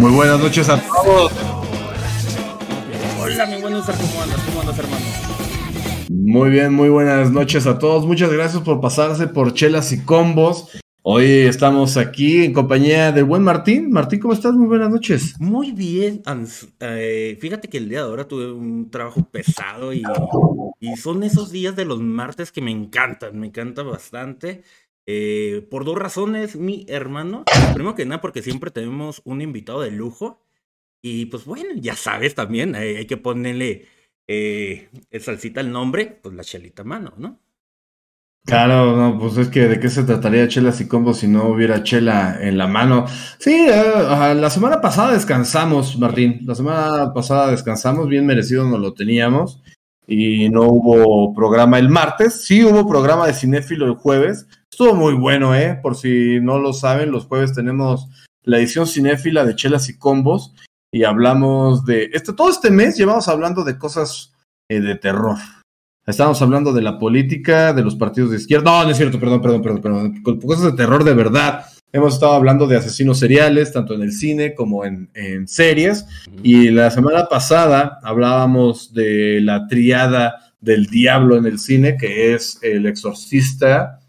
Muy buenas noches a todos. Hola, mi buen Usar, ¿cómo andas? ¿Cómo andas, hermano? Muy bien, muy buenas noches a todos. Muchas gracias por pasarse por chelas y combos. Hoy estamos aquí en compañía del buen Martín. Martín, ¿cómo estás? Muy buenas noches. Muy bien. Eh, fíjate que el día de ahora tuve un trabajo pesado y, y son esos días de los martes que me encantan, me encanta bastante. Eh, por dos razones, mi hermano. Primero que nada, porque siempre tenemos un invitado de lujo. Y pues bueno, ya sabes también, hay, que ponerle eh, salsita al nombre, pues la chelita mano, ¿no? Claro, no, pues es que de qué se trataría chelas y combos si no hubiera chela en la mano. Sí, eh, la semana pasada descansamos, Martín. La semana pasada descansamos, bien merecido nos lo teníamos. Y no hubo programa el martes. Sí hubo programa de cinéfilo el jueves. Estuvo muy bueno, ¿eh? Por si no lo saben, los jueves tenemos la edición cinéfila de chelas y combos. Y hablamos de. Este, todo este mes llevamos hablando de cosas eh, de terror Estábamos hablando de la política, de los partidos de izquierda. No, no es cierto, perdón, perdón, perdón, perdón. cosas de terror de verdad. Hemos estado hablando de asesinos seriales, tanto en el cine como en, series. Y la semana pasada hablábamos de la triada del diablo en el cine, que es El Exorcista,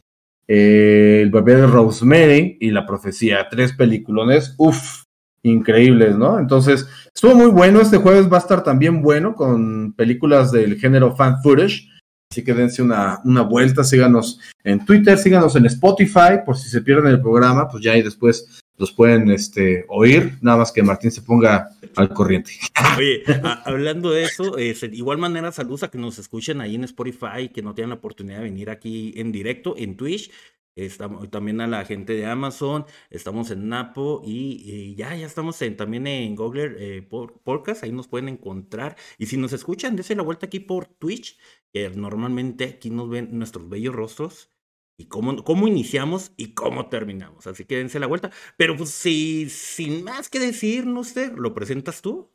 El bebé de Rosemary y La Profecía. Tres peliculones, uff, increíbles, ¿no? Entonces, estuvo muy bueno. Este jueves va a estar también bueno con películas del género fan footage. Así que dense una, una vuelta, síganos en Twitter, síganos en Spotify, por si se pierden el programa, pues ya ahí después los pueden este, oír, nada más que Martín se ponga al corriente. Oye, hablando de eso, de igual manera saludos a que nos escuchen ahí en Spotify, que no tienen la oportunidad de venir aquí en directo, en Twitch. Estamos, también a la gente de Amazon, estamos en Napo y, ya, ya estamos también en Google eh, Podcast, ahí nos pueden encontrar. Y si nos escuchan, dense la vuelta aquí por Twitch, que normalmente aquí nos ven nuestros bellos rostros y cómo, iniciamos y cómo terminamos. Así que dense la vuelta. Pero pues si, sin más que decir, no sé, ¿lo presentas tú?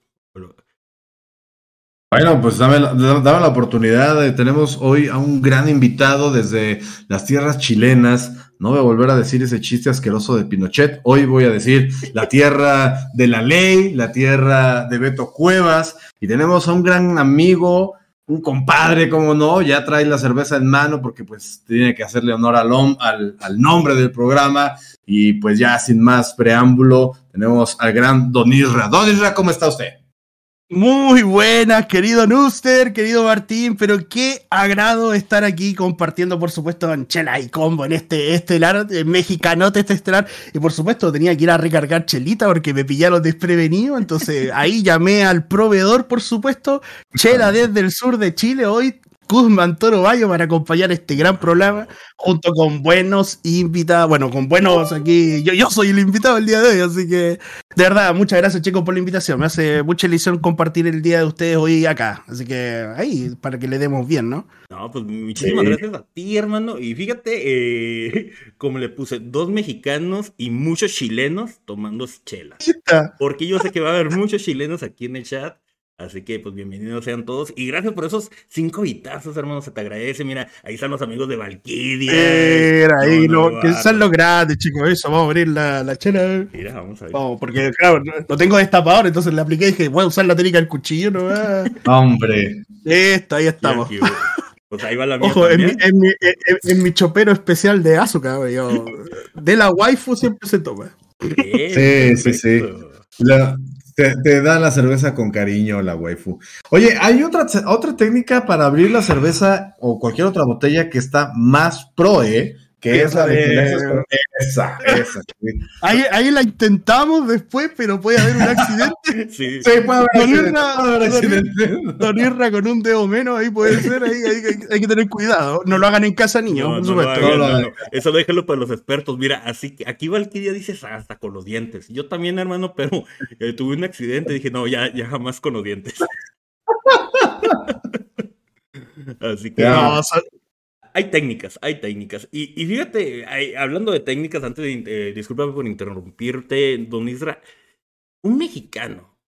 Bueno, pues dame dame la oportunidad. tenemos hoy a un gran invitado desde las tierras chilenas. No voy a volver a decir ese chiste asqueroso de Pinochet. Hoy voy a decir la tierra de la ley, la tierra de Beto Cuevas. Y tenemos a un gran amigo, un compadre, como no, ya trae la cerveza en mano porque pues tiene que hacerle honor al, al, nombre del programa. Y pues ya sin más preámbulo, tenemos al gran Don Isra. Don Isra, ¿cómo está usted? Muy buenas, querido Nuster, querido Martín, pero qué agrado estar aquí compartiendo, por supuesto, en Chela y Combo en este estelar, en mexicanote este estelar. Y por supuesto, tenía que ir a recargar chelita porque me pillaron desprevenido. Entonces ahí llamé al proveedor, por supuesto, Chela desde el sur de Chile. Hoy Guzmán Toro Bayo para acompañar este gran programa junto con buenos invitados, bueno, con buenos aquí, yo, yo soy el invitado el día de hoy, así que de verdad, muchas gracias chicos por la invitación, me hace mucha ilusión compartir el día de ustedes hoy acá, así que ahí, para que le demos bien, ¿no? No, pues muchísimas gracias a ti, hermano, y fíjate, eh, como le puse, dos mexicanos y muchos chilenos tomando chela, porque yo sé que va a haber muchos chilenos aquí en el chat, Así que, pues, bienvenidos sean todos. Y gracias por esos cinco vitazos, hermanos. Se te agradece. Mira, ahí están los amigos de Valkyria. Mira, ahí, no, que son los grandes, chicos. Eso, vamos a abrir la, la chela. Mira, vamos a ver. Vamos, porque, claro, no, tengo destapador, entonces le apliqué y dije, voy a usar la técnica del cuchillo, ¿no? Hombre. Listo, ahí estamos. Pues ahí va la mía Ojo, en mi, en, mi, en, mi, chopero especial de azúcar, yo, de la waifu siempre se toma. Sí, sí, sí. La, te, da la cerveza con cariño la waifu. Oye, hay otra, otra técnica para abrir la cerveza o cualquier otra botella que está más pro, ¿eh? Que es la de... Esa, esa. Ahí, ahí, la intentamos después, pero puede haber un accidente. Sí, sí puede haber, accidente. Don con un dedo menos, ahí puede ser, ahí, hay, que tener cuidado. No lo hagan en casa, niños, por supuesto. Eso déjalo para los expertos. Mira, así que aquí Valkyria dices hasta con los dientes. Yo también, hermano, pero eh, tuve un accidente y dije, no, ya, ya jamás con los dientes. Así que hay técnicas, hay técnicas. Y, fíjate, hablando de técnicas, antes de, eh, por interrumpirte, don Isra, un mexicano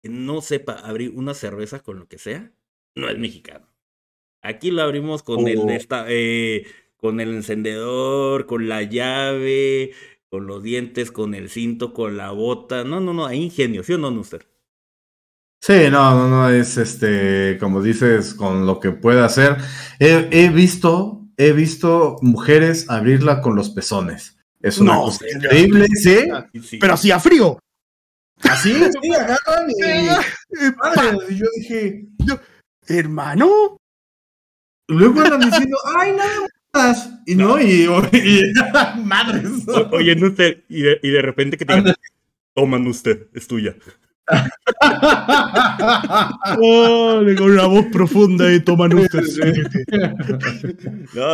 que no sepa abrir una cerveza con lo que sea, no es mexicano. Aquí lo abrimos con el oh. esta, eh, con el encendedor, con la llave, con los dientes, con el cinto, con la bota. No, no, no, hay ingenio, ¿sí o no, Nuster? Sí, no, no, no, es este, como dices, con lo que puede hacer. He, he visto, he visto mujeres abrirla con los pezones. Es una No, cosa increíble, ¿sí? Sí. Pero hacía frío. Así, sí, agarran y, Eh, madre, y yo dije, Hermano, luego andan diciendo, ay, nada más. Y no, y, y- madres. O- Oye, Nuster, y de, y de repente que te digan, toma, Nuster, es tuya. Oh, con una voz profunda y toma No,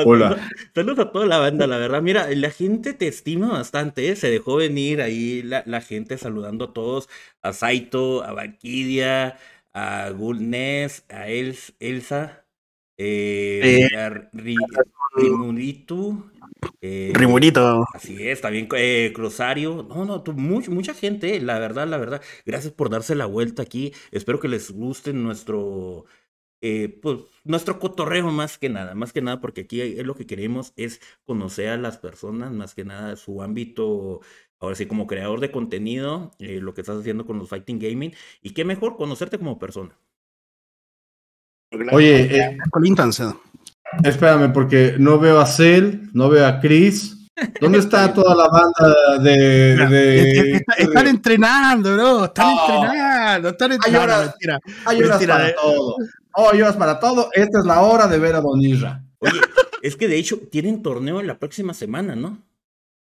Hola. Saludos, a toda la banda, la verdad. Mira, la gente te estima bastante, ¿eh? Se dejó venir ahí la, la gente saludando a todos, a Saito, a Valkyria, a Gulnes, a Els- Elsa, eh, Eh, a Ri- Rimuritu, eh, Rimurito. Así es, también eh, Cruzario. No, no, tú, much- mucha gente, la verdad, la verdad. Gracias por darse la vuelta aquí. Espero que les guste nuestro, eh, pues, nuestro cotorreo más que nada. Más que nada, porque aquí es lo que queremos es conocer a las personas, más que nada su ámbito, ahora sí, como creador de contenido, eh, lo que estás haciendo con los Fighting Gaming. Y qué mejor conocerte como persona. Oye, eh, Con la instancia. Espérame, porque no veo a Cell, no veo a Chris. ¿Dónde está toda la banda de. de- Está- están entrenando, bro. Están No. entrenando. Están entrenando. horas. No, mentira. Hay horas Mentira, para de- todo. Oh, hay horas para todo. Esta es la hora de ver a Don Isra. Oye, es que de hecho tienen torneo la próxima semana, ¿no?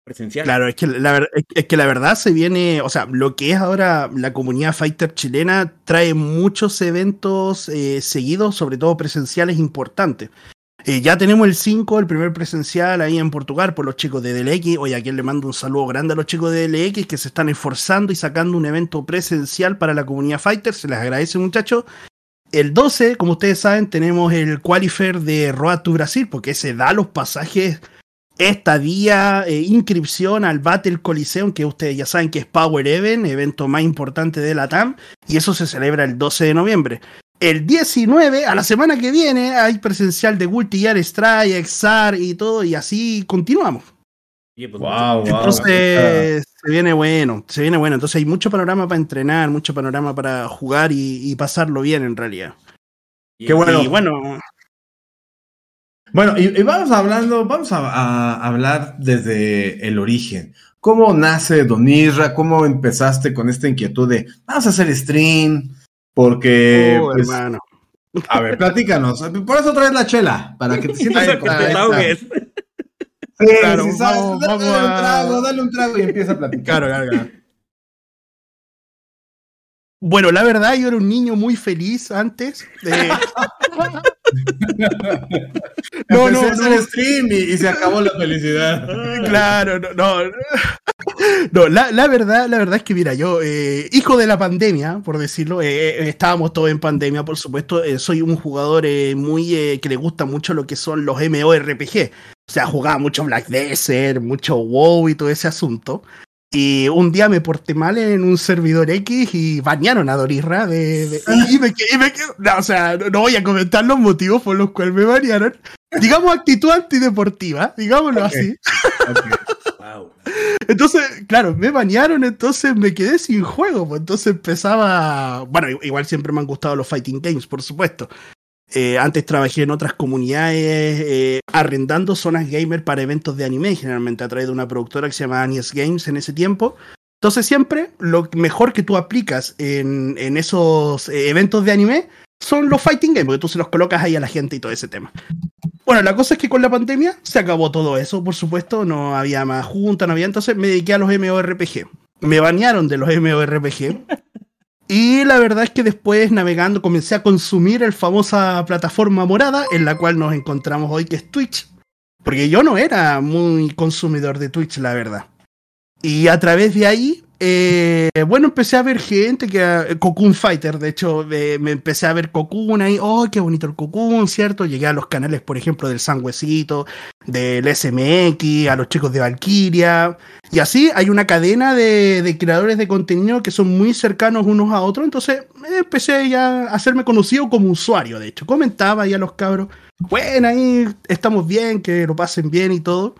Presencial. Claro, es que, la, es que la verdad se viene, o sea, lo que es ahora la comunidad fighter chilena trae muchos eventos eh, seguidos, sobre todo presenciales importantes. Eh, ya tenemos el 5, el primer presencial ahí en Portugal por los chicos de DLX. Oye, aquí le mando un saludo grande a los chicos de DLX que se están esforzando y sacando un evento presencial para la comunidad fighter. Se les agradece, muchachos. El 12, como ustedes saben, tenemos el qualifier de Road to Brasil, porque se da los pasajes estadía, eh, inscripción al Battle Coliseum, que ustedes ya saben que es Power Event, evento más importante de la TAM, y eso se celebra el 12 de noviembre. El 19, a la semana que viene, hay presencial de Gulti, Strike, Exar y todo, y así continuamos. Oye, pues, Wow, wow. Entonces, se viene bueno, se viene bueno. Entonces hay mucho panorama para entrenar, mucho panorama para jugar y, y pasarlo bien en realidad. Qué bueno. Y bueno, Bueno, y, y vamos hablando, vamos a, a hablar desde el origen. ¿Cómo nace Don Isra? ¿Cómo empezaste con esta inquietud de vamos a hacer stream? Porque, oh, pues, hermano. a ver, platícanos. Por eso traes la chela, para que te sientas Para que te en desahogues. Sí, Claro, sabes, vamos- dale, vamos dale un trago, dale un trago y empieza a platicar. Claro, claro, claro. Bueno, la verdad, yo era un niño muy feliz antes. eh, no, no, no. stream y, y se acabó la felicidad. Claro, no, no. No, la, la verdad, la verdad es que mira, yo, eh, hijo de la pandemia, por decirlo, eh, eh, estábamos todos en pandemia, por supuesto. eh, soy un jugador muy que le gusta mucho lo que son los MORPG. O sea, jugaba mucho Black Desert, mucho WoW y todo ese asunto. Y un día me porté mal en un servidor X y bañaron a Dorisra de, de- y me y me no, o sea, no, no voy a comentar los motivos por los cuales me bañaron. Digamos actitud antideportiva, digámoslo así. Wow. Entonces, claro, me bañaron, entonces me quedé sin juego. Pues entonces empezaba. Bueno, igual siempre me han gustado los fighting games, por supuesto. Eh, antes trabajé en otras comunidades eh, arrendando zonas gamer para eventos de anime, generalmente a través de una productora que se llama Anies Games en ese tiempo. Entonces siempre lo mejor que tú aplicas en, en esos eh, eventos de anime son los fighting games, porque tú se los colocas ahí a la gente y todo ese tema. Bueno, la cosa es que con la pandemia se acabó todo eso, por supuesto, no había más junta, no había, entonces me dediqué a los MORPG. Me banearon de los MORPG. Y la verdad es que después navegando comencé a consumir el famosa plataforma morada en la cual nos encontramos hoy, que es Twitch. Porque yo no era muy consumidor de Twitch, la verdad. Y a través de ahí, eh, bueno, empecé a ver gente que... eh, Cocoon Fighter, de hecho, me empecé a ver Cocoon ahí. Oh, qué bonito el Cocoon, ¿cierto? Llegué a los canales, por ejemplo, del Sangüecito, del SMX, a los chicos de Valkyria. Y así hay una cadena de, de creadores de contenido que son muy cercanos unos a otros. Entonces empecé ya a hacerme conocido como usuario, de hecho. Comentaba ahí a los cabros, bueno, ahí estamos bien, que lo pasen bien y todo.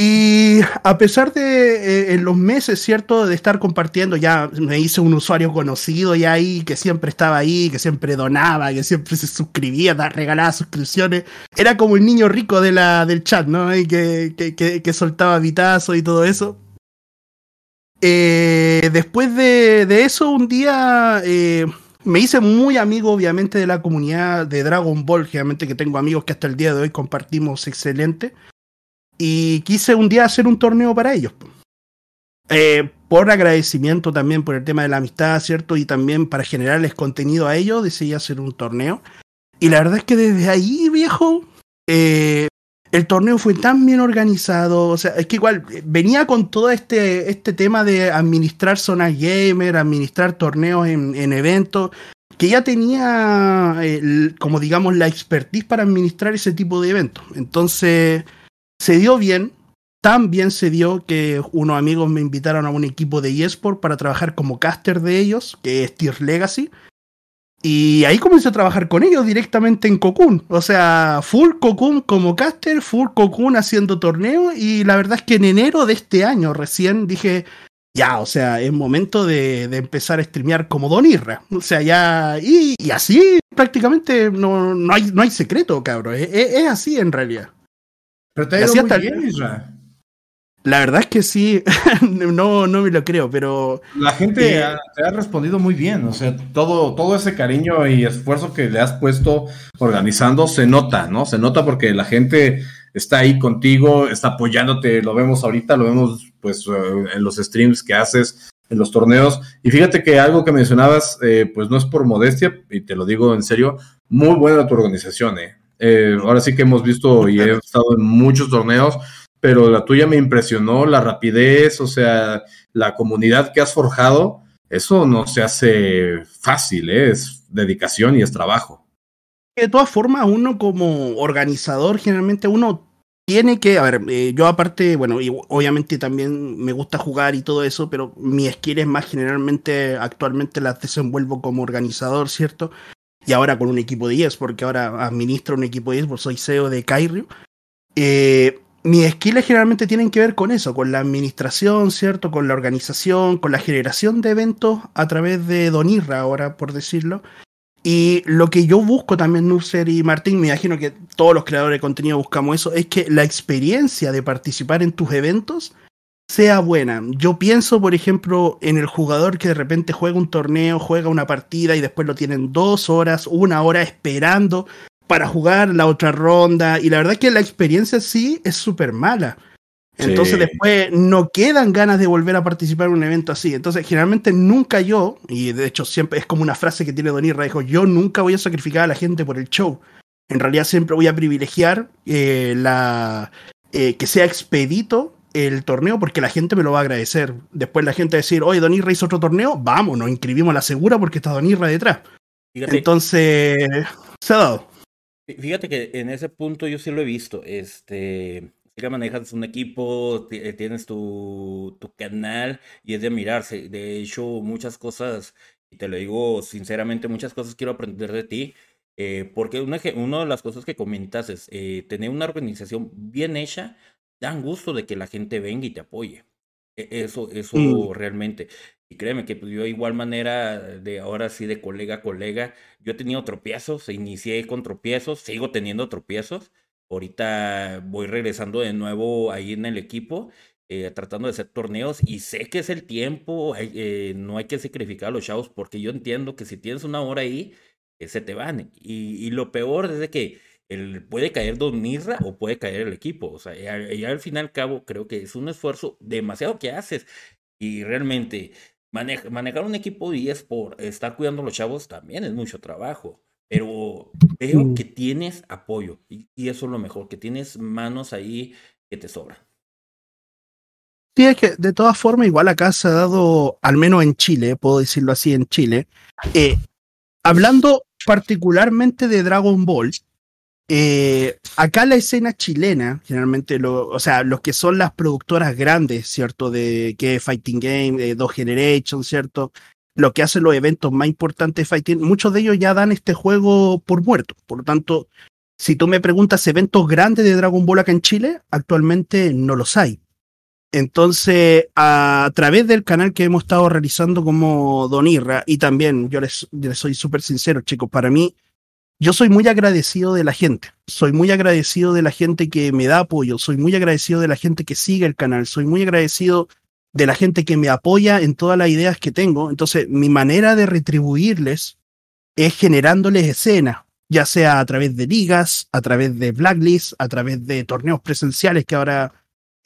Y a pesar de eh, en los meses, ¿cierto? De estar compartiendo, ya me hice un usuario conocido ya ahí, que siempre estaba ahí, que siempre donaba, que siempre se suscribía, regalaba suscripciones. Era como el niño rico de la, del chat, ¿no? Y que, que, soltaba vitazo y todo eso. Eh, después de, eso, un día eh, me hice muy amigo, obviamente, de la comunidad de Dragon Ball, generalmente que tengo amigos que hasta el día de hoy compartimos excelente. Y quise un día hacer un torneo para ellos. Eh, por agradecimiento también por el tema de la amistad, ¿cierto? Y también para generarles contenido a ellos, decidí hacer un torneo. Y la verdad es que desde ahí, viejo, eh, el torneo fue tan bien organizado. O sea, es que igual eh, venía con todo este, este tema de administrar zonas gamer, administrar torneos en, en eventos, que ya tenía, como digamos, la expertise para administrar ese tipo de eventos. Entonces se dio bien, tan bien se dio que unos amigos me invitaron a un equipo de eSport para trabajar como caster de ellos, que es Tier Legacy. Y ahí comencé a trabajar con ellos directamente en Cocoon. O sea, full Cocoon como caster, full Cocoon haciendo torneo. Y la verdad es que en enero de este año recién dije, ya, o sea, es momento de, empezar a streamear como Don Irra. O sea, ya. Y, así prácticamente no, no, hay, no hay secreto, cabrón. es así en realidad. Pero te ha ido muy bien, Israel. La verdad es que sí, no, no me lo creo, pero... La gente eh, te ha respondido muy bien, o sea, todo, todo ese cariño y esfuerzo que le has puesto organizando se nota, ¿no? Se nota porque la gente está ahí contigo, está apoyándote, lo vemos ahorita, lo vemos pues eh, en los streams que haces, en los torneos. Y fíjate que algo que mencionabas, eh, pues no es por modestia, y te lo digo en serio, muy buena tu organización, ¿eh? Eh, ahora sí que hemos visto y he estado en muchos torneos, pero la tuya me impresionó, la rapidez, o sea, la comunidad que has forjado, eso no se hace fácil, ¿eh? es dedicación y es trabajo. De todas formas, uno como organizador, generalmente uno tiene que, a ver, eh, yo aparte, bueno, y obviamente también me gusta jugar y todo eso, pero mi skill es más generalmente, actualmente las desenvuelvo como organizador, ¿cierto? Y ahora con un equipo de ES, porque ahora administro un equipo de ES, porque soy CEO de Kairio. Eh, mis skills generalmente tienen que ver con eso, con la administración, ¿cierto? Con la organización, con la generación de eventos a través de Donirra, ahora por decirlo. Y lo que yo busco también, Nusser y Martín, me imagino que todos los creadores de contenido buscamos eso, es que la experiencia de participar en tus eventos sea buena. Yo pienso, por ejemplo, en el jugador que de repente juega un torneo, juega una partida y después lo tienen dos horas, una hora esperando para jugar la otra ronda. Y la verdad es que la experiencia sí es súper mala. Entonces después no quedan ganas de volver a participar en un evento así. Entonces generalmente nunca yo, y de hecho siempre es como una frase que tiene Don Irra, dijo, yo nunca voy a sacrificar a la gente por el show. En realidad siempre voy a privilegiar eh, la, eh, que sea expedito el torneo porque la gente me lo va a agradecer. Después la gente va a decir, oye, Don Irra hizo otro torneo, vamos, nos inscribimos a la segura porque está Don Irra detrás. Entonces, se ha dado. Fíjate que en ese punto yo sí lo he visto. Este, que manejas un equipo, eh, tienes tu, tu canal y es de admirarse. De hecho, muchas cosas, y te lo digo sinceramente, muchas cosas quiero aprender de ti. Eh, porque una, una de las cosas que comentas es eh, tener una organización bien hecha dan gusto de que la gente venga y te apoye. E, eso, eso mm. realmente. Y créeme que pues, yo de igual manera, de ahora sí, de colega a colega, yo he tenido tropiezos, inicié con tropiezos, sigo teniendo tropiezos. Ahorita voy regresando de nuevo ahí en el equipo, eh, tratando de hacer torneos y sé que es el tiempo, eh, no hay que sacrificar a los chavos porque yo entiendo que si tienes una hora ahí, eh, se te van. Y, y lo peor es de que el, puede caer Don Mirra o puede caer el equipo. O sea, ya, al fin y al cabo creo que es un esfuerzo demasiado que haces. Y realmente manejar un equipo de por estar cuidando a los chavos también es mucho trabajo. Pero veo que tienes apoyo y, eso es lo mejor, que tienes manos ahí que te sobran. Sí, es que de todas formas, igual acá se ha dado, al menos en Chile, puedo decirlo así, en Chile, eh, hablando particularmente de Dragon Ball, eh, acá la escena chilena, generalmente, lo, o sea, los que son las productoras grandes, ¿cierto? De que Fighting Game, de Dos Generation, ¿cierto? Lo que hacen los eventos más importantes de Fighting, muchos de ellos ya dan este juego por muerto. Por lo tanto, Si tú me preguntas eventos grandes de Dragon Ball acá en Chile, actualmente no los hay. Entonces, a través del canal que hemos estado realizando como Don Irra, y también yo les, les soy súper sincero, chicos, para mí, yo soy muy agradecido de la gente. Soy muy agradecido de la gente que me da apoyo. Soy muy agradecido de la gente que sigue el canal. Soy muy agradecido de la gente que me apoya en todas las ideas que tengo. Entonces, mi manera de retribuirles es generándoles escenas, ya sea a través de ligas, a través de blacklist, a través de torneos presenciales que ahora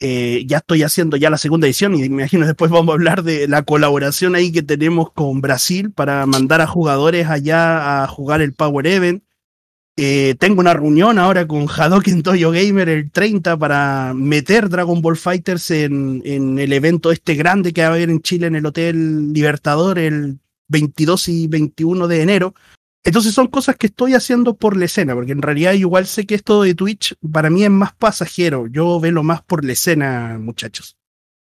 eh, ya estoy haciendo ya la segunda edición y me imagino después vamos a hablar de la colaboración ahí que tenemos con Brasil para mandar a jugadores allá a jugar el Power Event. Eh, tengo una reunión ahora con Hadoken Toyo Gamer el 30 para meter Dragon Ball Fighters en, en, el evento este grande que va a haber en Chile en el Hotel Libertador el 22 y 21 de enero. Entonces son cosas que estoy haciendo por la escena, porque en realidad igual sé que esto de Twitch para mí es más pasajero. Yo veo más por la escena, muchachos.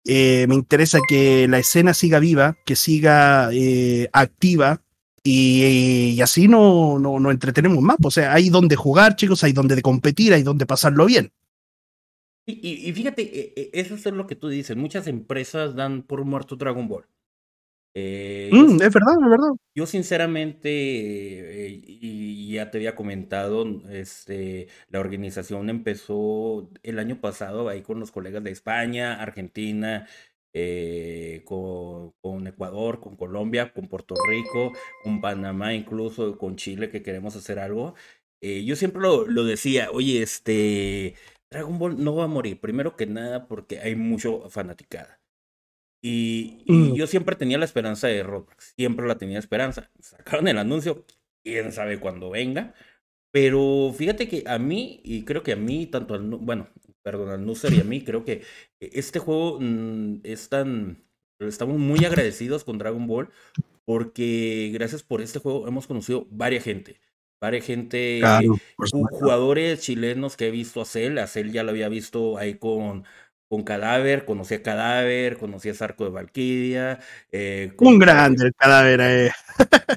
Eh, me interesa que la escena siga viva, que siga eh, activa y, así no, no, no entretenemos más. O sea, hay donde jugar, chicos, hay donde competir, hay donde pasarlo bien. Y, y, fíjate, e, eso es lo que tú dices. Muchas empresas dan por muerto Dragon Ball. Eh, mm, es verdad, es verdad. Yo sinceramente, eh, y ya te había comentado, este, la organización empezó el año pasado ahí con los colegas de España, Argentina, eh, con, con, Ecuador, con Colombia, con Puerto Rico, con Panamá, incluso con Chile, que queremos hacer algo. yo siempre lo, lo decía, oye, este, Dragon Ball no va a morir, primero que nada porque hay mucho fanaticada. Y, y Mm. yo siempre tenía la esperanza de Roblox, siempre la tenía esperanza. Sacaron el anuncio, quién sabe cuándo venga. Pero fíjate que a mí, y creo que a mí, tanto al, bueno, perdón, al Nuser y a mí, creo que este juego mm, es tan, estamos muy agradecidos con Dragon Ball, porque gracias por este juego hemos conocido varias gente, varias gente, jugadores chilenos que he visto a Cell, a Cell ya lo había visto ahí con, con Cadáver, conocí a Cadáver, conocí a Zarco de Valkyria, eh, con- Un grande el cadáver. Eh.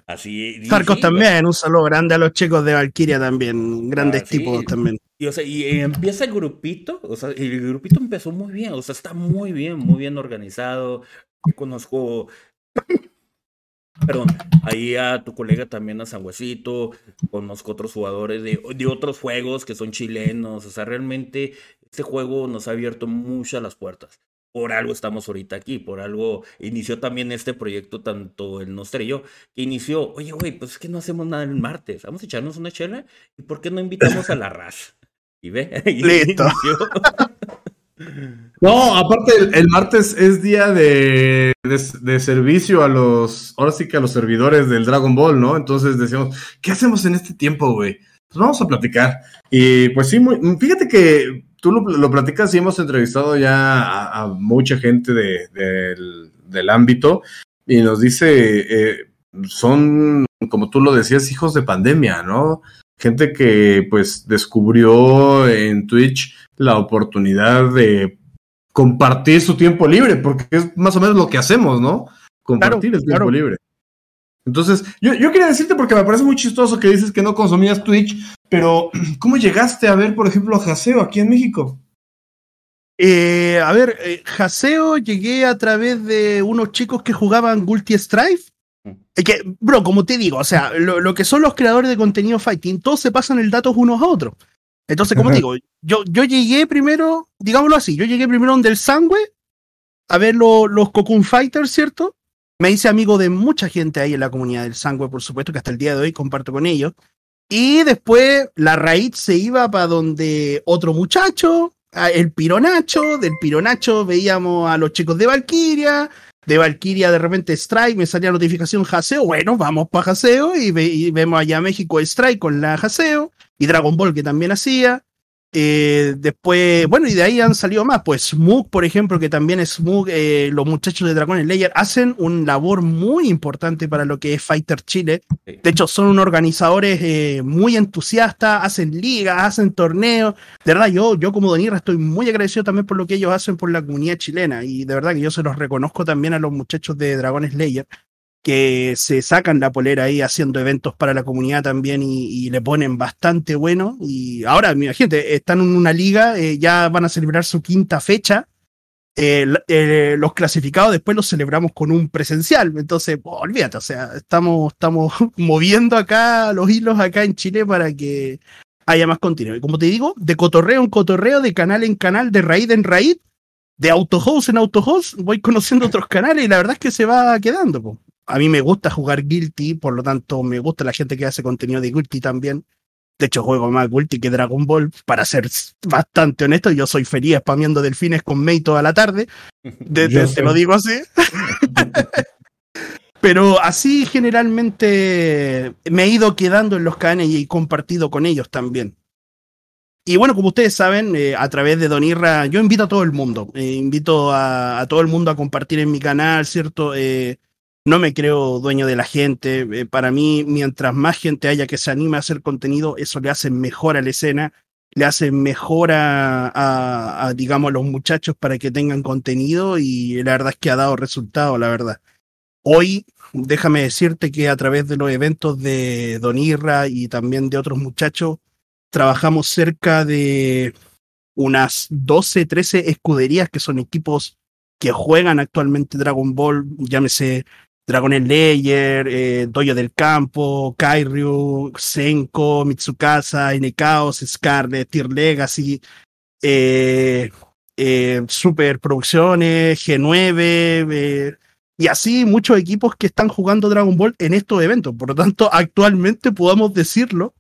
Así, Sarcos sí, también, un saludo grande a los chicos de Valkyria también. Grandes Ah, sí. tipos también. Y, o sea, y eh, empieza el grupito, o sea, el grupito empezó muy bien, o sea, está muy bien, muy bien organizado. Conozco, perdón, ahí a tu colega también a Sangüecito, conozco otros jugadores de, de otros juegos que son chilenos, o sea, realmente este juego nos ha abierto muchas las puertas. Por algo estamos ahorita aquí, por algo inició también este proyecto, tanto el Nostre y yo, que inició, oye, güey, pues es que no hacemos nada el martes, vamos a echarnos una chela, ¿y por qué no invitamos a la raza? Y ve, y Listo. inició. No, aparte el, el martes es día de, de, de servicio a los, ahora sí que a los servidores del Dragon Ball, ¿no? Entonces decíamos, ¿qué hacemos en este tiempo, güey? Pues vamos a platicar. Y pues sí, muy, fíjate que tú lo, lo platicas y hemos entrevistado ya a, a mucha gente de, del, del ámbito y nos dice, eh, son, como tú lo decías, hijos de pandemia, ¿no? Gente que pues descubrió en Twitch la oportunidad de compartir su tiempo libre, porque es más o menos lo que hacemos, ¿no? Compartir Claro, el tiempo claro. libre. Entonces, yo, yo quería decirte, porque me parece muy chistoso que dices que no consumías Twitch, pero ¿cómo llegaste a ver, por ejemplo, a Haseo aquí en México? Eh, a ver, eh, Haseo llegué a través de unos chicos que jugaban Gulti Strife. Es que, bro, como te digo, o sea, lo, lo que son los creadores de contenido fighting, todos se pasan el dato unos a otros. Entonces, como te digo, yo, yo llegué primero, digámoslo así, yo llegué primero donde el Sangüe a ver lo- los Cocoon Fighters, ¿cierto? Me hice amigo de mucha gente ahí en la comunidad del Sangüe, por supuesto, que hasta el día de hoy comparto con ellos. Y después la raíz se iba para donde otro muchacho, el Pironacho, del Pironacho veíamos a los chicos de Valkyria, de Valkyria de repente Strike, me salía notificación Haseo, bueno, vamos para Haseo y, ve- y vemos allá México Strike con la Haseo y Dragon Ball que también hacía. Eh, después, bueno, y de ahí han salido más. Pues Smug, por ejemplo, que también es Smug, eh, los muchachos de Dragon Slayer hacen un labor muy importante para lo que es Fighter Chile. De hecho, son unos organizadores eh, muy entusiastas, hacen ligas, hacen torneos. De verdad, yo, yo como Donirra estoy muy agradecido también por lo que ellos hacen por la comunidad chilena. Y de verdad que yo se los reconozco también a los muchachos de Dragon Slayer. Que se sacan la polera ahí haciendo eventos para la comunidad también y, le ponen bastante bueno. Y ahora, mira, gente, están en una liga, eh, ya van a celebrar su quinta fecha. Eh, eh, los clasificados después los celebramos con un presencial. Entonces, olvídate, o sea, estamos, estamos moviendo acá los hilos acá en Chile para que haya más contenido. Y como te digo, de cotorreo en cotorreo, de canal en canal, de raíz en raíz, de autohost en autohost, voy conociendo otros canales y la verdad es que se va quedando. A mí me gusta jugar Guilty, por lo tanto me gusta la gente que hace contenido de Guilty también. De hecho, juego más Guilty que Dragon Ball, para ser bastante honesto. Yo soy feliz spameando delfines con Mei toda la tarde. te lo digo así. Pero así generalmente me he ido quedando en los canales y he compartido con ellos también. Y bueno, como ustedes saben, eh, a través de Don Irra, yo invito a todo el mundo, eh, invito a, todo el mundo a compartir en mi canal, ¿cierto? Eh, no me creo dueño de la gente. para mí, mientras más gente haya que se anime a hacer contenido, eso le hace mejor a la escena, le hace mejor a, a digamos, a los muchachos para que tengan contenido y la verdad es que ha dado resultado, la verdad. Hoy, déjame decirte que a través de los eventos de Don Irra y también de otros muchachos, trabajamos cerca de unas 12, 13 escuderías que son equipos que juegan actualmente Dragon Ball, llámese Dragon Slayer, eh, Doyo del Campo, Kairyu, Senko, Mitsukasa, Inechaos, Scarlet, Tier Legacy, eh, eh, Super Producciones, G9, y así muchos equipos que están jugando Dragon Ball en estos eventos. Por lo tanto, actualmente podamos decirlo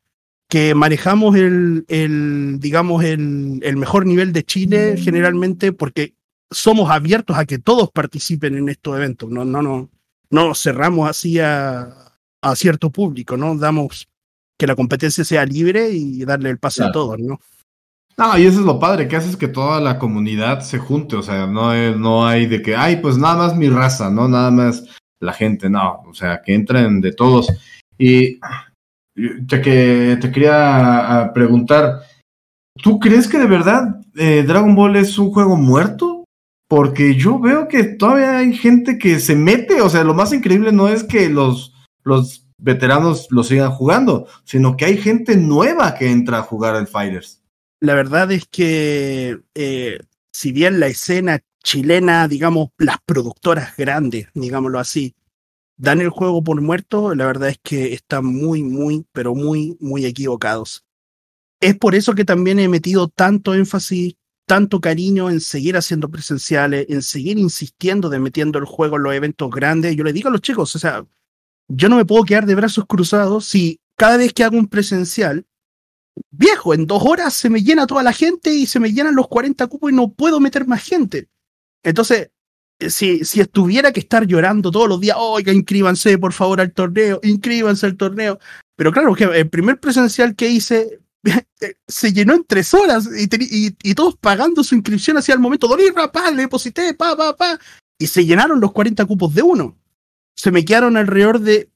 que manejamos el, el digamos, el, el, mejor nivel de Chile generalmente porque somos abiertos a que todos participen en estos eventos. No, no, no, no nos cerramos así a, a cierto público, ¿no? Damos que la competencia sea libre y darle el pase a todos, ¿no? No, y eso es lo padre, que haces que toda la comunidad se junte, o sea, no, no hay de que, ay, pues nada más mi raza, ¿no? Nada más la gente, no, o sea, que entren de todos. Y te, que, te quería preguntar, ¿tú crees que de verdad eh, Dragon Ball es un juego muerto? Porque yo veo que todavía hay gente que se mete, o sea, lo más increíble no es que los, veteranos lo sigan jugando, sino que hay gente nueva que entra a jugar al Fighters la verdad es que eh, si bien la escena chilena, digamos, las productoras grandes, digámoslo así, dan el juego por muerto, la verdad es que están muy, muy, pero muy, muy equivocados. Es por eso que también he metido tanto énfasis, tanto cariño en seguir haciendo presenciales, en seguir insistiendo de metiendo el juego en los eventos grandes. Yo le digo a los chicos, o sea, yo no me puedo quedar de brazos cruzados si cada vez que hago un presencial viejo, en dos horas se me llena toda la gente y se me llenan los 40 cupos y no puedo meter más gente. Entonces, eh, si, si estuviera que estar llorando todos los días, oiga, inscríbanse por favor al torneo, inscríbanse al torneo. Pero claro, que el primer presencial que hice se llenó en tres horas y, todos pagando su inscripción hacia el momento. Dorir, pa, le deposité, pa, pa, pa. Y se llenaron los 40 cupos de uno. Se me quedaron alrededor de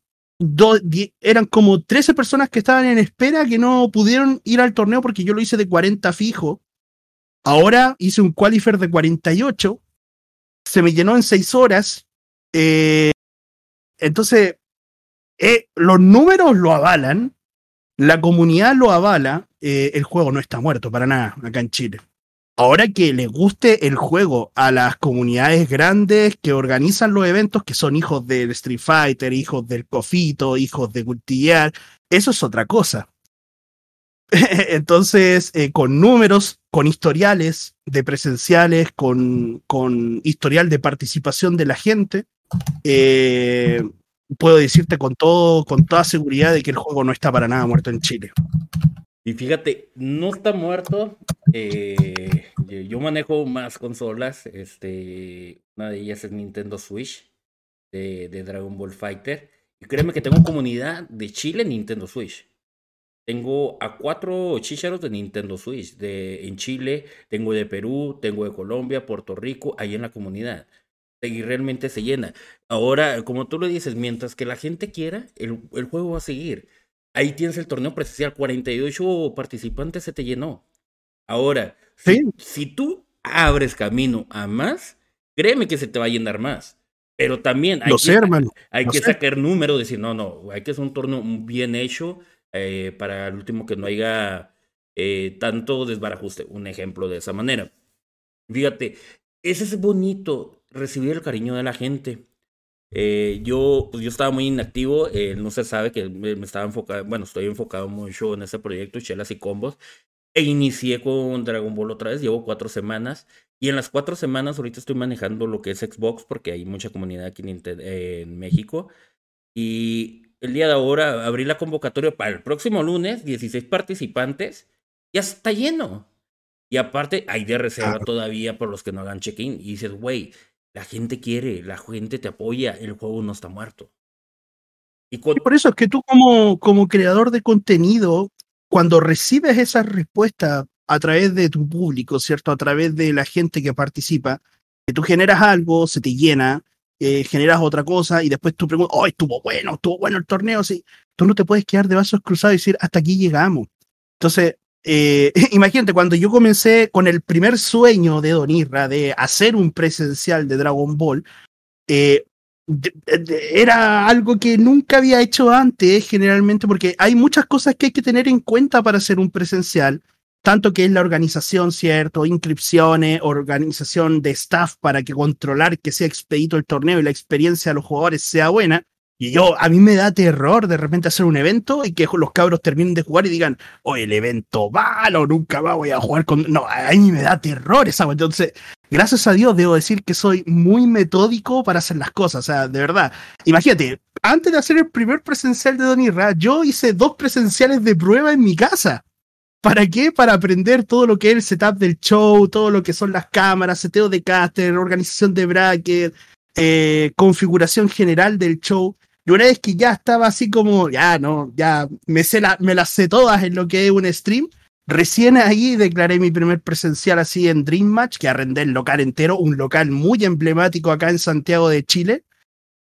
eran como 13 personas que estaban en espera que no pudieron ir al torneo porque yo lo hice de 40 fijo. Ahora hice un qualifier de 48. Se me llenó en 6 horas. Eh, entonces, eh, los números lo avalan. La comunidad lo avala. Eh, el juego no está muerto para nada acá en Chile ahora que le guste el juego a las comunidades grandes que organizan los eventos, que son hijos del Street Fighter, hijos del Cofito, hijos de Gultiar, eso es otra cosa. Entonces, eh, con números, con historiales de presenciales, con, con historial de participación de la gente, eh, puedo decirte con, todo, con toda seguridad de que el juego no está para nada muerto en Chile. Y fíjate, no está muerto. Eh, yo manejo más consolas. Este, una de ellas es Nintendo Switch de, Dragon Ball Fighter. Y créeme que tengo comunidad de Chile en Nintendo Switch. Tengo a cuatro chicharos de Nintendo Switch. De, en Chile, tengo de Perú, tengo de Colombia, Puerto Rico, ahí en la comunidad. Y realmente se llena. Ahora, como tú lo dices, mientras que la gente quiera, el, el juego va a seguir. Ahí tienes el torneo presencial, 48 participantes se te llenó. Ahora, si, tú abres camino a más, créeme que se te va a llenar más. Pero también hay, Lo que, sé, hermano. hay que sé. sacar números, decir, no, no, hay que hacer un torneo bien hecho eh, para el último que no haya eh, tanto desbarajuste. Un ejemplo de esa manera. Fíjate, ese es bonito, recibir el cariño de la gente. Eh, yo, pues yo estaba muy inactivo, eh, no se sabe que me, me estaba enfocado, bueno, estoy enfocado mucho en ese proyecto, Chelas y Combos, e inicié con Dragon Ball otra vez, llevo cuatro semanas, y en las cuatro semanas ahorita estoy manejando lo que es Xbox, porque hay mucha comunidad aquí en, en México, y el día de ahora abrí la convocatoria para el próximo lunes, 16 participantes, ya está lleno. Y aparte, hay de reserva todavía por los que no hagan check-in. Y dices, güey, la gente quiere, la gente te apoya, el juego no está muerto. Y Y por eso es que tú como, como creador de contenido, cuando recibes esas respuestas a través de tu público, ¿cierto? A través de la gente que participa, que tú generas algo, se te llena, eh, generas otra cosa y después tú preguntas, oh, estuvo bueno, estuvo bueno el torneo, sí. Tú no te puedes quedar de brazos cruzados y decir, hasta aquí llegamos. Entonces, eh, imagínate, cuando yo comencé con el primer sueño de Don Irra de hacer un presencial de Dragon Ball, eh, era algo que nunca había hecho antes, generalmente, porque hay muchas cosas que hay que tener en cuenta para hacer un presencial, tanto que es la organización, ¿cierto? Inscripciones, organización de staff para que controlar que sea expedito el torneo y la experiencia de los jugadores sea buena. Y yo, a mí me da terror de repente hacer un evento y que los cabros terminen de jugar y digan, oye, el evento malo, nunca más voy a jugar con... No, a mí me da terror esa. Entonces, gracias a Dios debo decir que soy muy metódico para hacer las cosas. O sea, de verdad. Imagínate, antes de hacer el primer presencial de Don Irra, yo hice dos presenciales de prueba en mi casa. ¿Para qué? Para aprender todo lo que es el setup del show, todo lo que son las cámaras, seteo de caster, organización de bracket, eh, configuración general del show. Y una vez que ya estaba así como, ya no, ya me, sé me las sé todas en lo que es un stream, recién ahí declaré mi primer presencial así en Dream Match, que arrendé el local entero, un local muy emblemático acá en Santiago de Chile.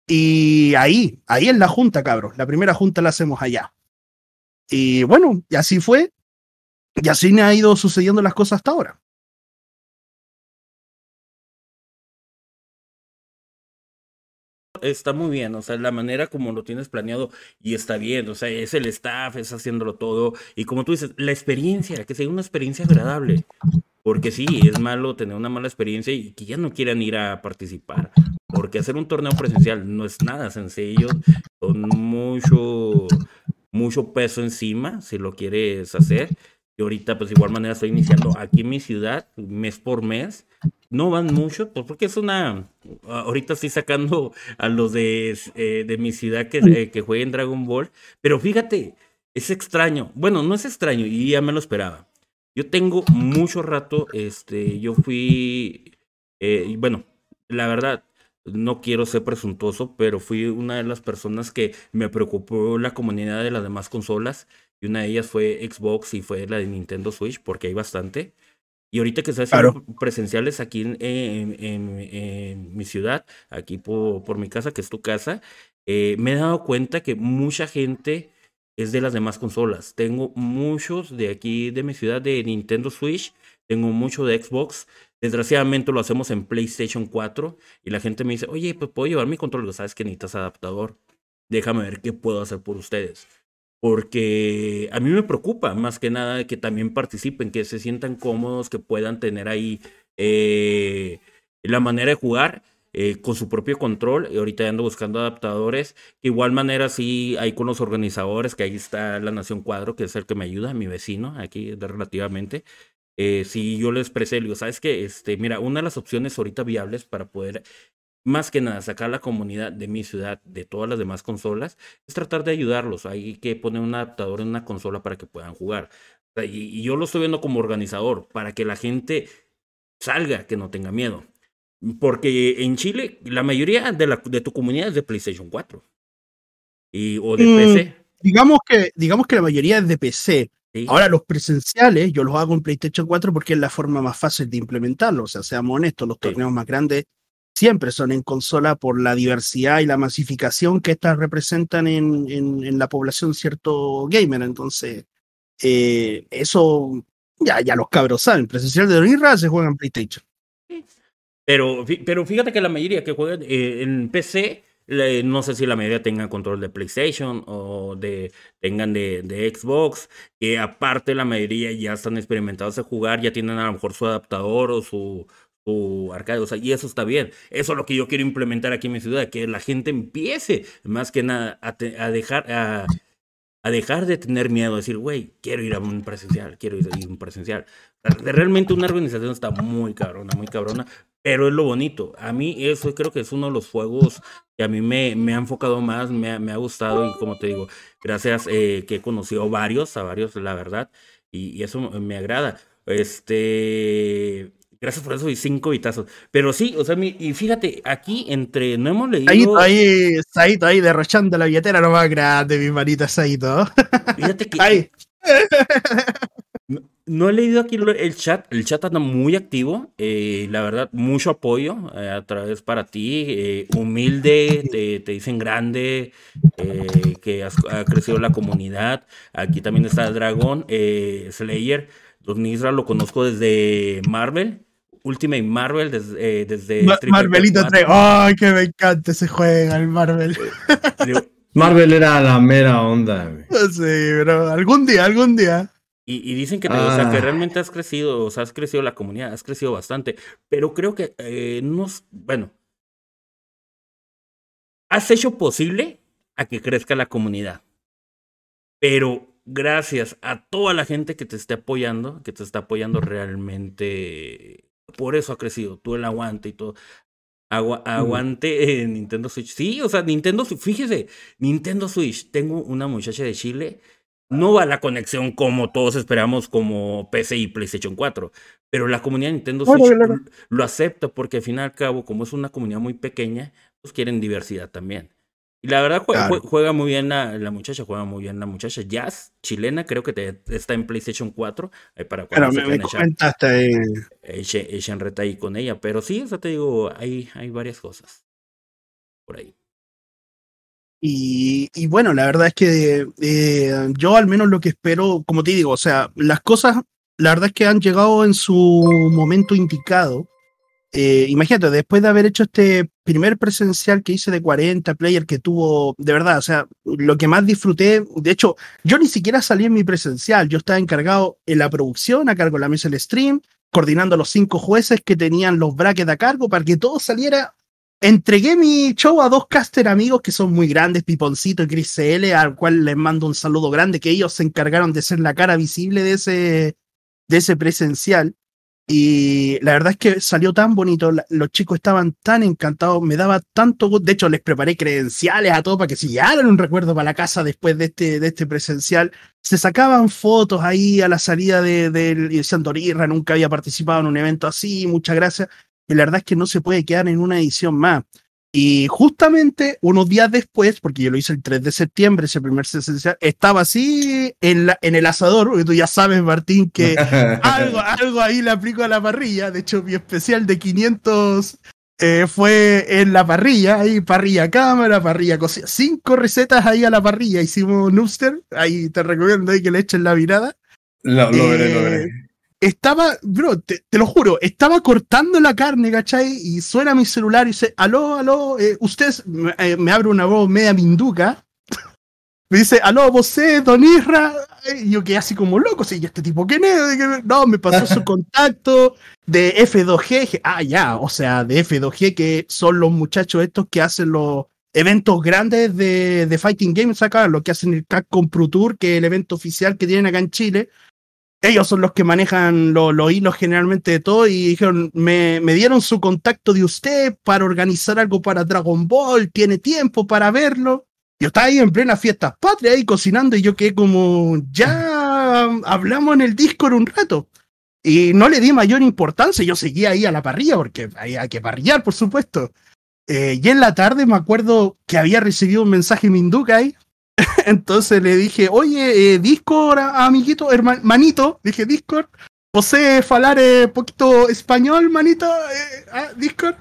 Y ahí, ahí en la junta, cabros. La primera junta la hacemos allá. Y bueno, y así fue. Y así me ha ido sucediendo las cosas hasta ahora. Está muy bien, o sea, la manera como lo tienes planeado y está bien, o sea, es el staff, es haciéndolo todo, y como tú dices, la experiencia, que sea una experiencia agradable, porque sí, es malo tener una mala experiencia y que ya no quieran ir a participar, porque hacer un torneo presencial no es nada sencillo, con mucho, mucho peso encima, si lo quieres hacer, y ahorita pues de igual manera estoy iniciando aquí en mi ciudad, mes por mes, no van mucho, pues porque es una. Ahorita estoy sacando a los de, eh, de mi ciudad que, eh, que jueguen Dragon Ball. Pero fíjate, es extraño. Bueno, no es extraño, y ya me lo esperaba. Yo tengo mucho rato, este, yo fui. Eh, bueno, la verdad, no quiero ser presuntuoso, pero fui una de las personas que me preocupó la comunidad de las demás consolas. Y una de ellas fue Xbox y fue la de Nintendo Switch, porque hay bastante. Y ahorita que estoy haciendo Claro. presenciales aquí en, en- en- en mi ciudad, aquí por, por mi casa, que es tu casa, eh, me he dado cuenta que mucha gente es de las demás consolas. Tengo muchos de aquí de mi ciudad de Nintendo Switch, tengo mucho de Xbox. Desgraciadamente lo hacemos en PlayStation 4 y la gente me dice, oye, pues puedo llevar mi control. Sabes que necesitas adaptador. Déjame ver qué puedo hacer por ustedes porque a mí me preocupa más que nada que también participen, que se sientan cómodos, que puedan tener ahí eh, la manera de jugar eh, con su propio control. Y ahorita ando buscando adaptadores. De igual manera, sí, hay con los organizadores, que ahí está la Nación Cuadro, que es el que me ayuda, mi vecino, aquí relativamente. Eh, si yo le expresé, digo, ¿sabes qué? Este, mira, una de las opciones ahorita viables para poder más que nada sacar la comunidad de mi ciudad de todas las demás consolas es tratar de ayudarlos. Hay que poner un adaptador en una consola para que puedan jugar. Y, y yo lo estoy viendo como organizador, para que la gente salga, que no tenga miedo. Porque en Chile la mayoría de, la, de tu comunidad es de PlayStation 4 y, o de Mm, PC. Digamos que, digamos que la mayoría es de PC. ¿sí? Ahora los presenciales yo los hago en PlayStation 4 porque es la forma más fácil de implementarlo. O sea, seamos honestos, los Sí. torneos más grandes siempre son en consola por la diversidad y la masificación que estas representan en, en- la población cierto gamer. Entonces, eh, eso ya, ya los cabros saben. Presencial de Donirra se juega en PlayStation. Pero, pero fíjate que la mayoría que juegan eh, en PC, no sé si la mayoría tengan control de PlayStation o de tengan de, de, Xbox, que aparte la mayoría ya están experimentados de jugar, ya tienen a lo mejor su adaptador o su, su arcade, o sea, y eso está bien. Eso es lo que yo quiero implementar aquí en mi ciudad, que la gente empiece más que nada a, dejar a dejar de tener miedo, a decir, güey, quiero ir a un presencial, quiero ir a un presencial. Realmente una organización está muy cabrona, muy cabrona, pero es lo bonito. A mí eso creo que es uno de los juegos que a mí me, me ha enfocado más, me, me, ha gustado y como te digo, gracias eh, que he conocido varios, a varios, la verdad, y, y eso me agrada. Este, Gracias por eso y cinco vitazos. Pero sí, o sea, y fíjate, aquí entre no hemos leído. Ahí, ahí, Saito, ahí derrochando la billetera nomás grande, mi manita Saito. Fíjate que. Ahí. No, he leído aquí el chat, el chat anda muy activo, eh, la verdad, mucho apoyo eh, a través para ti, eh, humilde, te, dicen grande, que ha crecido la comunidad, aquí también está dragón, Slayer, Don Isra lo conozco desde Marvel, Ultimate Marvel desde, eh, desde Marvelito 3. ¡Ay, que me encanta ese juego, el Marvel! Marvel era la mera onda. Sí, pero algún día, algún día. Y, dicen que, que ah. realmente has crecido, o sea, has crecido la comunidad, has crecido bastante. Pero creo que eh, no, bueno, has hecho posible a que crezca la comunidad. Pero gracias a toda la gente que te esté apoyando, que te está apoyando realmente por eso ha crecido, tú el aguante y todo. aguante en Nintendo Switch. Sí, o sea, Nintendo fíjese, Nintendo Switch, tengo una muchacha de Chile, no va la conexión como todos esperamos como PC y PlayStation 4, pero la comunidad de Nintendo Switch lo acepta porque al fin y al cabo, como es una comunidad muy pequeña, pues quieren diversidad también. Y la verdad juega, muy bien la, muchacha, juega muy bien la muchacha. Jazz, chilena, creo que te, está en PlayStation 4. Eh, para cuando Pero me, me comentaste ahí. Echen, reta ahí con ella. Pero sí, o sea, te digo, hay, hay varias cosas por ahí. Y, y bueno, la verdad es que eh, yo al menos lo que espero, como te digo, o sea, las cosas, la verdad es que han llegado en su momento indicado. Eh, imagínate, después de haber hecho este primer presencial que hice de 40 player que tuvo, de verdad, o sea, lo que más disfruté, de hecho, yo ni siquiera salí en mi presencial, yo estaba encargado en la producción, a cargo de la mesa del stream, coordinando a los cinco jueces que tenían los brackets a cargo para que todo saliera. Entregué mi show a dos caster amigos que son muy grandes, Piponcito y Chris CL, al cual les mando un saludo grande, que ellos se encargaron de ser la cara visible de ese, de ese presencial. Y la verdad es que salió tan bonito, los chicos estaban tan encantados, me daba tanto gusto. De hecho, les preparé credenciales a todos para que se llevaran un recuerdo para la casa después de este, de este presencial. Se sacaban fotos ahí a la salida de, de, Santorirra, nunca había participado en un evento así, muchas gracias. Y la verdad es que no se puede quedar en una edición más. Y justamente unos días después, porque yo lo hice el 3 de septiembre, ese primer presencial, estaba así en, la, en el asador, porque tú ya sabes, Martín, que algo, algo ahí le aplico a la parrilla. De hecho, mi especial de 500 eh, fue en la parrilla, ahí parrilla cámara, parrilla cocina. Cinco recetas ahí a la parrilla. Hicimos Nooster, ahí te recomiendo ahí que le echen la mirada. Lo, lo veré, lo veré. Eh, estaba, bro, te, lo juro, estaba cortando la carne, ¿cachai? Y suena mi celular y dice, aló, aló, eh, usted eh, me abre una voz media minduca. me dice, aló, vos Don Isra. Y yo quedé así como loco, ¿sí? ¿Y este tipo qué es? No, me pasó su contacto de F2G. Ah, ya, o sea, de F2G, que son los muchachos estos que hacen los eventos grandes de, de Fighting Games acá, lo que hacen el Capcom Pro Tour, que es el evento oficial que tienen acá en Chile ellos son los que manejan los hilos generalmente de todo y dijeron, me, dieron su contacto de usted para organizar algo para Dragon Ball, tiene tiempo para verlo. Yo estaba ahí en plena fiesta patria ahí cocinando y yo quedé como, ya hablamos en el Discord un rato. Y no le di mayor importancia, yo seguía ahí a la parrilla porque había que parrillar, por supuesto. Eh, y en la tarde me acuerdo que había recibido un mensaje Minduca ahí Entonces le dije, oye, eh, Discord, amiguito, hermanito, dije Discord, ¿posee falar eh, poquito español, manito? Eh, ah, Discord.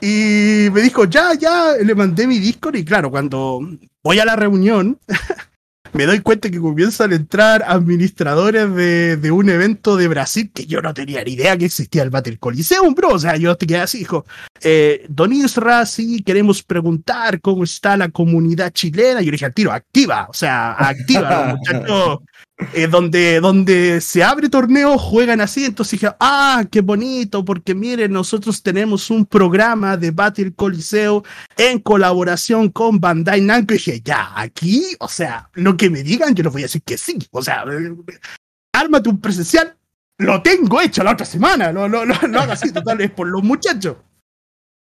Y me dijo, ya, ya, le mandé mi Discord y claro, cuando voy a la reunión, me doy cuenta que comienzan a entrar administradores de, de, un evento de Brasil que yo no tenía ni idea que existía el Battle Coliseum, bro. O sea, yo te quedé así, hijo. Eh, Don Isra, sí, queremos preguntar cómo está la comunidad chilena. Y yo le dije al tiro, activa, o sea, activa, muchachos. Eh, donde, donde se abre torneo, juegan así. Entonces dije, ah, qué bonito, porque miren, nosotros tenemos un programa de Battle Coliseo en colaboración con Bandai Namco. Y dije, ya, aquí, o sea, lo que me digan, yo les voy a decir que sí. O sea, ármate un presencial, lo tengo hecho la otra semana, no, no, no, no así, total, es por los muchachos.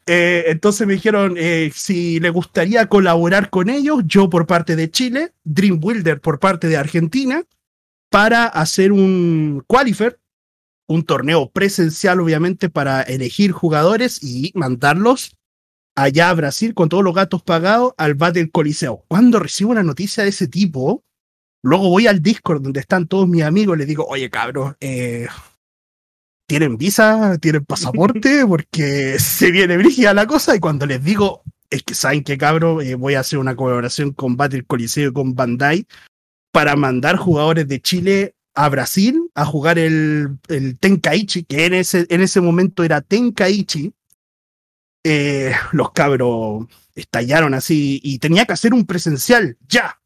Eh, entonces me dijeron eh, si le gustaría colaborar con ellos, yo por parte de Chile, Dream Builder por parte de Argentina, para hacer un qualifier, un torneo presencial obviamente para elegir jugadores y mandarlos allá a Brasil con todos los gatos pagados al Battle Coliseo. Cuando recibo una noticia de ese tipo, luego voy al Discord donde están todos mis amigos y les digo, oye cabros, eh, ¿tienen visa? ¿Tienen pasaporte? Porque se viene brígida la cosa y cuando les digo, es que saben que cabro, eh, voy a hacer una colaboración con Battle Coliseo y con Bandai para mandar jugadores de Chile a Brasil a jugar el, el Tenkaichi, que en ese, en ese momento era Tenkaichi. Eh, los cabros estallaron así y tenía que hacer un presencial ya,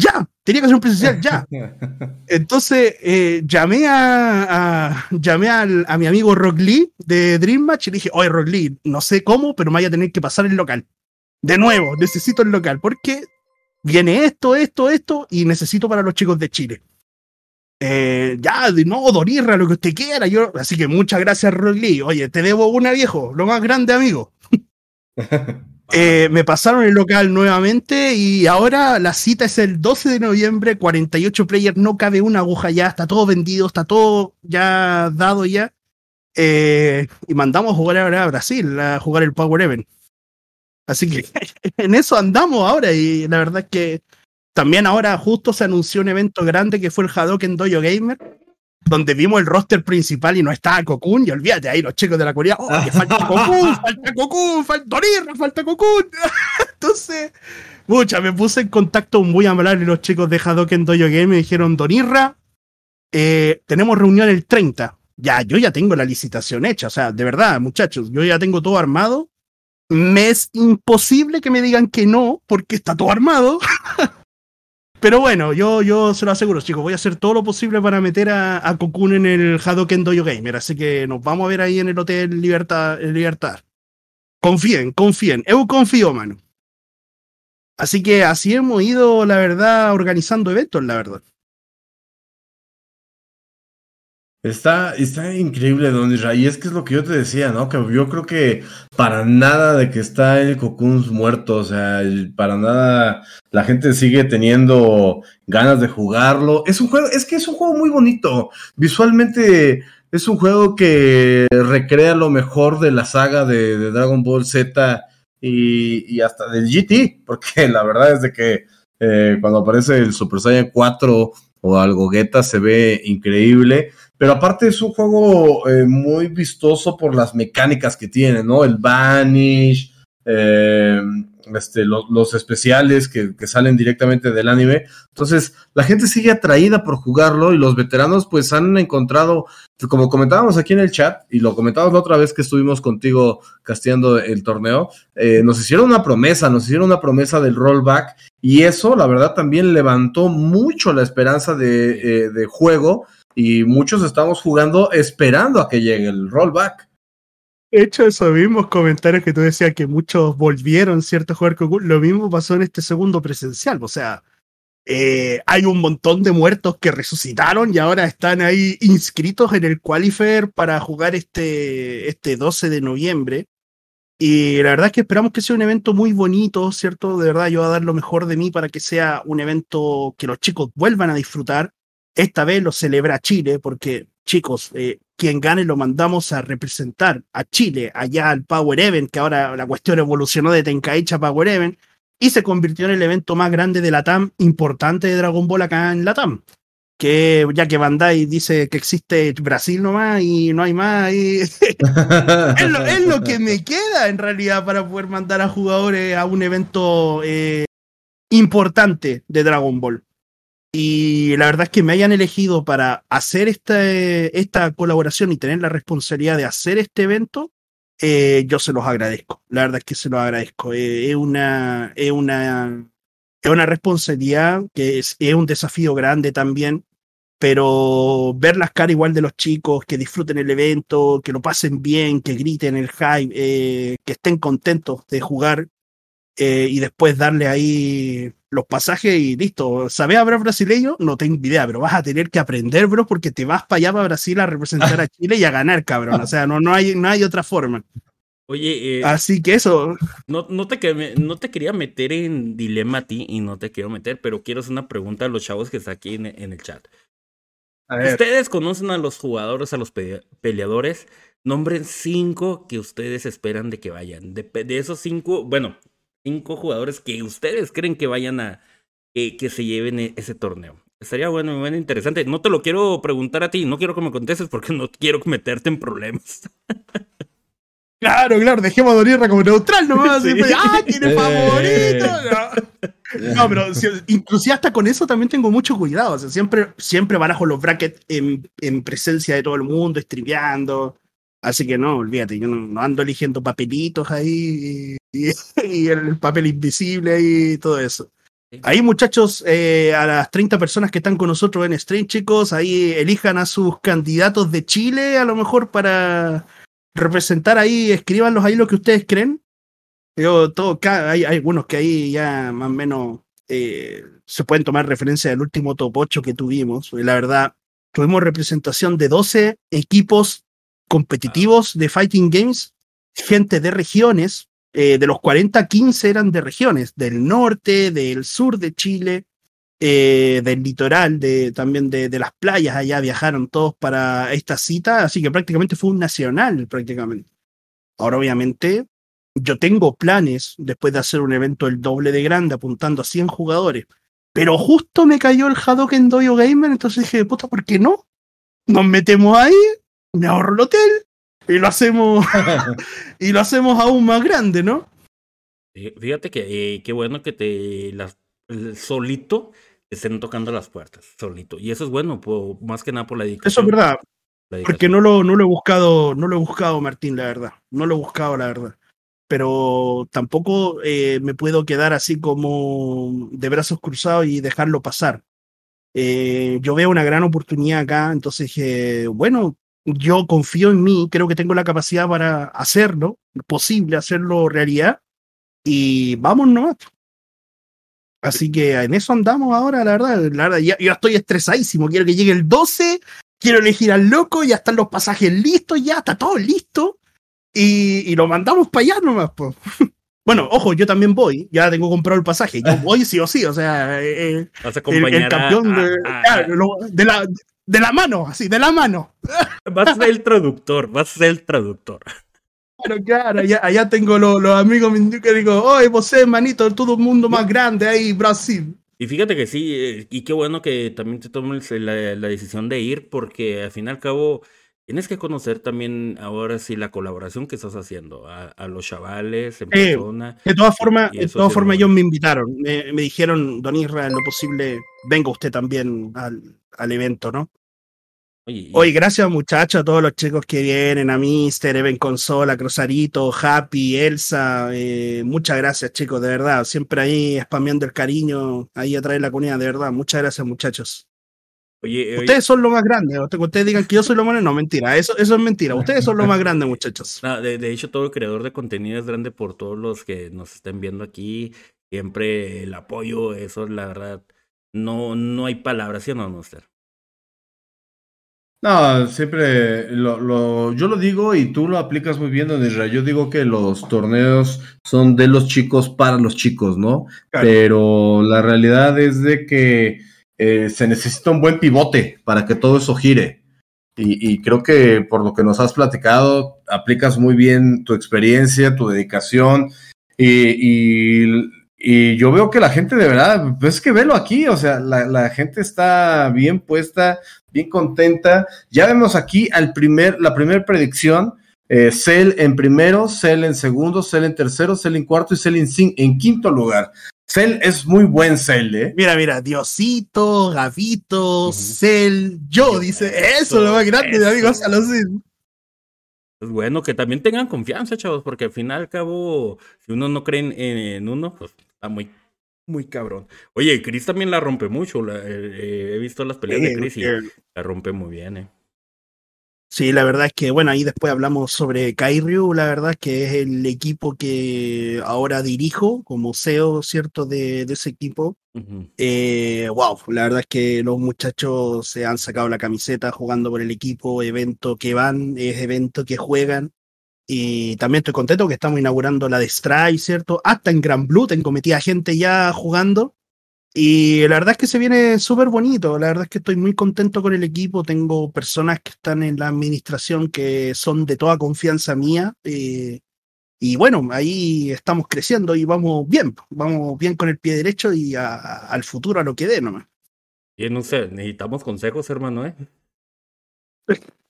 ya, tenía que hacer un presencial ya. Entonces eh, llamé a, a llamé al, a mi amigo Rock Lee de Dream Match y le dije, oye Rock Lee, no sé cómo, pero me vaya a tener que pasar el local. De nuevo, necesito el local, porque viene esto, esto, esto, y necesito para los chicos de Chile. Eh, ya, no, Dorirra, lo que usted quiera. Yo, así que muchas gracias, Rock Lee. Oye, te debo una, viejo, lo más grande, amigo. Eh, me pasaron el local nuevamente y ahora la cita es el 12 de noviembre, 48 players, no cabe una aguja ya, está todo vendido, está todo ya dado ya. Eh, y mandamos a jugar ahora a Brasil, a jugar el Power Event. Así que en eso andamos ahora y la verdad es que también ahora justo se anunció un evento grande que fue el Hadoken Dojo Gamer, donde vimos el roster principal y no estaba Cocoon, y olvídate, ahí los chicos de la Corea, oh, que falta Cocoon, falta Cocoon, falta Dorirra, falta Cocoon. Entonces, mucha, me puse en contacto muy amable los chicos de Hadoken Dojo Game me dijeron, Donirra, eh, tenemos reunión el 30. Ya, yo ya tengo la licitación hecha, o sea, de verdad, muchachos, yo ya tengo todo armado. Me es imposible que me digan que no, porque está todo armado. Pero bueno, yo, yo se lo aseguro, chicos. Voy a hacer todo lo posible para meter a, a Cocoon en el Hadoken Dojo Gamer. Así que nos vamos a ver ahí en el Hotel Libertad. Libertad. Confíen, confíen. Eu confío, mano. Así que así hemos ido, la verdad, organizando eventos, la verdad. Está, está increíble, Don Israel. Y es que es lo que yo te decía, ¿no? Que yo creo que para nada de que está el Cocoons muerto, o sea, para nada la gente sigue teniendo ganas de jugarlo. Es un juego, es que es un juego muy bonito. Visualmente es un juego que recrea lo mejor de la saga de, Dragon Ball Z y, y, hasta del GT, porque la verdad es de que eh, cuando aparece el Super Saiyan 4 o algo Gogeta se ve increíble. Pero aparte es un juego eh, muy vistoso por las mecánicas que tiene, ¿no? El Vanish, eh, este, lo, los especiales que, salen directamente del anime. Entonces, la gente sigue atraída por jugarlo y los veteranos pues han encontrado, como comentábamos aquí en el chat, y lo comentábamos la otra vez que estuvimos contigo casteando el torneo, eh, nos hicieron una promesa, nos hicieron una promesa del rollback y eso, la verdad, también levantó mucho la esperanza de, de juego y muchos estamos jugando esperando a que llegue el rollback. De hecho, esos mismos comentarios que tú decías que muchos volvieron, ¿cierto? A jugar Lo mismo pasó en este segundo presencial. O sea, eh, hay un montón de muertos que resucitaron y ahora están ahí inscritos en el Qualifier para jugar este, este 12 de noviembre. Y la verdad es que esperamos que sea un evento muy bonito, ¿cierto? De verdad, yo voy a dar lo mejor de mí para que sea un evento que los chicos vuelvan a disfrutar. Esta vez lo celebra Chile, porque, chicos, eh, quien gane lo mandamos a representar a Chile allá al Power Event, que ahora la cuestión evolucionó de Tenkaichi a Power Event, y se convirtió en el evento más grande de la TAM, importante de Dragon Ball acá en la TAM. Que ya que Bandai dice que existe Brasil nomás y no hay más, y es, lo, es, lo, que me queda en realidad para poder mandar a jugadores a un evento eh, importante de Dragon Ball. Y la verdad es que me hayan elegido para hacer esta, esta colaboración y tener la responsabilidad de hacer este evento, eh, yo se los agradezco. La verdad es que se los agradezco. Eh, es, una, es, una, es una responsabilidad que es, es un desafío grande también pero ver las caras igual de los chicos, que disfruten el evento, que lo pasen bien, que griten el hype, eh, que estén contentos de jugar eh, y después darle ahí los pasajes y listo. ¿Sabes hablar brasileño? No tengo idea, pero vas a tener que aprender, bro, porque te vas para allá, para Brasil, a representar a Chile y a ganar, cabrón. O sea, no, no, hay, no hay otra forma. Oye, eh, así que eso. No, no, te, no te quería meter en dilema a ti y no te quiero meter, pero quiero hacer una pregunta a los chavos que están aquí en el chat. Ustedes conocen a los jugadores, a los peleadores. Nombren cinco que ustedes esperan de que vayan. De, esos cinco, bueno, cinco jugadores que ustedes creen que vayan a que se lleven e, ese torneo. Estaría bueno, bueno, interesante. No te lo quiero preguntar a ti, no quiero que me contestes porque no quiero meterte en problemas. Claro, claro, dejemos a Donierra como neutral nomás. ¡Ah, tiene favorito! No, pero inclusive hasta con eso también tengo mucho cuidado. O sea, siempre, siempre barajo los brackets en, en presencia de todo el mundo, estripeando. Así que no, olvídate, yo no, ando eligiendo papelitos ahí y, el papel invisible y todo eso. Ahí, muchachos, eh, a las 30 personas que están con nosotros en stream, chicos, ahí elijan a sus candidatos de Chile, a lo mejor para representar ahí, escríbanlos ahí lo que ustedes creen. Yo, todo, hay, hay algunos que ahí ya más o menos eh, se pueden tomar referencia del último top 8 que tuvimos. La verdad, tuvimos representación de 12 equipos competitivos de Fighting Games, gente de regiones, eh, de los 40, 15 eran de regiones, del norte, del sur de Chile, eh, del litoral, de, también de, de, las playas allá, viajaron todos para esta cita, así que prácticamente fue un nacional, prácticamente. Ahora, obviamente, yo tengo planes después de hacer un evento el doble de grande, apuntando a 100 jugadores, pero justo me cayó el Hadoken Doyo Gamer, entonces dije, puta, ¿por qué no? Nos metemos ahí, me ahorro el hotel y lo hacemos, y lo hacemos aún más grande, ¿no? Fíjate que eh, qué bueno que te las, solito estén tocando las puertas solito. Y eso es bueno, más que nada por la dedicación. Eso es verdad. Porque no lo, no lo he buscado, no lo he buscado, Martín, la verdad. No lo he buscado, la verdad. Pero tampoco eh, me puedo quedar así como de brazos cruzados y dejarlo pasar. Eh, yo veo una gran oportunidad acá, entonces dije, bueno, yo confío en mí, creo que tengo la capacidad para hacerlo, posible hacerlo realidad, y vamos nomás. Así que en eso andamos ahora, la verdad. La verdad, ya, yo estoy estresadísimo. Quiero que llegue el 12. Quiero elegir al loco. Ya están los pasajes listos, ya está todo listo. Y, y lo mandamos para allá nomás. Pues. Bueno, ojo, yo también voy. Ya tengo comprado el pasaje. Yo voy sí o sí. O sea, eh, eh el, campeón de, de, la, de la mano, así, de la mano. Vas a ser el traductor. Vas a ser el traductor. Claro, claro, allá, tengo los, amigos que digo, oye, vos manito, todo el mundo más grande ahí, Brasil. Y fíjate que sí, eh, y qué bueno que también te tomes la, decisión de ir, porque al fin y al cabo tienes que conocer también ahora sí la colaboración que estás haciendo a, los chavales en persona. De todas formas, de todas formas ellos me invitaron, me, dijeron, don Israel, lo posible, venga usted también al, al evento, ¿no? Oye, gracias muchachos a todos los chicos que vienen, a Mister, Even Consola, Cruzarito, Happy, Elsa, eh, muchas gracias chicos, de verdad, siempre ahí spameando el cariño, ahí atrás de la comunidad, de verdad, muchas gracias muchachos. Oye, ustedes son lo más grande, ustedes digan que yo soy lo más no, mentira, eso, eso es mentira, ustedes son lo más grande muchachos. de, de, hecho, todo el creador de contenido es grande por todos los que nos estén viendo aquí, siempre el apoyo, eso la verdad, no, no hay palabras, ¿sí o no, Monster? No, siempre lo, lo, yo lo digo y tú lo aplicas muy bien, don Israel. Yo digo que los torneos son de los chicos para los chicos, ¿no? Pero la realidad es de que eh, se necesita un buen pivote para que todo eso gire. Y, y, creo que por lo que nos has platicado, aplicas muy bien tu experiencia, tu dedicación y, y y yo veo que la gente de verdad, pues es que velo aquí, o sea, la, la, gente está bien puesta, bien contenta. Ya vemos aquí al primer, la primera predicción eh, Cell en primero, Cell en segundo, Cell en tercero, Cell en cuarto y Cell en, en quinto lugar. Cell es muy buen Cell, ¿eh? Mira, mira, Diosito, Gavito, Cell, yo, dice, eso, lo más grande de amigos a los es bueno que también tengan confianza, chavos, porque al final al cabo, si uno no cree en, uno, pues está muy, muy cabrón. Oye, Chris también la rompe mucho. Eh, eh, he visto las peleas de Chris y la rompe muy bien, eh. Sí, la verdad es que, bueno, ahí después hablamos sobre Kairyu, la verdad que es el equipo que ahora dirijo como CEO, ¿cierto?, de, ese equipo. eh, wow, la verdad es que los muchachos se han sacado la camiseta jugando por el equipo, evento que van, es evento que juegan. Y también estoy contento que estamos inaugurando la de Strike, ¿cierto? Hasta en Gran Blue tengo metida gente ya jugando. Y la verdad es que se viene súper bonito, la verdad es que estoy muy contento con el equipo, tengo personas que están en la administración que son de toda confianza mía. Eh, y bueno, ahí estamos creciendo y vamos bien, vamos bien con el pie derecho y al futuro a lo que dé nomás. Bien, no sé, necesitamos consejos, hermano, ¿eh?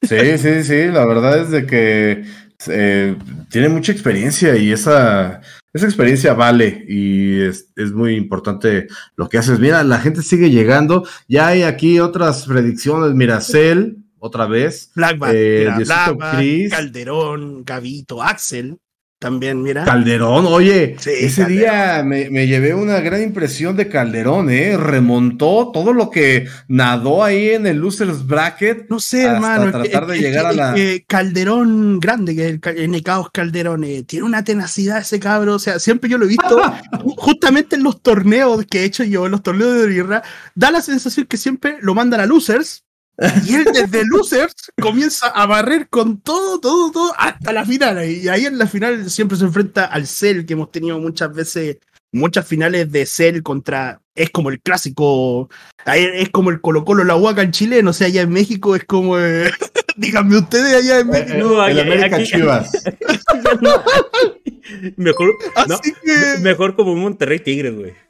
Sí, sí, sí, la verdad es de que eh, tiene mucha experiencia y esa, esa experiencia vale y es, es, muy importante lo que haces. Mira, la gente sigue llegando. Ya hay aquí otras predicciones. Mira, Cell, otra vez. Blackback, eh, Calderón, Gavito, Axel. También, mira. Calderón, oye, ese día me, me, llevé una gran impresión de Calderón, ¿eh? Remontó todo lo que nadó ahí en el Losers Bracket. No sé, hermano. tratar de llegar a la. Calderón grande, que el, el Calderón, eh, tiene una tenacidad ese cabro. O sea, siempre yo lo he visto, justamente en los torneos que he hecho yo, en los torneos de Guerra, da la sensación que siempre lo mandan a Losers y él desde Losers comienza a barrer con todo, todo, todo hasta la final. Y ahí en la final siempre se enfrenta al Cell, que hemos tenido muchas veces, muchas finales de Cell contra. Es como el clásico. Es como el Colo Colo, la Huaca en Chile, no sé, allá en México es como. díganme ustedes allá en eh, México. en América Chivas. mejor, mejor como un Monterrey Tigres, güey.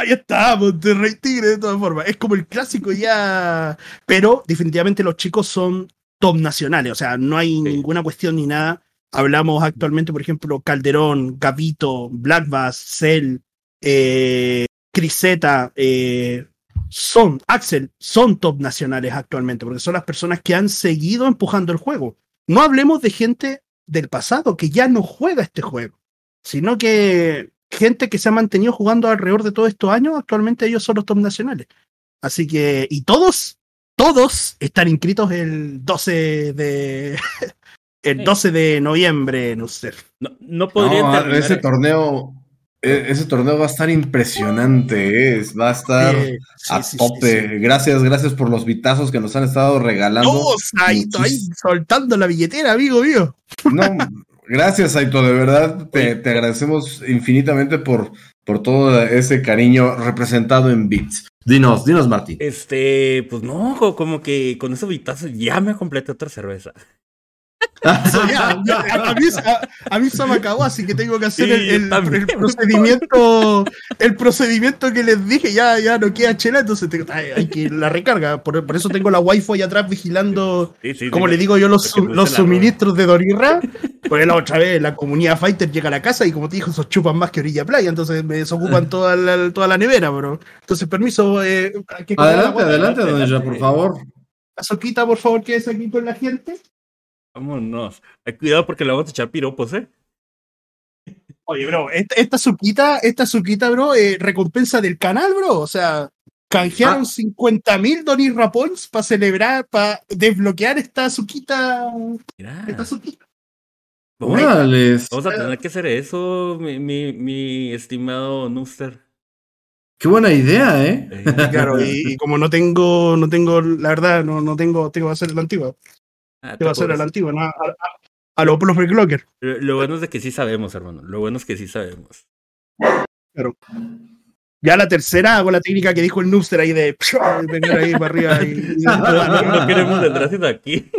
Ahí está, Monterrey Tigre de todas formas. Es como el clásico ya. Pero definitivamente los chicos son top nacionales. O sea, no hay ninguna cuestión ni nada. Hablamos actualmente, por ejemplo, Calderón, Gavito, Black Bass, Cell, eh, Criseta, eh, son, Axel, son top nacionales actualmente, porque son las personas que han seguido empujando el juego. No hablemos de gente del pasado que ya no juega este juego, sino que gente que se ha mantenido jugando alrededor de todos estos años, actualmente ellos son los top nacionales. Así que, y todos, todos están inscritos el 12 de el 12 de noviembre, no sé. No, no podría ese torneo e, ese torneo va a estar impresionante, ¿eh? va a estar a tope. gracias, gracias por los vitazos que nos han estado regalando. ahí, ahí soltando la billetera, amigo mío. No, Gracias, Aito, de verdad te, agradecemos infinitamente por, por todo ese cariño representado en Bits. Dinos, dinos, Martín. Este, pues no, como que con esos vitazos ya me completé otra cerveza a, mí, se me acabó, así que tengo que hacer el, procedimiento el procedimiento que les dije, ya, ya no queda chela, entonces hay, que la recarga. Por, eso tengo la wifi ahí atrás vigilando, como le digo yo, los, los suministros de Dorirra. Pues la otra vez la comunidad Fighter llega a la casa y como te dijo, esos chupan más que orilla playa, entonces me desocupan toda la, toda la nevera, bro. Entonces, permiso. Eh, adelante, adelante, doña, por favor. La soquita, por favor, que es aquí con la gente. Vámonos. cuidado porque le vamos a echar piropos, ¿eh? Oye, bro, esta, esta suquita, esta suquita, bro, eh, recompensa del canal, bro. O sea, canjearon 50 ah. mil Donirra Points para celebrar, para desbloquear esta suquita. Esta suquita. Vamos, vamos a tener que hacer eso, mi, mi, mi estimado Nuster. Qué buena idea, ¿eh? claro, y, como no tengo, no tengo, la verdad, no, no tengo, tengo que hacer la antigua. Ah, va a ser a la antigua, ¿no? A, los lo Clocker. Lo, bueno es de que sí sabemos, hermano. Lo bueno es que sí sabemos. Pero ya la tercera hago la técnica que dijo el Noobster ahí de venir ahí para arriba. Y, no, queremos detrás de aquí.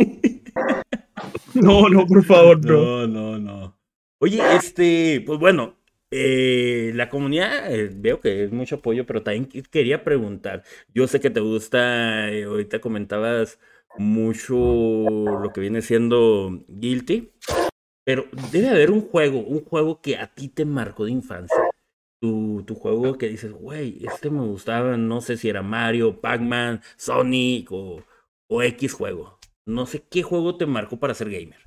no, no, por favor, no. No, no, no. Oye, este, pues bueno, eh, la comunidad eh, veo que es mucho apoyo, pero también quería preguntar. Yo sé que te gusta, eh, ahorita comentabas mucho lo que viene siendo Guilty. Pero debe haber un juego, un juego que a ti te marcó de infancia. Tu, tu juego que dices, güey, este me gustaba, no sé si era Mario, Pac-Man, Sonic o, o X juego. No sé qué juego te marcó para ser gamer.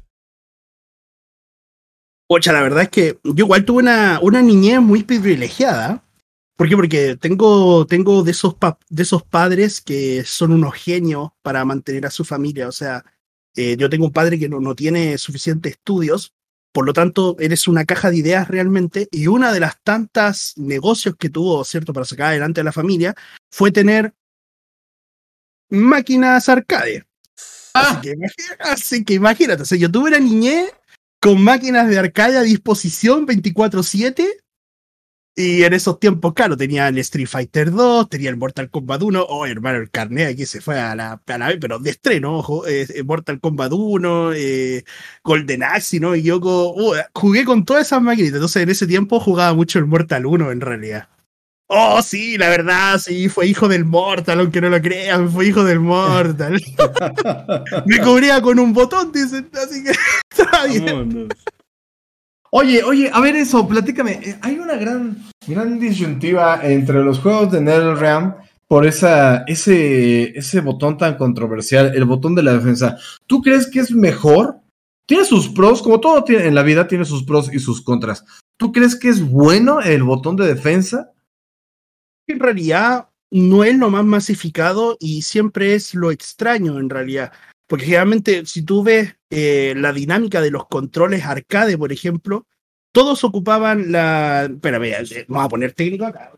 Ocha, la verdad es que yo igual tuve una, una niñez muy privilegiada. ¿Por qué? Porque tengo, tengo de, esos de esos padres que son unos genios para mantener a su familia. O sea, eh, yo tengo un padre que no, no tiene suficientes estudios, por lo tanto, eres una caja de ideas realmente. Y una de las tantas negocios que tuvo, ¿cierto?, para sacar adelante a la familia, fue tener máquinas arcade. Así, que, así que imagínate, o sea, yo tuve una niñez con máquinas de arcade a disposición 24/7 y en esos tiempos, claro, tenía el Street Fighter 2, tenía el Mortal Kombat 1, oh hermano, el carnet aquí se fue a la, a la pero de estreno, ojo, eh, Mortal Kombat 1, eh, Golden Axe, ¿no? Y yo uh, jugué con todas esas máquinas, entonces en ese tiempo jugaba mucho el Mortal 1 en realidad. Oh, sí, la verdad, sí, fue hijo del Mortal, aunque no lo crean, fue hijo del Mortal. Me cubría con un botón, dicen, así que estaba bien. Oye, oye, a ver eso, platícame. Eh, hay una gran, gran disyuntiva entre los juegos de NetherRealm por esa, ese, ese botón tan controversial, el botón de la defensa. ¿Tú crees que es mejor? Tiene sus pros, como todo tiene, en la vida tiene sus pros y sus contras. ¿Tú crees que es bueno el botón de defensa? En realidad no es lo más masificado y siempre es lo extraño en realidad. Porque generalmente, si tú ves eh, la dinámica de los controles arcade, por ejemplo, todos ocupaban la. Espera, vamos a poner técnico acá.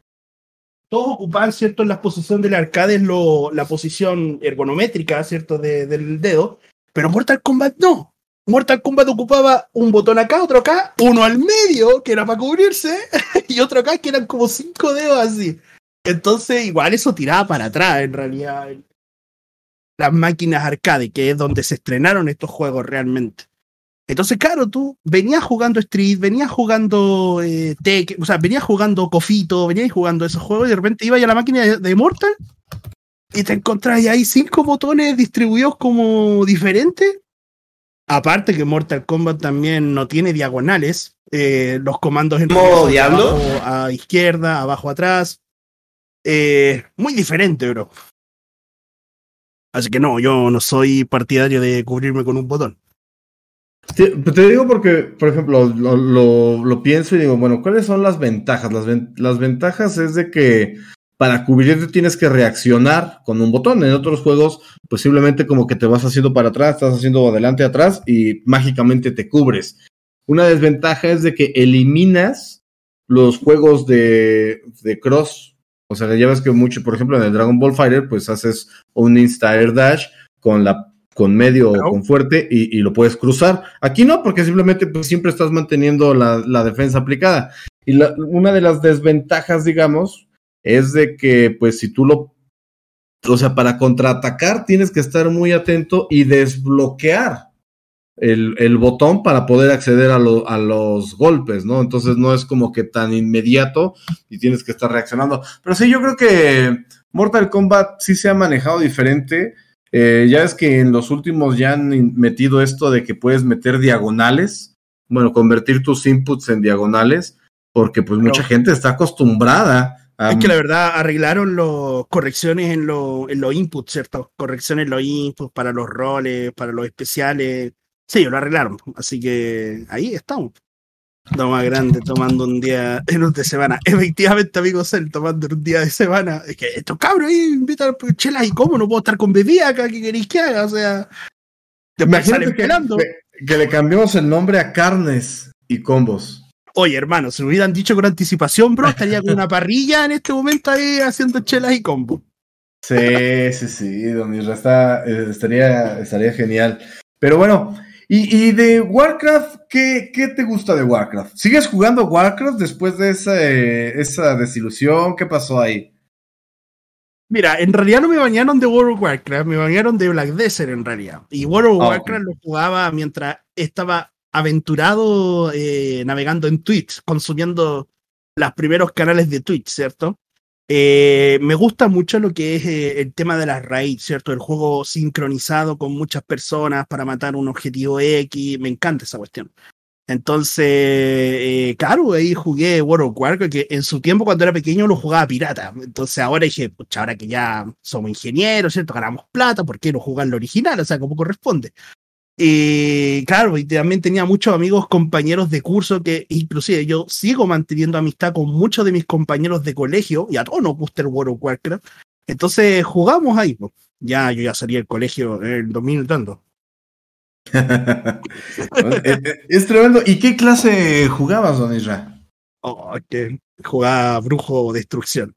Todos ocupaban, ¿cierto? En la posición del arcade, lo, la posición ergonométrica, ¿cierto? del dedo. Pero Mortal Kombat no. Mortal Kombat ocupaba un botón acá, otro acá, uno al medio, que era para cubrirse, y otro acá, que eran como cinco dedos así. Entonces, igual eso tiraba para atrás, en realidad las máquinas arcade, que es donde se estrenaron estos juegos realmente. Entonces, claro, tú venías jugando Street, venías jugando eh, Tech, o sea, venías jugando Cofito, venías jugando esos juegos y de repente ibas a la máquina de, Mortal y te encontrás ahí cinco botones distribuidos como diferentes. Aparte que Mortal Kombat también no tiene diagonales, eh, los comandos en modo diablo a izquierda, abajo, atrás. Eh, muy diferente, bro. Así que no, yo no soy partidario de cubrirme con un botón. Te, digo porque, por ejemplo, lo, pienso y digo, bueno, ¿cuáles son las ventajas? Las, ventajas es de que para cubrirte tienes que reaccionar con un botón. En otros juegos, posiblemente como que te vas haciendo para atrás, estás haciendo adelante, atrás y mágicamente te cubres. Una desventaja es de que eliminas los juegos de, de cross o sea, ya ves que mucho, por ejemplo, en el Dragon Ball Fighter, pues haces un Insta Air Dash con la con medio o con fuerte y, lo puedes cruzar. Aquí no, porque simplemente pues, siempre estás manteniendo la, defensa aplicada. Y una de las desventajas, digamos, es de que, pues, si tú lo. O sea, para contraatacar tienes que estar muy atento y desbloquear el, botón para poder acceder a, a, los golpes, ¿no? Entonces no es como que tan inmediato y tienes que estar reaccionando. Pero sí, yo creo que Mortal Kombat sí se ha manejado diferente. Eh, ya es que en los últimos ya han metido esto de que puedes meter diagonales, bueno, convertir tus inputs en diagonales, porque pues mucha gente está acostumbrada a... Es que la verdad arreglaron las correcciones en los en inputs, ¿cierto? Correcciones en los inputs para los roles, para los especiales. Sí, lo arreglaron. Así que ahí estamos. Lo más grande, tomando un día en un de semana. Efectivamente, amigo Cel, tomando un día de semana. Es que estos cabros ahí invitan chelas y cómo no puedo estar con bebida acá, ¿qué queréis que haga? O sea, Imagínate que, que, que, le cambiamos el nombre a carnes y combos. Oye, hermano, si me hubieran dicho con anticipación, bro, estaría con una parrilla en este momento ahí haciendo chelas y combos. Sí, sí, sí, don Isra, eh, estaría, estaría genial. Pero bueno, y, de Warcraft, ¿qué, ¿qué, te gusta de Warcraft? ¿Sigues jugando Warcraft después de esa, esa desilusión? ¿Qué pasó ahí? Mira, en realidad no me bañaron de World of Warcraft, me bañaron de Black Desert en realidad. Y World of ah, Warcraft lo jugaba mientras estaba aventurado eh, navegando en Twitch, consumiendo los primeros canales de Twitch, ¿cierto? Eh, me gusta mucho lo que es eh, el tema de las raids, ¿cierto? El juego sincronizado con muchas personas para matar un objetivo X. Me encanta esa cuestión. Entonces, eh, claro, ahí jugué World of Warcraft, que en su tiempo cuando era pequeño lo jugaba pirata. Entonces ahora dije, pucha, ahora que ya somos ingenieros, ¿cierto? Ganamos plata, ¿por qué no jugar lo original? O sea, como corresponde. Y claro, y también tenía muchos amigos, compañeros de curso que inclusive yo sigo manteniendo amistad con muchos de mis compañeros de colegio y a todos nos gusta el World of Warcraft. Entonces jugamos ahí. Pues. Ya yo ya salí del colegio en el 2000 tanto. es tremendo. ¿Y qué clase jugabas, don Isra? Oh, que jugaba brujo destrucción.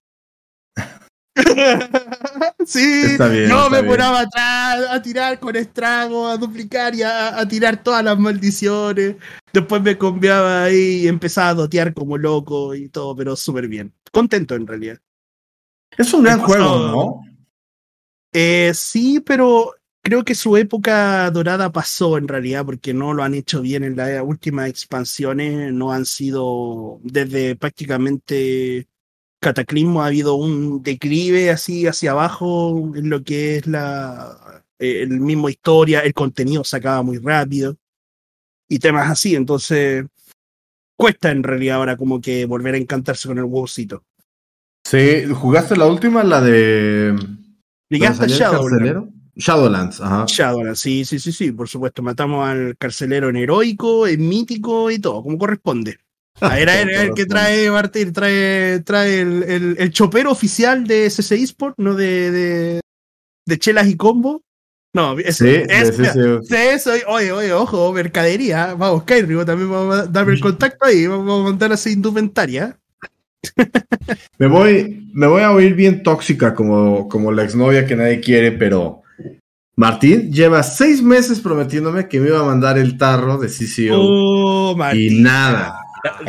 sí, yo me ponía atrás a tirar con estrago, a duplicar y a, tirar todas las maldiciones. Después me cambiaba ahí y empezaba a dotear como loco y todo, pero súper bien. Contento en realidad. Es un gran juego, ¿no? Eh, sí, pero creo que su época dorada pasó en realidad porque no lo han hecho bien en las últimas expansiones, no han sido desde prácticamente Cataclismo ha habido un declive así hacia abajo en lo que es la el mismo historia, el contenido se acaba muy rápido y temas así, entonces cuesta en realidad ahora como que volver a encantarse con el huevocito. Sí, ¿jugaste la última, la de... ¿Llegaste a Shadowlands? Shadowlands, ajá. Shadowlands, sí, sí, sí, sí, por supuesto. Matamos al carcelero en heroico, en mítico y todo, como corresponde. A ver, a ver, el que trae Martín, trae, trae el, el, el, chopero oficial de SC Sport, no de, de, de chelas y combo. No, es, sí, es, oye, oye, ojo, mercadería. Vamos, Skyrim, también vamos a darme el contacto ahí, vamos a montar así indumentaria. me voy, me voy a oír bien tóxica como, como la exnovia que nadie quiere, pero Martín lleva seis meses prometiéndome que me iba a mandar el tarro de CCO. Oh, y nada.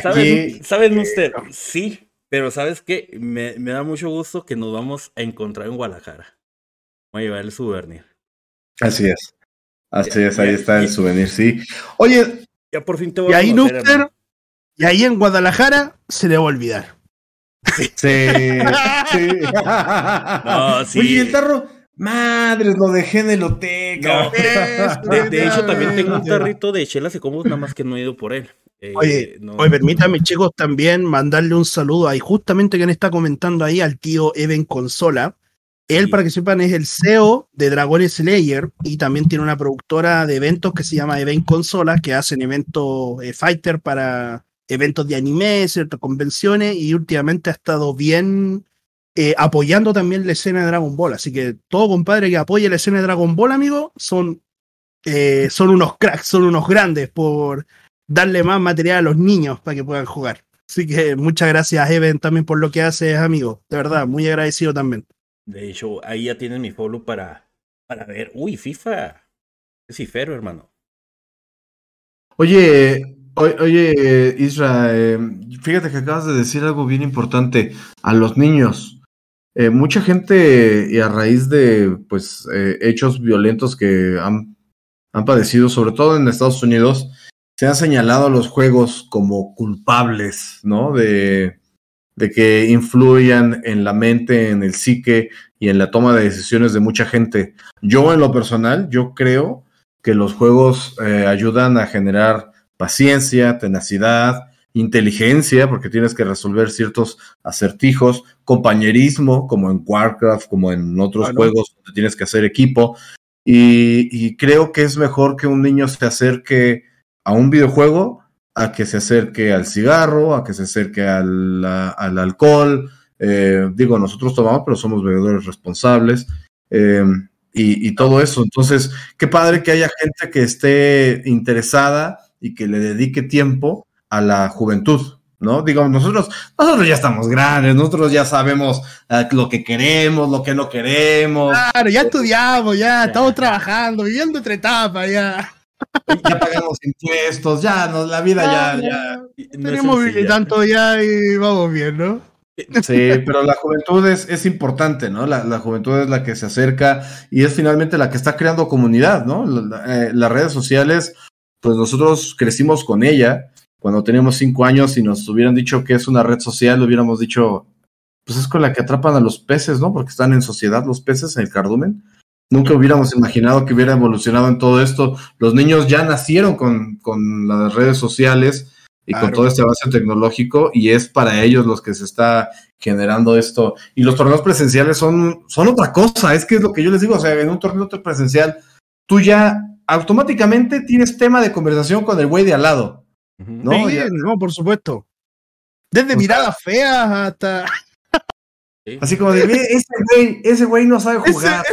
¿Saben, ¿Saben usted? Sí, pero ¿sabes qué? Me, me, da mucho gusto que nos vamos a encontrar en Guadalajara. Voy a llevar el souvenir. Así es. Así es, ahí está el souvenir, sí. Oye. Ya por fin te voy y ahí, conocer, Y ahí en Guadalajara se le va a olvidar. Sí. sí. no, sí. Oye, el tarro. Madres, lo dejé en el hotel. No, de, hecho, también tengo un tarrito de chelas y como nada más que no he ido por él. Eh, oye, oye, permítame, chicos, también mandarle un saludo ahí, justamente quien está comentando ahí al tío Even Consola. Él, para que sepan, es el CEO de Dragon Slayer y también tiene una productora de eventos que se llama Event Consola, que hacen eventos eh, fighter para eventos de anime, ciertas convenciones, y últimamente ha estado bien eh, apoyando también la escena de Dragon Ball. Así que todo compadre que apoye la escena de Dragon Ball, amigo, son, son unos cracks, son unos grandes por darle más material a los niños para que puedan jugar. Así que muchas gracias, Even, también por lo que haces, amigo. De verdad, muy agradecido también. De hecho, ahí ya tienen mi follow para, para ver. Uy, FIFA. Es cifero, hermano. Oye, oye, Isra, eh, fíjate que acabas de decir algo bien importante a los niños. Eh, mucha gente, y a raíz de pues eh, hechos violentos que han, han padecido, sobre todo en Estados Unidos, se han señalado los juegos como culpables, ¿no? De, de que influyan en la mente, en el psique y en la toma de decisiones de mucha gente. Yo en lo personal, yo creo que los juegos eh, ayudan a generar paciencia, tenacidad, inteligencia, porque tienes que resolver ciertos acertijos, compañerismo, como en Warcraft, como en otros juegos donde tienes que hacer equipo. Y, y, creo que es mejor que un niño se acerque a un videojuego a que se acerque al cigarro, a que se acerque al, al alcohol. Eh, digo, nosotros tomamos, pero somos bebedores responsables eh, y, y, todo eso. Entonces, qué padre que haya gente que esté interesada y que le dedique tiempo a la juventud. ¿no? Digamos, nosotros, nosotros ya estamos grandes, nosotros ya sabemos uh, lo que queremos, lo que no queremos. Claro, ya estudiamos, ya estamos trabajando, viviendo entre etapas, ya ya pagamos impuestos, ya, no, la vida ya, ya. Tenemos tanto ya y vamos bien, ¿no? Sí, pero la juventud es, es importante, ¿no? La, la, juventud es la que se acerca y es finalmente la que está creando comunidad, ¿no? La, eh, las redes sociales, pues nosotros crecimos con ella cuando teníamos cinco años y nos hubieran dicho que es una red social, lo hubiéramos dicho, pues es con la que atrapan a los peces, ¿no? Porque están en sociedad los peces en el cardumen. Nunca hubiéramos imaginado que hubiera evolucionado en todo esto. Los niños ya nacieron con, con las redes sociales y con todo este avance tecnológico y es para ellos los que se está generando esto. Y los torneos presenciales son, son otra cosa, es que es lo que yo les digo, o sea, en un torneo presencial, tú ya automáticamente tienes tema de conversación con el güey de al lado. ¿No? no, por supuesto. Desde miradas feas hasta... Así como de, ese güey, ese güey no sabe jugar.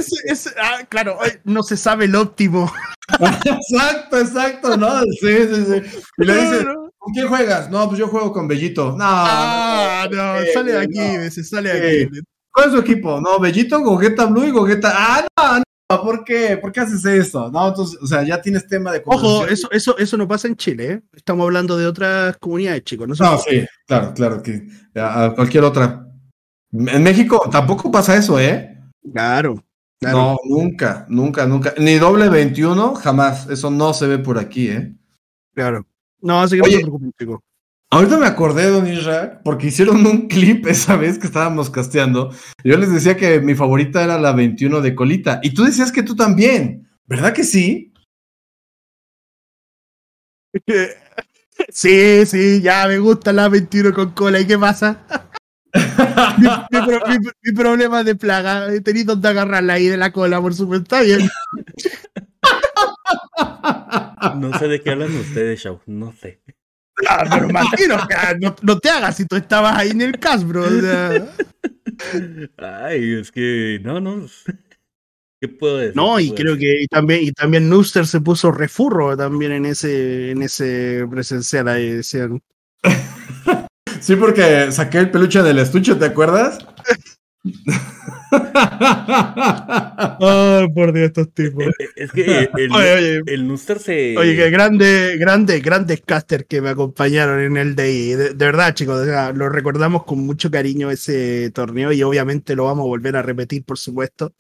ah, claro, no se sabe el óptimo. exacto, exacto, ¿no? Sí, sí, sí. Y le dice, ¿con quién juegas? No, pues yo juego con Bellito. No, ah, no, sale de aquí, se sale de aquí. ¿Cuál es su equipo? No, Bellito, Gogeta Blue y Gogeta. Ah, no, no, ¿por qué? ¿Por qué haces eso? No, entonces, o sea, ya tienes tema de Ojo, eso, eso, eso no pasa en Chile, ¿eh? Estamos hablando de otras comunidades, chicos. No, no sí, claro, claro, que a cualquier otra en México tampoco pasa eso, ¿eh? Claro. No, nunca, nunca, nunca. Ni doble 21, jamás. Eso no se ve por aquí, ¿eh? Claro. No, así que Oye, no Ahorita me acordé, don Israel, porque hicieron un clip esa vez que estábamos casteando. Yo les decía que mi favorita era la 21 de colita. Y tú decías que tú también. ¿Verdad que sí? Sí, sí, ya me gusta la 21 con cola. ¿Y qué pasa? mi, problema de plaga. He tenido donde agarrarla ahí de la cola, por supuesto. Está bien. No sé de qué hablan ustedes, Shaw. No sé. Ah, pero no, te hagas si tú estabas ahí en el cast, bro. Ay, es que no, no. ¿Qué puedo decir? No, y creo que también, y también Nuster se puso refurro también en ese, en ese presencial ahí. Decían. Sí, porque saqué el peluche del estuche, ¿te acuerdas? Ay, por Dios, estos tipos. Eh, eh, es que el, oye, el se. Oye, que grande, grande, grandes casters que me acompañaron en el DI. De, de verdad, chicos, lo recordamos con mucho cariño ese torneo y obviamente lo vamos a volver a repetir, por supuesto.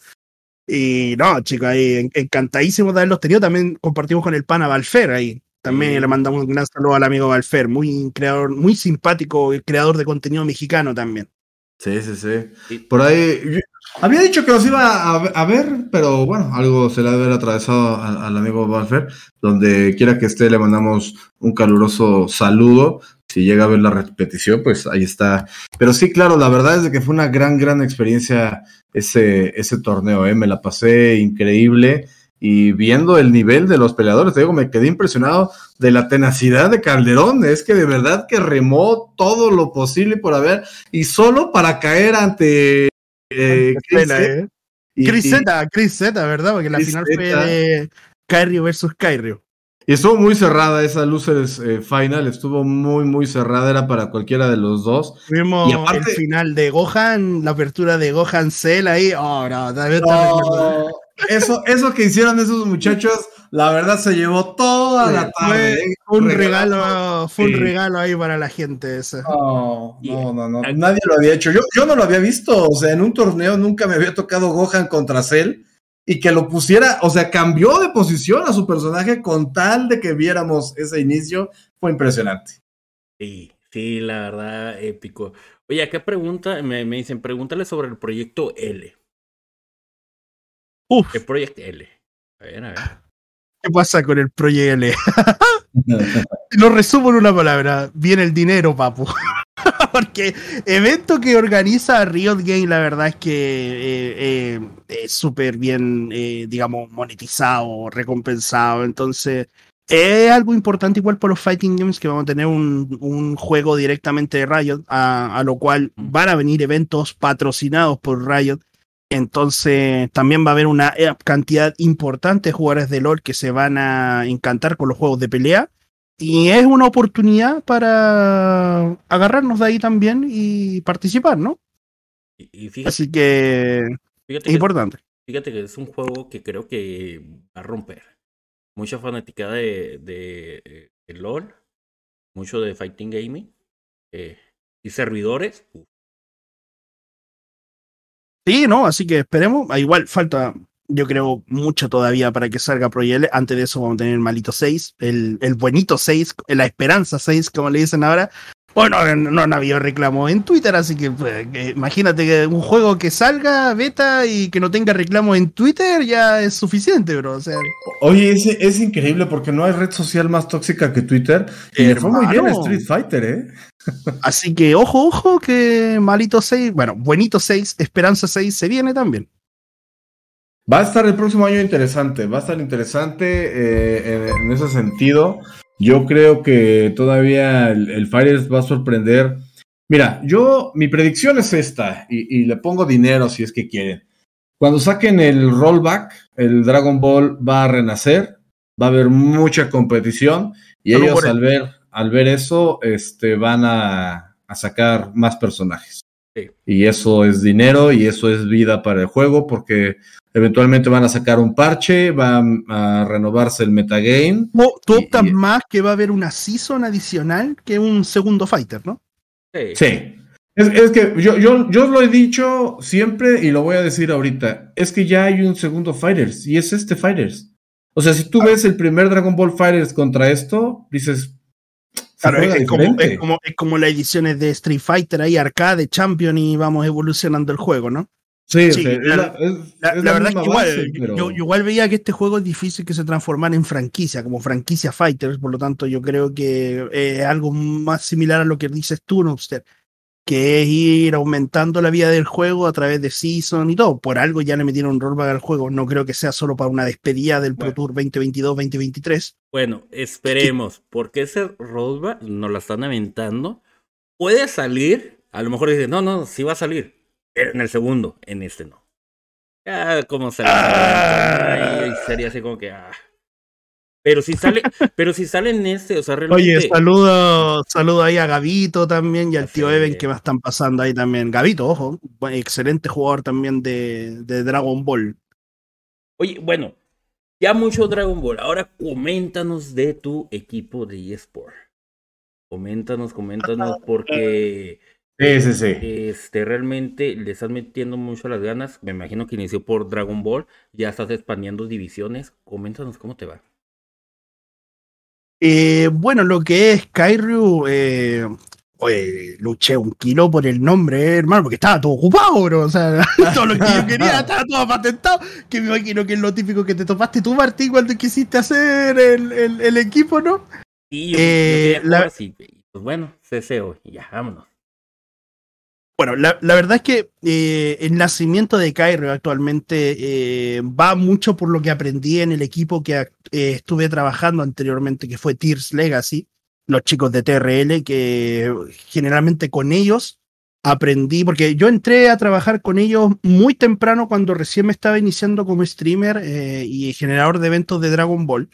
Y no, chicos, ahí encantadísimo de haberlos tenido. También compartimos con el pana Valfer ahí. También le mandamos un gran saludo al amigo Valfer, muy creador, muy simpático, creador de contenido mexicano también. Sí, sí, sí. Por ahí, había dicho que los iba a, ver, pero bueno, algo se le ha de haber atravesado al, amigo Valfer. Donde quiera que esté, le mandamos un caluroso saludo. Si llega a ver la repetición, pues ahí está. Pero sí, claro, la verdad es de que fue una gran, gran experiencia ese, ese torneo, ¿eh? Me la pasé increíble y viendo el nivel de los peleadores, te digo, me quedé impresionado de la tenacidad de Calderón. Es que de verdad que remó todo lo posible por haber y solo para caer ante eh, Chris, ¿eh? Chris Z, Chris Z, ¿verdad? Porque la final fue de Kyrie versus Kyrie. Y estuvo muy cerrada esa Luces eh, Final, estuvo muy, muy cerrada, era para cualquiera de los dos. Vimos el final de Gohan, la apertura de Gohan Cell ahí. Oh, no, no, eso, eso que hicieron esos muchachos, la verdad se llevó toda la tarde. Fue un regalo, fue un regalo ahí para la gente ese. No, no, no, nadie lo había hecho. Yo, yo no lo había visto, o sea, en un torneo nunca me había tocado Gohan contra Cell y que lo pusiera, o sea, cambió de posición a su personaje con tal de que viéramos ese inicio, fue impresionante. Sí, sí, la verdad, épico. Oye, ¿qué pregunta? Me, me dicen, pregúntale sobre el proyecto L. Uf. El Project L. A ver, a ver. ¿Qué pasa con el Project L? Lo resumo en una palabra. Viene el dinero, papu. Porque evento que organiza Riot Game, la verdad es que eh, eh, es súper bien, eh, digamos, monetizado, recompensado. Entonces, es algo importante igual por los Fighting Games que vamos a tener un, un juego directamente de Riot, a, a, lo cual van a venir eventos patrocinados por Riot entonces también va a haber una eh, cantidad importante de jugadores de LOL que se van a encantar con los juegos de pelea. Y es una oportunidad para agarrarnos de ahí también y participar, ¿no? Así que es importante. Fíjate que es un juego que creo que va a romper. Mucha fanática de, de, LOL, mucho de Fighting Gaming eh, y servidores. Sí, no, así que esperemos. Ah, igual falta, yo creo, mucho todavía para que salga Proyele. Antes de eso vamos a tener el malito 6, el, el buenito 6, la esperanza 6, como le dicen ahora. Bueno, no, no han habido reclamos en Twitter, así que, pues, que imagínate que un juego que salga beta y que no tenga reclamos en Twitter ya es suficiente, bro. O sea, Oye, es, es increíble porque no hay red social más tóxica que Twitter. Y le fue muy bien a. Street Fighter, ¿eh? Así que ojo, ojo, que Malito 6, bueno, Buenito 6, Esperanza 6 se viene también. Va a estar el próximo año interesante, va a estar interesante eh, en, en ese sentido. Yo creo que todavía el, el Fires va a sorprender. Mira, yo, mi predicción es esta, y, y le pongo dinero si es que quieren. Cuando saquen el rollback, el Dragon Ball va a renacer, va a haber mucha competición, y ellos al ver, al ver eso, este, van a, a sacar más personajes. Sí. Y eso es dinero y eso es vida para el juego, porque Eventualmente van a sacar un parche, va a renovarse el metagame. ¿Tú, optas y- más que va a haber una season adicional que un segundo fighter, ¿no? Sí. Sí. Es, es que yo, yo, yo lo he dicho siempre y lo voy a decir ahorita. Es que ya hay un segundo Fighters y es este Fighters. O sea, si tú ves el primer Dragon Ball Fighters contra esto, dices. Claro, juega es, como, es, como, es como las ediciones de Street Fighter ahí, arcade, champion y vamos evolucionando el juego, ¿no? Sí, sí, o sea, es la- la, es- La, es la verdad es que igual, base, pero- yo, yo igual veía que este juego es difícil que se transformara en franquicia, como franquicia Fighters, por lo tanto yo creo que es algo más similar a lo que dices tú, Noobster, que es ir aumentando la vida del juego a través de Season y todo. Por algo ya le metieron rollback al juego, no creo que sea solo para una despedida del Pro. Tour 2022-2023. Bueno, esperemos, porque ese rollback nos la están aventando. Puede salir, a lo mejor dicen, no, no, sí va a salir, pero en el segundo, en este no. Ah, como se Ay, sería así como que ah. Pero si sale, pero si sale en este, o sea, realmente. Oye, saludo, saludo ahí a Gavito también y al tío. Even que me están pasando ahí también. Gavito, ojo, excelente jugador también de, de Dragon Ball. Oye, bueno, ya mucho Dragon Ball. Ahora coméntanos de tu equipo de eSport. Coméntanos, coméntanos, porque Sí, sí, sí. este realmente le estás metiendo mucho las ganas. Me imagino que inició por Dragon Ball. Ya estás expandiendo divisiones. Coméntanos cómo te va. Eh, bueno, lo que es Kairyu, eh, oye, luché un kilo por el nombre, eh, hermano, porque estaba todo ocupado, bro. O sea, todo lo que yo quería estaba todo patentado. Que me imagino que es lo típico que te topaste tú, Martín, cuando quisiste hacer el, el- el equipo, ¿no? Y yo, yo Eh, la- así, pues bueno, CCO, y ya, vámonos. Bueno, la, verdad es que eh, el nacimiento de Kairyu actualmente eh, va mucho por lo que aprendí en el equipo que eh, estuve trabajando anteriormente, que fue Tears Legacy, los chicos de TRL, que generalmente con ellos aprendí, porque yo entré a trabajar con ellos muy temprano cuando recién me estaba iniciando como streamer y generador de eventos de Dragon Ball.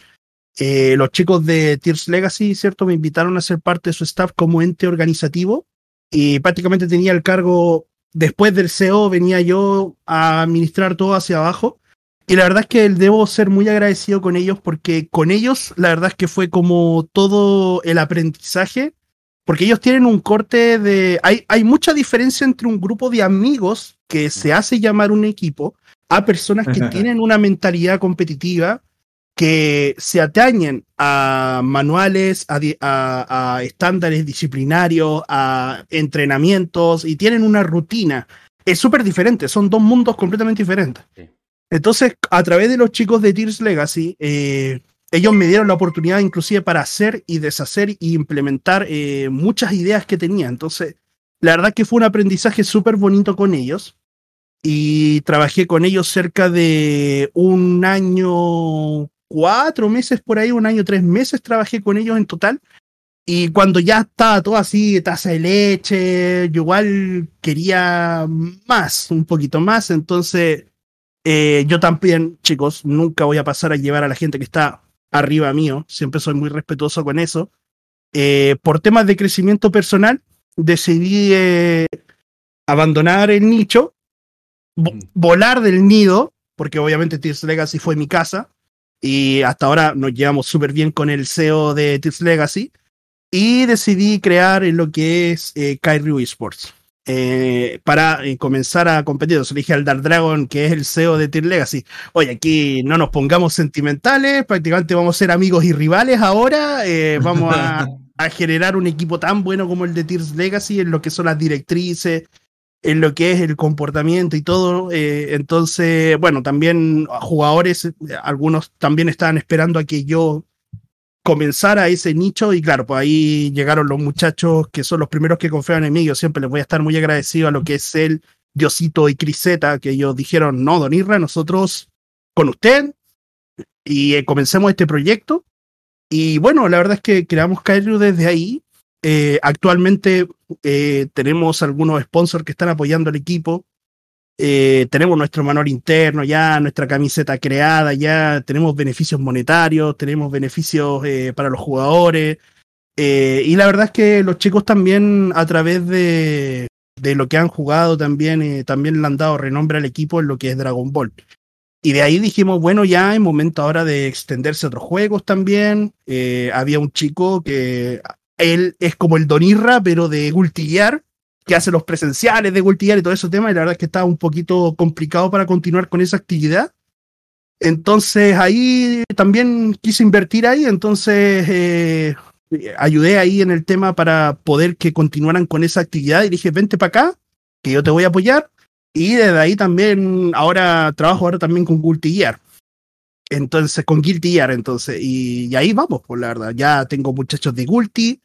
Los chicos de Tears Legacy, ¿cierto? Me invitaron a ser parte de su staff como ente organizativo y prácticamente tenía el cargo, después del CEO venía yo a administrar todo hacia abajo. Y la verdad es que debo ser muy agradecido con ellos porque con ellos la verdad es que fue como todo el aprendizaje, porque ellos tienen un corte de... Hay, hay mucha diferencia entre un grupo de amigos que se hace llamar un equipo a personas que tienen una mentalidad competitiva que se atañen a manuales, a, di- a- a estándares disciplinarios, a entrenamientos y tienen una rutina. Es súper diferente, son dos mundos completamente diferentes. Sí. Entonces, a través de los chicos de Tears Legacy, eh, ellos me dieron la oportunidad inclusive para hacer y deshacer e implementar eh, muchas ideas que tenía. Entonces, la verdad que fue un aprendizaje súper bonito con ellos y trabajé con ellos cerca de un año, cuatro meses por ahí, un año, tres meses trabajé con ellos en total. Y cuando ya estaba todo así, taza de leche, yo igual quería más, un poquito más. Entonces, eh, yo también, chicos, nunca voy a pasar a llevar a la gente que está arriba mío. Siempre soy muy respetuoso con eso. Eh, por temas de crecimiento personal, decidí eh, abandonar el nicho, vo- Mm. volar del nido, porque obviamente Tears Legacy fue mi casa. Y hasta ahora nos llevamos súper bien con el CEO de Tears Legacy. Y decidí crear lo que es eh, Kairyu Esports. eh, para eh, comenzar a competir. Entonces le dije al Dark Dragon, que es el CEO de Tears Legacy, oye, aquí no nos pongamos sentimentales, prácticamente vamos a ser amigos y rivales ahora, eh, vamos a, a generar un equipo tan bueno como el de Tears Legacy en lo que son las directrices, en lo que es el comportamiento y todo. Eh, entonces, bueno, también jugadores, algunos también estaban esperando a que yo comenzara ese nicho y claro, pues ahí llegaron los muchachos que son los primeros que confían en mí. Yo siempre les voy a estar muy agradecido a lo que es él, Diosito y Criseta, que ellos dijeron, no, Don Irra, nosotros con usted y eh, comencemos este proyecto. Y bueno, la verdad es que creamos Kairu desde ahí eh, actualmente eh, tenemos algunos sponsors que están apoyando al equipo. Eh, tenemos nuestro manual interno ya, nuestra camiseta creada ya, tenemos beneficios monetarios, tenemos beneficios para los jugadores. y la verdad es que los chicos también a través de, de lo que han jugado también, también le han dado renombre al equipo en lo que es Dragon Ball. Y de ahí dijimos, bueno, ya es momento ahora de extenderse a otros juegos también. había un chico que él es como el Donirra, pero de Gultillar, que hace los presenciales de Gultillar y todo ese tema, y la verdad es que estaba un poquito complicado para continuar con esa actividad. Entonces ahí también quise invertir ahí, entonces eh, ayudé ahí en el tema para poder que continuaran con esa actividad y dije, vente para acá, que yo te voy a apoyar. Y desde ahí también, ahora trabajo ahora también con Gultillar. Entonces, con Guilty Gear, entonces, y, ahí vamos, pues la verdad. Ya tengo muchachos de Guilty,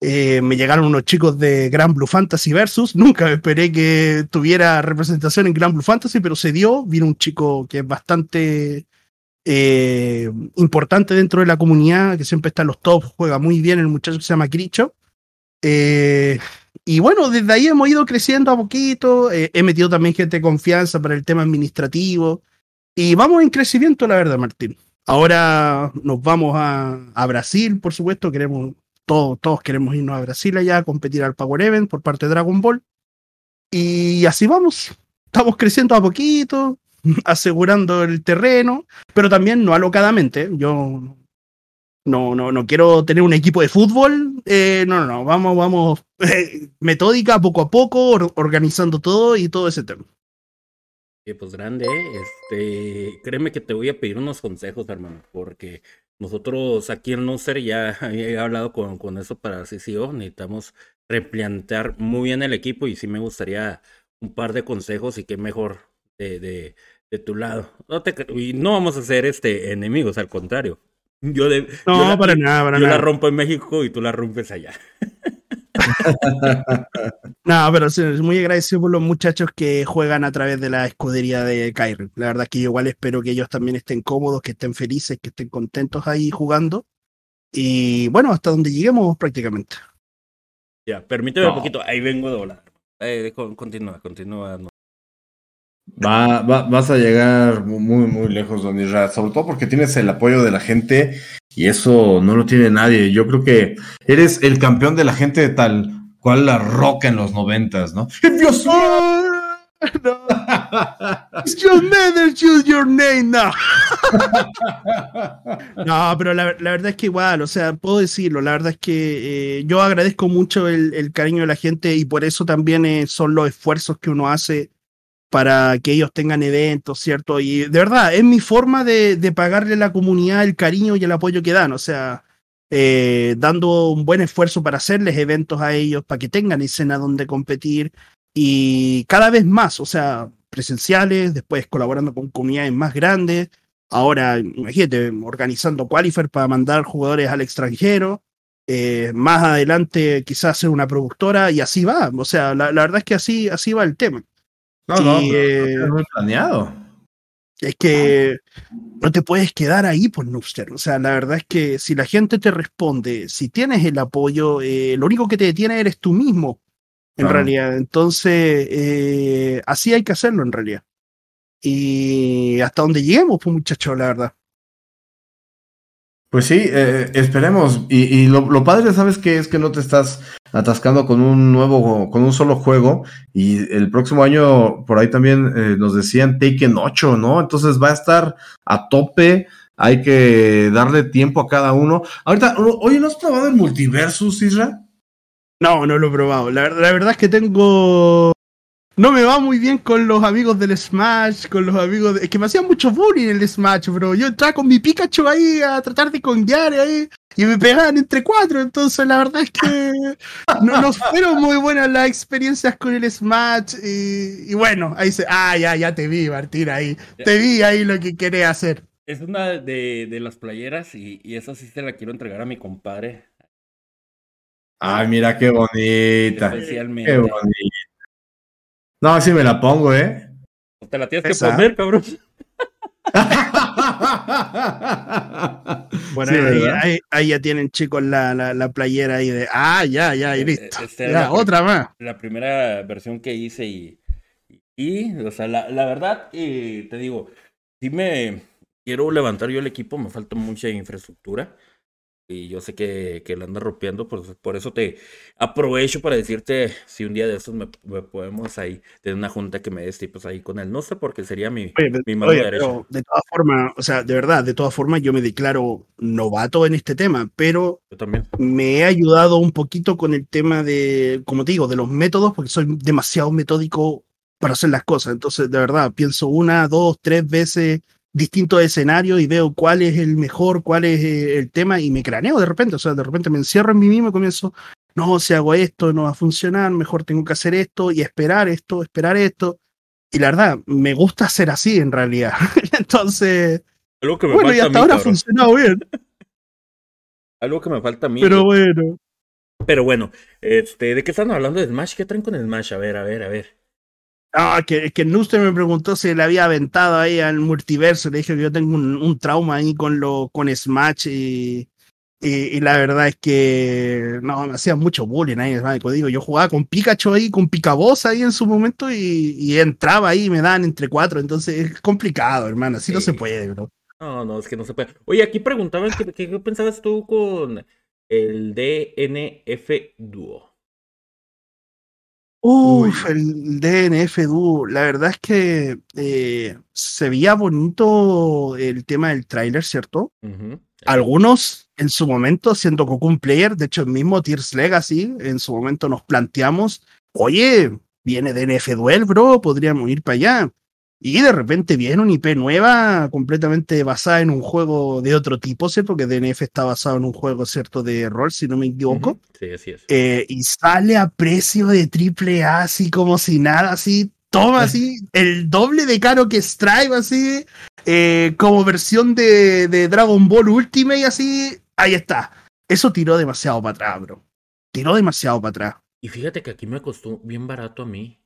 eh, me llegaron unos chicos de Grand Blue Fantasy Versus. Nunca esperé que tuviera representación en Grand Blue Fantasy, pero se dio. Vino un chico que es bastante eh, importante dentro de la comunidad, que siempre está en los tops, juega muy bien. El muchacho que se llama Cricho. Eh, y bueno, desde ahí hemos ido creciendo a poquito. he metido también gente de confianza para el tema administrativo. Y vamos en crecimiento, la verdad, Martín. Ahora nos vamos a, Brasil, por supuesto. Queremos, todos, todos queremos irnos a Brasil allá a competir al Power Event por parte de Dragon Ball. Y así vamos. Estamos creciendo a poquito, asegurando el terreno, pero también no alocadamente. Yo no, no, no quiero tener un equipo de fútbol. Eh, no, no, no. Vamos, vamos eh, metódica, poco a poco, organizando todo y todo ese tema pues grande, este, créeme que te voy a pedir unos consejos, hermano, porque nosotros aquí en Nuster ya he hablado con, con eso para CCO, necesitamos replantear muy bien el equipo y sí me gustaría un par de consejos y qué mejor de, de, de tu lado. No te, y no vamos a ser este, enemigos, al contrario. Yo de, no, para nada, para yo la rompo en México y tú la rompes allá. no, pero sí, muy agradecido por los muchachos que juegan a través de la escudería de Kyrie. La verdad que yo igual espero que ellos también estén cómodos, que estén felices, que estén contentos ahí jugando. Y bueno, hasta donde lleguemos prácticamente. Ya, permíteme un poquito, ahí vengo de volar. Eh, continúa, continúa. Va, vas a llegar muy, muy lejos, Don Isra, sobre todo porque tienes el apoyo de la gente y eso no lo tiene nadie. Yo creo que eres el campeón de la gente de tal cual la roca en los noventas, ¿no? ¡Dios mío! No. It's your name, choose your name now. no, pero la, verdad es que igual, o sea, puedo decirlo, la verdad es que eh, yo agradezco mucho el, cariño de la gente y por eso también eh, son los esfuerzos que uno hace para que ellos tengan eventos, ¿cierto? Y de verdad, es mi forma de, pagarle a la comunidad el cariño y el apoyo que dan, o sea, eh, dando un buen esfuerzo para hacerles eventos a ellos, para que tengan escena donde competir y cada vez más, o sea, presenciales, después colaborando con comunidades más grandes, ahora, imagínate, organizando Qualifier para mandar jugadores al extranjero. Eh, más adelante quizás ser una productora y así va. O sea, la, la verdad es que así, así va el tema. No, no, es eh, muy planeado. Es que no te puedes quedar ahí por pues, Noobster. O sea, la verdad es que si la gente te responde, si tienes el apoyo, eh, lo único que te detiene eres tú mismo, en realidad. Entonces, eh, así hay que hacerlo, en realidad. Y hasta donde lleguemos, pues muchachos, la verdad. Pues sí, esperemos. Y, lo, lo, padre, ¿sabes qué? Es que no te estás atascando con un nuevo, con un solo juego. Y el próximo año, por ahí también eh, nos decían Taken 8, ¿no? Entonces va a estar a tope. Hay que darle tiempo a cada uno. Ahorita, oye, ¿no has probado el multiversus, Isra? No, no lo he probado. La, verdad es que tengo no me va muy bien con los amigos del Smash, con los amigos de... Es que me hacían mucho bullying en el Smash, bro. Yo entraba con mi Pikachu ahí a tratar de conguear ahí y me pegaban entre cuatro. Entonces la verdad es que no nos fueron muy buenas las experiencias con el Smash. Y, y bueno, ahí se... Ah, ya, ya te vi, Martín, ahí. Te vi ahí lo que quería hacer. Es una de, de las playeras y, y esa sí se la quiero entregar a mi compadre. Ay, mira qué bonita. Especialmente. Qué bonita. No, así me la pongo, ¿eh? Te la tienes que poner, cabrón. Bueno, Sí, ahí, ¿verdad? ahí- ahí ya tienen chicos la, la, la playera ahí de... Ah, ya, ya, y Eh, listo. eh, Ya, la- otra más. La primera versión que hice y, y o sea, la, la verdad, te digo, si me quiero levantar yo el equipo, me falta mucha infraestructura. Y yo sé que, que la anda rompiendo, por, por eso te aprovecho para decirte si un día de estos me, me podemos ahí tener una junta que me des tipos ahí con el no sé, porque sería mi, Oye, mi mano oye, derecha. pero de todas formas, o sea, de verdad, de todas formas, yo me declaro novato en este tema, pero Yo también. me he ayudado un poquito con el tema de, como te digo, de los métodos, porque soy demasiado metódico para hacer las cosas. Entonces, de verdad, pienso una, dos, tres veces distintos escenarios y veo cuál es el mejor, cuál es eh, el tema y me craneo de repente. O sea, de repente me encierro en mí mismo y comienzo, no, si hago esto no va a funcionar, mejor tengo que hacer esto y esperar esto, esperar esto. Y la verdad, me gusta ser así en realidad. Entonces, Algo que me bueno, y falta a hasta mí, ahora ha funcionado bien, Algo que me falta a mí. pero bueno. Pero bueno, este, ¿de qué están hablando de Smash? ¿Qué traen con Smash? A ver, a ver, a ver. Ah, que, que Nuster me preguntó si le había aventado ahí al multiverso. Le dije que yo tengo un, un trauma ahí con lo con Smash y, y, y la verdad es que no, me hacían mucho bullying ahí. Como digo, yo jugaba con Pikachu ahí, con Picabosa ahí en su momento y, y entraba ahí y me daban entre cuatro. Entonces es complicado, hermano. Así no Sí. se puede, bro. No, no, es que no se puede. Oye, aquí preguntaban qué, qué- qué pensabas tú con el DNF Duo. Uf, el DNF Duo. La verdad es que eh, se veía bonito el tema del tráiler, ¿cierto? Ujú. Algunos en su momento, siendo Cocoon Player, de hecho el mismo Tears Legacy, en su momento nos planteamos, oye, viene DNF Duel, bro, podríamos ir para allá. Y de repente viene una IP nueva, completamente basada en un juego de otro tipo, ¿cierto? Que DNF está basado en un juego, ¿cierto? De rol, si no me equivoco. Sí, así es. Eh, y sale a precio de triple A, así como si nada, así, toma así, el doble de caro que Strive, así, eh, como versión de, de Dragon Ball Ultimate, así, ahí está. Eso tiró demasiado para atrás, bro. Tiró demasiado para atrás. Y fíjate que aquí me costó bien barato a mí.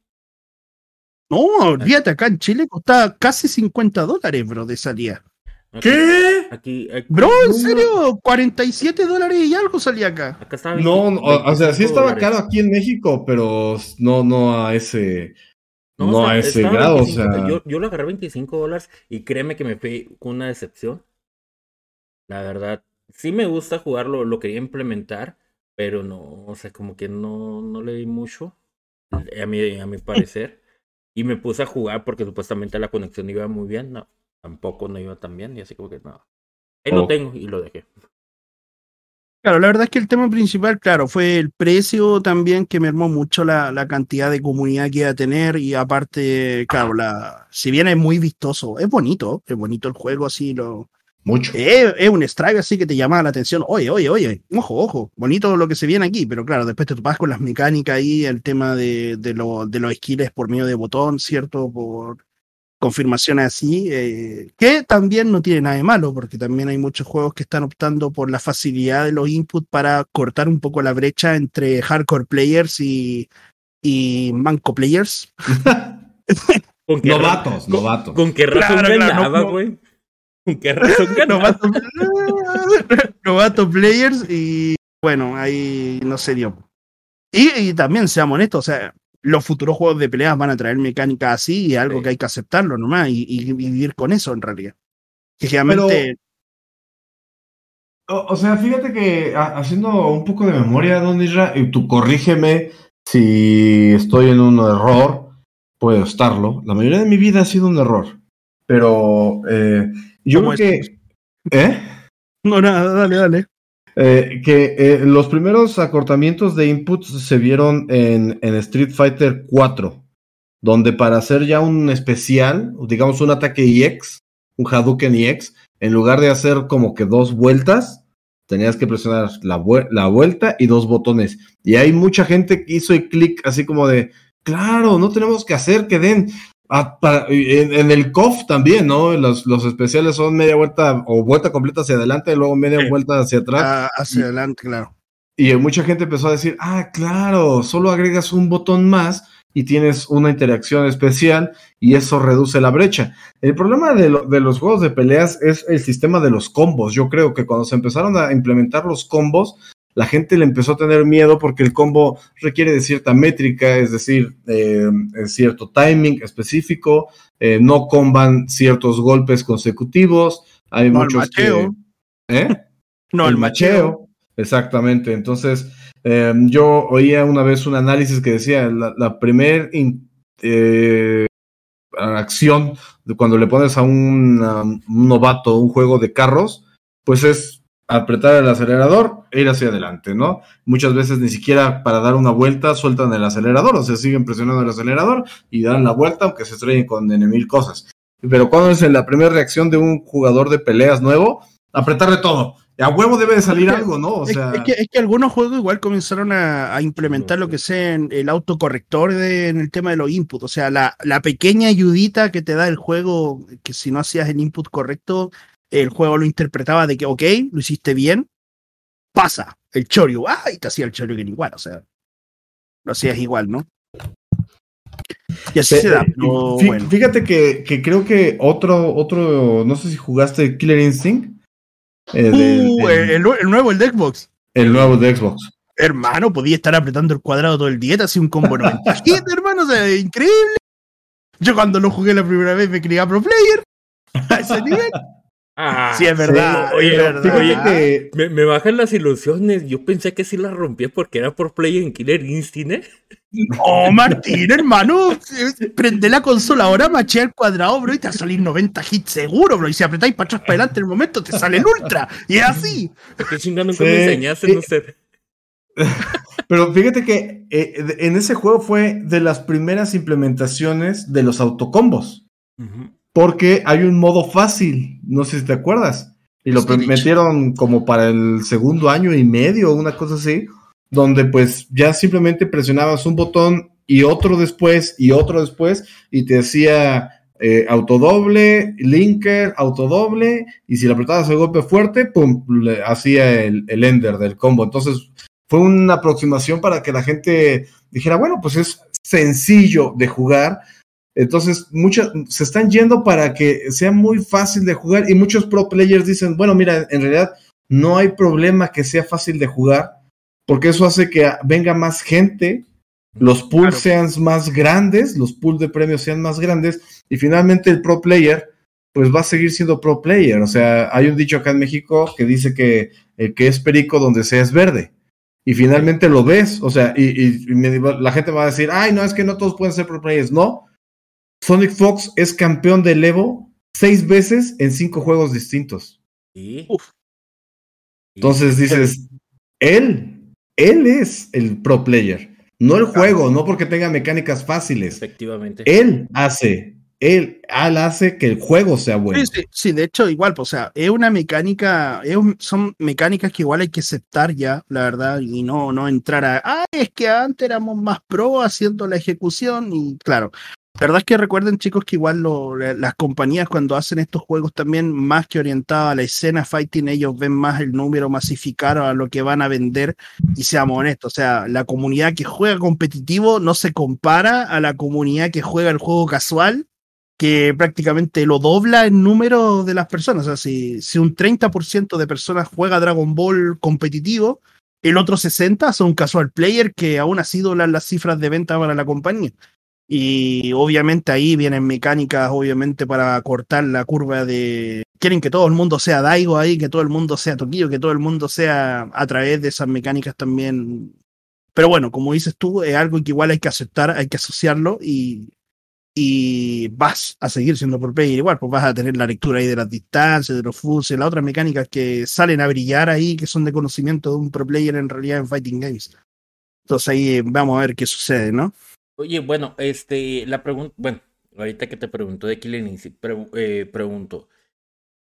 No, olvídate, acá en Chile costaba casi 50 dólares, bro, de salida. Aquí- ¿Qué? Aquí, aquí, Bro, ¿en No. serio? 47 dólares y algo salía acá. acá estaba No, 20 no, o, o sea, sí 25 estaba dólares. caro aquí en México, pero no, no a ese, no, o sea, a ese grado, 25, o sea. Yo, yo lo agarré 25 dólares y créeme que me fui con una decepción. La verdad, sí me gusta jugarlo, lo quería implementar, pero no, o sea, como que no, no le di mucho, a mi, a mi parecer. Y me puse a jugar porque supuestamente la conexión iba muy bien. No, tampoco no iba tan bien. Y así como que no. Ahí lo tengo y lo dejé. Claro, la verdad es que el tema principal, claro, fue el precio también que mermó mucho la, la cantidad de comunidad que iba a tener y aparte, claro, la, si bien es muy vistoso, es bonito, es bonito el juego así, lo, Mucho. es, es un strike así que te llama la atención, oye, oye, oye, ojo, ojo, bonito lo que se viene aquí, pero claro, después te topas con las mecánicas ahí, el tema de, de, lo- de los skills por medio de botón, ¿cierto? Por confirmaciones así, eh, que también no tiene nada de malo, porque también hay muchos juegos que están optando por la facilidad de los inputs para cortar un poco la brecha entre hardcore players y, y manco players. ¿Con qué, Novatos, con- novatos. ¿Con qué razón Claro, claro, no- güey? ¿Con qué razón novato, novato players y bueno, ahí no se dio. Y, y también, seamos honestos, o sea, los futuros juegos de peleas van a traer mecánicas así y algo Sí. que hay que aceptarlo nomás y, y vivir con eso en realidad. Que generalmente, O, o sea, fíjate que ha- haciendo un poco de memoria, Don Isra, y tú corrígeme si estoy en un error, puedo estarlo. La mayoría de mi vida ha sido un error. Pero eh, yo ¿Cómo creo que. ¿Eh? no, nada, dale, dale. Eh, que eh, los primeros acortamientos de inputs se vieron en, en Street Fighter 4. donde para hacer ya un especial, digamos un ataque EX, un Hadouken EX, en lugar de hacer como que dos vueltas, tenías que presionar la, la vuelta y dos botones. Y hay mucha gente que hizo el clic así como de, claro, no tenemos que hacer que den. En, el COF también, ¿no? Los, los, especiales son media vuelta o vuelta completa hacia adelante y luego media vuelta hacia atrás. Ah, hacia adelante, claro. Y mucha gente empezó a decir, ah, claro, solo agregas un botón más y tienes una interacción especial y eso reduce la brecha. El problema de, de, los juegos de peleas es el sistema de los combos. Yo creo que cuando se empezaron a implementar los combos, la gente le empezó a tener miedo porque el combo requiere de cierta métrica, es decir, eh, cierto timing específico, eh, no comban ciertos golpes consecutivos. Hay muchos el macheo. ¿eh? No, el, macheo. Exactamente. Entonces, em, yo oía una vez un análisis que decía la, la primera eh, acción de cuando le pones a un, un novato un juego de carros, pues es apretar el acelerador e ir hacia adelante, ¿no? Muchas veces ni siquiera para dar una vuelta sueltan el acelerador, o sea, siguen presionando el acelerador y dan la vuelta aunque se estrellen con mil cosas. Pero cuando es la primera reacción de un jugador de peleas nuevo, apretarle todo. A huevo debe de salir algo, ¿no? O sea... es, que, es, que, algunos juegos igual comenzaron a, implementar lo que sea en el autocorrector en el tema de los inputs. O sea, la, la pequeña ayudita que te da el juego, que si no hacías el input correcto, el juego lo interpretaba de que, ok, lo hiciste bien, pasa el chorio, ah, y te hacía el chorio bien igual, o sea, lo hacías igual, ¿no? Y así se da. Fíjate que, que, creo que otro, otro, no sé si jugaste Killer Instinct. Eh, uh, el, nuevo, el de Xbox. El nuevo de Xbox. Hermano, podía estar apretando el cuadrado todo el día, te hacía un combo 97, hermano, o sea, increíble. Yo cuando lo jugué la primera vez me creía pro player. A ese nivel. Ah, sí, es verdad. oye, que me, bajan las ilusiones. Yo pensé que sí las rompía porque era por play en Killer Instinct. ¿eh? No, Martín, hermano. Prende la consola ahora, machea el cuadrado, bro, y te va a salir 90 hits seguro, bro. Y si apretáis para atrás para adelante en el momento, te sale el ultra. Y es así. Qué chingando que me enseñaste, no sé. Pero fíjate que eh, en ese juego fue de las primeras implementaciones de los autocombos. Ajá porque hay un modo fácil, no sé si te acuerdas, y lo metieron como para el segundo año y medio, una cosa así, donde pues ya simplemente presionabas un botón y otro después y otro después y te decía eh, autodoble, linker, autodoble y si le apretabas el golpe fuerte, pum, le hacía el, el ender del combo. Entonces fue una aproximación para que la gente dijera, bueno, pues es sencillo de jugar entonces, muchas se están yendo para que sea muy fácil de jugar y muchos pro players dicen, bueno, mira, en realidad no hay problema que sea fácil de jugar porque eso hace que venga más gente, los pools sean más grandes, los pools de premios sean más grandes y finalmente el pro player pues va a seguir siendo pro player. O sea, hay un dicho acá en México que dice que el que es perico donde sea es verde. Y finalmente lo ves, o sea, y, la gente va a decir, ay, no, es que no todos pueden ser pro players. No, Sonic Fox es campeón del Evo seis veces en cinco juegos distintos. Entonces dices, él, él es el pro player, no el juego, no porque tenga mecánicas fáciles. Efectivamente. Él hace, él, hace que el juego sea bueno. Sí, de hecho, igual, pues, o sea, es una mecánica, son mecánicas que igual hay que aceptar ya, la verdad, y no, no entrar a, ah, es que antes éramos más pro haciendo la ejecución, y claro, la verdad es que recuerden, chicos, que igual las compañías cuando hacen estos juegos también, más que orientados a la escena fighting, ellos ven más el número masificado a lo que van a vender. Y seamos honestos, o sea, la comunidad que juega competitivo no se compara a la comunidad que juega el juego casual, que prácticamente lo dobla en número de las personas. O sea, si, si un 30% de personas juega Dragon Ball competitivo, el otro 60% son casual player que aún así doblan las cifras de venta para la compañía. Y obviamente ahí vienen mecánicas, obviamente, para cortar la curva de. Quieren que todo el mundo sea Daigo ahí, que todo el mundo sea Tokio, que todo el mundo sea a través de esas mecánicas también. Pero bueno, como dices tú, es algo que igual hay que aceptar, hay que asociarlo y, y vas a seguir siendo por player igual, pues vas a tener la lectura ahí de las distancias, de los fuses, las otras mecánicas que salen a brillar ahí, que son de conocimiento de un pro player en realidad en Fighting Games. Entonces ahí vamos a ver qué sucede, ¿no? Oye, bueno, este, la pregunta, bueno, ahorita que te pregunto de Killing Instinct, eh, pregunto,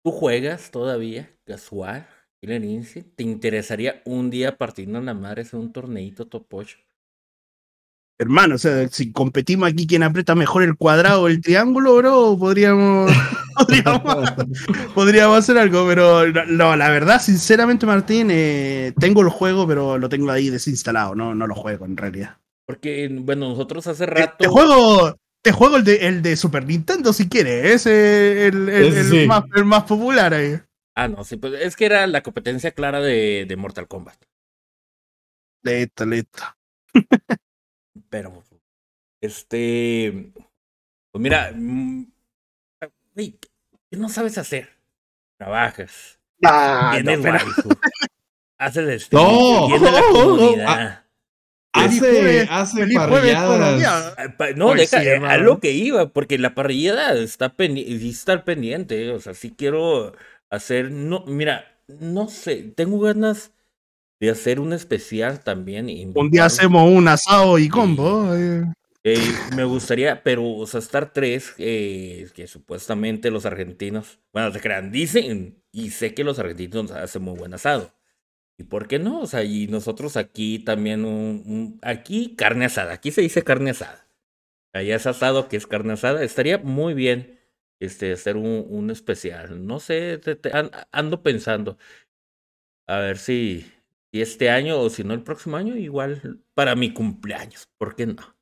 ¿tú juegas todavía casual Killing Instinct? ¿Te interesaría un día partiendo en la madre hacer un torneito top 8? Hermano, o sea, si competimos aquí quién aprieta mejor el cuadrado o el triángulo, bro, podríamos, podríamos, hacer algo, pero no, la verdad, sinceramente, Martín, eh, tengo el juego, pero lo tengo ahí desinstalado, no, no lo juego en realidad. Porque, bueno, nosotros hace Eh, rato. Te juego, te juego el de, el de Super Nintendo si quieres, es el, el, el sí. más, el más popular ahí. Ah, no, sí, pues es que era la competencia clara de, de Mortal Kombat. Listo, listo. Pero, este. Pues mira, mm, güey, ¿qué no sabes hacer? Trabajas, Ah, no, tienes pero- waifu, haces stream, No, tienes la comunidad. Hace, jueves, hace parrilladas. No, Pues deja, sí, eh, a lo que iba, porque la parrillada está pendiente, sí está al pendiente, eh, o sea, sí quiero hacer, no, mira, no sé, tengo ganas de hacer un especial también. Un día hacemos un asado y combo. eh. Eh, me gustaría, pero, o sea, estar tres, eh, que supuestamente los argentinos, bueno, se crean, dicen, y sé que los argentinos hacen muy buen asado. ¿Y por qué no? O sea, y nosotros aquí también, un, aquí carne asada, aquí se dice carne asada. Allá es asado, que es carne asada. Estaría muy bien este, hacer un, especial. No sé, ando pensando. A ver si, si este año o si no el próximo año, igual para mi cumpleaños. ¿Por qué no?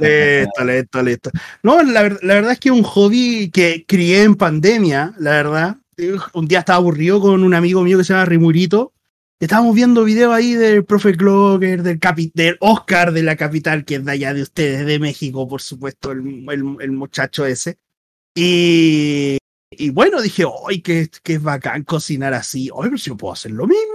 Listo, listo. No, la, la verdad es que un hobby que crié en pandemia, la verdad. Un día estaba aburrido con un amigo mío que se llama Rimurito. Estábamos viendo videos ahí del profe Clocker, del, Oscar de la capital, que es de allá de ustedes, de México, por supuesto, el, el- muchacho ese. Y, y bueno, dije, ¡ay, qué, qué bacán cocinar así! ¡Ay, pero si yo puedo hacer lo mismo!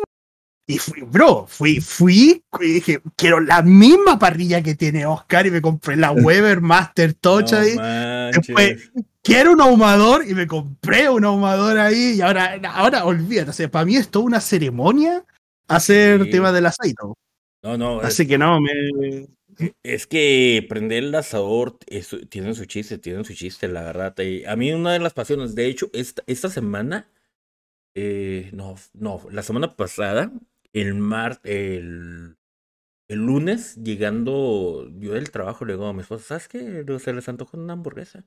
Y fui, bro, fui, fui, y dije, quiero la misma parrilla que tiene Oscar y me compré la Weber Master Tocha. No y manches. después, quiero un ahumador y me compré un ahumador ahí y ahora, ahora olvídate, o sea, para mí es toda una ceremonia hacer Sí. tema del aceite. No, no, es, Así que no, me... es que prender el asador eso, tiene su chiste, tiene su chiste, la verdad. eh, a mí una de las pasiones, de hecho, esta, esta semana, eh, no, no, la semana pasada, el mar, el, el lunes, llegando yo del trabajo, le digo a mi esposa, ¿sabes qué? Se les antojó una hamburguesa.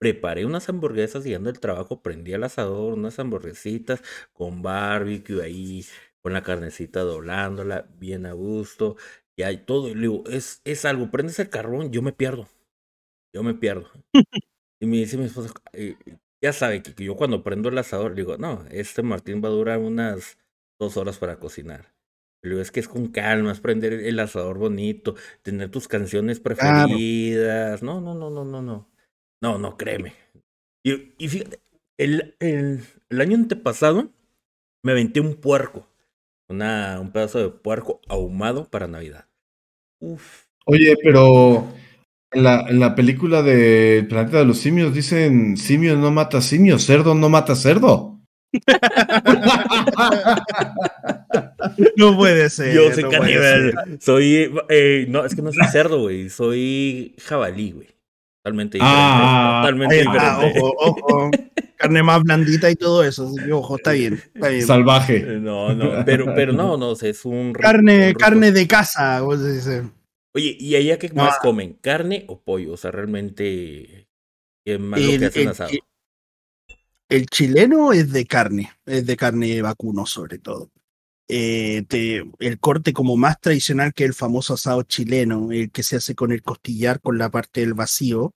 Preparé unas hamburguesas llegando del trabajo, prendí el asador, unas hamburguesitas con barbecue ahí, con la carnecita doblándola, bien a gusto, y hay todo. Y le digo, es, es algo, prendes el carbón, yo me pierdo. Yo me pierdo. y me dice mi esposa, eh, ya sabe que, que yo cuando prendo el asador, digo, no, este Martín va a durar unas dos horas para cocinar. Digo, es que es con calma, es prender el asador bonito, tener tus canciones Claro. preferidas. No, no, no, no, no, no. No, no, créeme. Y, y fíjate, el, el, el año antepasado me aventé un puerco. Una, un pedazo de puerco ahumado para Navidad. Uf. Oye, pero en la, en la película de Planeta de los Simios dicen simio no mata simio, cerdo no mata cerdo. No puede ser. Yo soy no caníbal. Soy. eh, no, es que no soy cerdo, güey. Soy jabalí, güey. Totalmente diferente. Ah, totalmente diferente. ojo, ojo. Carne más blandita y todo eso. ojo, está bien. Está bien. Salvaje. Eh, No, no, pero, pero no, no, es un. Carne, un carne de casa, dice. Oye, ¿y allá qué más comen? ¿Carne o pollo? O sea, realmente. ¿Qué más lo que hacen el- asado? el- el chileno es de carne, es de carne vacuno sobre todo. Eh, te- el corte como más tradicional que el famoso asado chileno, el que se hace con el costillar con la parte del vacío,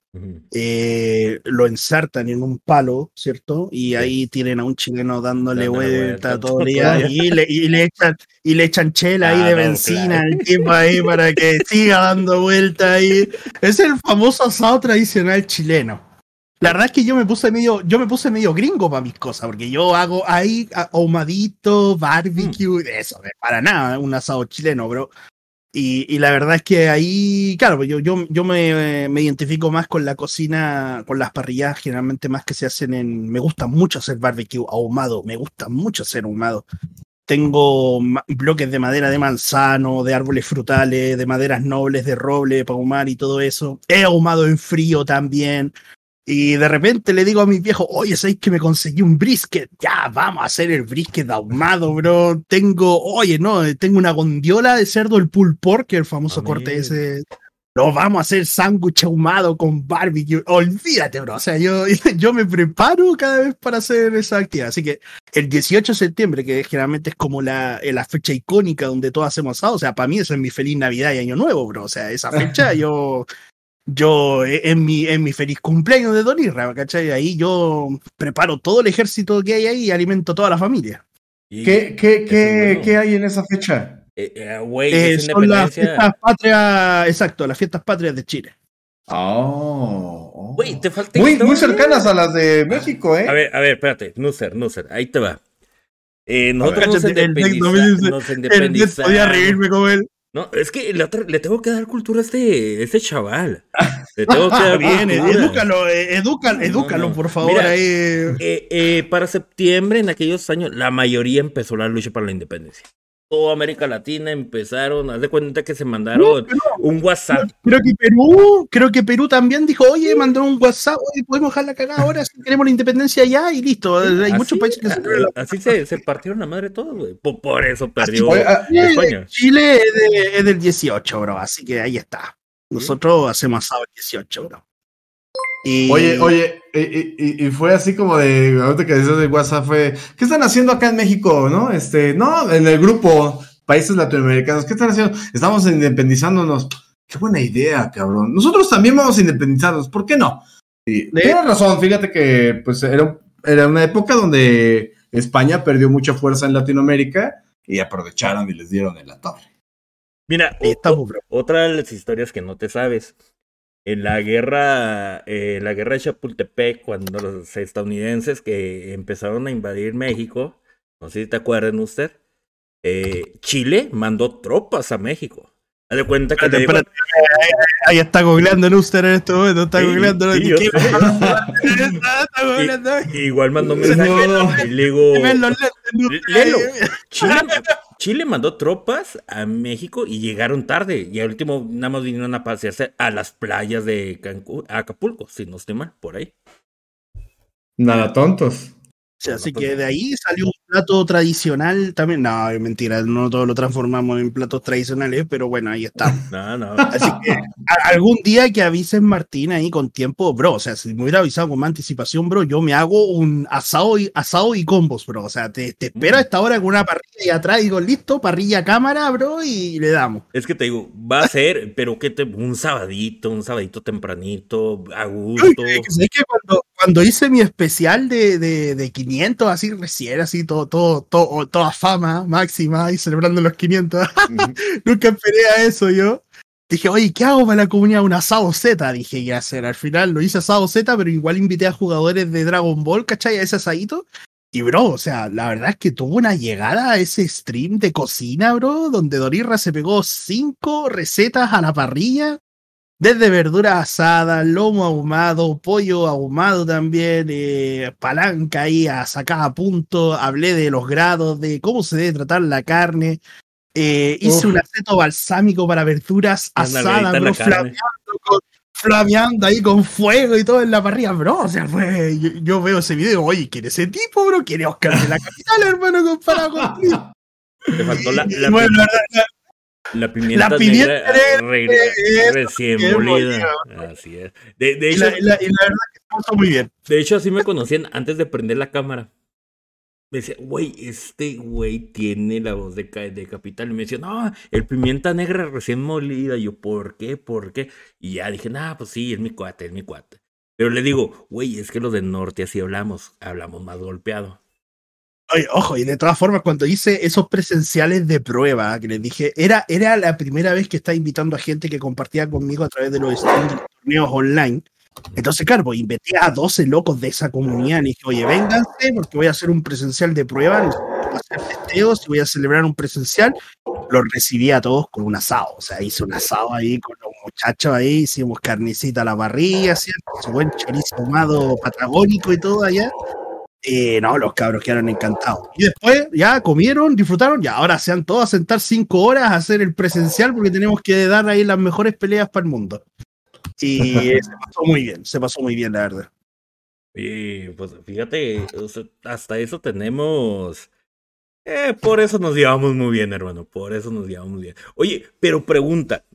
eh, lo ensartan en un palo, ¿cierto? Y Sí. ahí tienen a un chileno dándole Dándole vuelta, vuelta todo el día y le, y le echan y le echan chela ahí Ah, de no, benzina claro. al tipo ahí para que siga dando vuelta ahí. Es el famoso asado tradicional chileno. La verdad es que yo me puse medio, yo me puse medio gringo para mis cosas, porque yo hago ahí a- ahumadito, barbecue, Mm. eso, para nada, un asado chileno, bro. Y, y la verdad es que ahí, claro, pues yo, yo, yo me, me identifico más con la cocina, con las parrillas generalmente más que se hacen en... Me gusta mucho hacer barbecue ahumado, me gusta mucho hacer ahumado. tengo bloques de madera de manzano, de árboles frutales, de maderas nobles, de roble para ahumar y todo eso. He ahumado en frío también. Y de repente le digo a mi viejo, oye, ¿sabes que me conseguí un brisket? Ya, vamos a hacer el brisket ahumado, bro. Tengo, oye, no, tengo una gondiola de cerdo, el pulled pork, el famoso corte ese lo vamos a hacer sándwich ahumado con barbecue. Olvídate, bro. O sea, yo, yo me preparo cada vez para hacer esa actividad. Así que el 18 de septiembre, que generalmente es como la, la fecha icónica donde todos hacemos asado, o sea, para mí eso es mi feliz Navidad y Año Nuevo, bro. O sea, esa fecha yo, yo, en mi, en mi feliz cumpleaños de Don Irra, ¿cachai? Ahí yo preparo todo el ejército que hay ahí y alimento a toda la familia. ¿Qué, qué, qué, ¿Qué hay en esa fecha? Eh, eh, güey, eh, son las fiestas patrias, exacto, las fiestas patrias de Chile. Oh, Güey, te falta muy, muy cercanas a las de México, ¿eh? A ver, a ver, espérate, Nusser, Nusser, ahí te va. Eh, nosotros nos, independizamos. nos independizamos. Podía reírme con él. No, es que le, le, tengo que dar cultura a este, este chaval. Le tengo que dar bien, edúcalo, edúcalo, edúcalo, por favor. Mira, ahí. Eh, eh, para septiembre, en aquellos años, la mayoría empezó la lucha para la independencia toda América Latina empezaron, haz de cuenta que se mandaron un WhatsApp. Creo que Perú, creo que Perú también dijo, oye, mandó un WhatsApp, oye, podemos dejar la cagada ahora si queremos la independencia ya y listo. Hay muchos países que se Así se, se, partieron la madre todos, güey. Por, eso perdió ah, España. Chile es, del 18, bro, así que ahí está. Nosotros hacemos asado el 18, bro. Oye, oye, y, fue así como de, ahorita que decías de WhatsApp, fue, ¿qué están haciendo acá en México, no? Este, no, en el grupo, países latinoamericanos, ¿qué están haciendo? Estamos independizándonos. Qué buena idea, cabrón. Nosotros también vamos a independizarnos, ¿por qué no? Sí, tienes razón, fíjate que pues era, era una época donde España perdió mucha fuerza en Latinoamérica y aprovecharon y les dieron en la torre. Mira, otra de las historias que no te sabes en la guerra, eh, la guerra de Chapultepec, cuando los estadounidenses que empezaron a invadir México, no sé si te acuerdan usted, eh, Chile mandó tropas a México. Haz de cuenta que. ahí, está googleando en usted en este momento, está googleando. igual mandó mensaje y le digo. Chile, Chile mandó tropas a México y llegaron tarde. Y al último nada más vinieron a pasearse a las playas de Cancún, a Acapulco, si no estoy mal, por ahí. Nada tontos así que de ahí salió un plato tradicional también. No, es mentira, no todo lo transformamos en platos tradicionales, pero bueno, ahí está. No, no. Así que algún día que avisen Martín ahí con tiempo, bro. O sea, si me hubiera avisado con más anticipación, bro, yo me hago un asado y, asado y combos, bro. O sea, te, te espero a esta hora con una parrilla y atrás digo, listo, parrilla cámara, bro, y le damos. Es que te digo, va a ser, pero que te, un sabadito, un sabadito tempranito, a gusto. Es que cuando, cuando hice mi especial de, de, de 500, así recién, así todo, todo, todo, toda fama máxima y celebrando los 500. Nunca esperé a eso yo. Dije, oye, ¿qué hago para la comunidad? Un asado Z, dije que hacer. Al final lo hice asado Z, pero igual invité a jugadores de Dragon Ball, ¿cachai? A ese asadito. Y bro, o sea, la verdad es que tuvo una llegada a ese stream de cocina, bro, donde Dorirra se pegó cinco recetas a la parrilla desde verduras asadas, lomo ahumado, pollo ahumado también, eh, palanca ahí a sacar a punto, hablé de los grados, de cómo se debe tratar la carne, eh, hice un aceto balsámico para verduras asadas, bro, flameando, ahí con fuego y todo en la parrilla, bro. O sea, fue, yo, veo ese video oye, ¿quién es ese tipo, bro? ¿Quién es Oscar de la capital, hermano, comparado con Te faltó la, la, bueno, la, la pimienta, la pimienta negra, recién molida. Así es. De, de hecho, y la, y la, verdad que muy bien. De hecho, así me conocían antes de prender la cámara. Me decía, güey, este güey tiene la voz de, de Capital. Y me decía, no, el pimienta negra recién molida. Y yo, ¿por qué? ¿Por qué? Y ya dije, nah, pues sí, es mi cuate, es mi cuate. Pero le digo, güey, es que los del norte así hablamos, hablamos más golpeado. Oye, ojo, y de todas formas, cuando hice esos presenciales de prueba, que les dije, era, era la primera vez que estaba invitando a gente que compartía conmigo a través de los torneos online. Entonces, claro, pues invité a 12 locos de esa comunidad y dije, oye, vénganse porque voy a hacer un presencial de prueba, voy a hacer festeos y voy a celebrar un presencial. Los recibí a todos con un asado, o sea, hice un asado ahí con los muchachos ahí, hicimos carnicita a la barriga, ¿cierto? Su buen chorizo ahumado patagónico y todo allá Y no, los cabros quedaron encantados. Y después ya comieron, disfrutaron, y ahora se han todos a sentar cinco horas a hacer el presencial porque tenemos que dar ahí las mejores peleas para el mundo. Y se pasó muy bien, se pasó muy bien, la verdad. Y pues fíjate, hasta eso tenemos. Eh, por eso nos llevamos muy bien, hermano. Por eso nos llevamos muy bien. Oye, pero pregunta: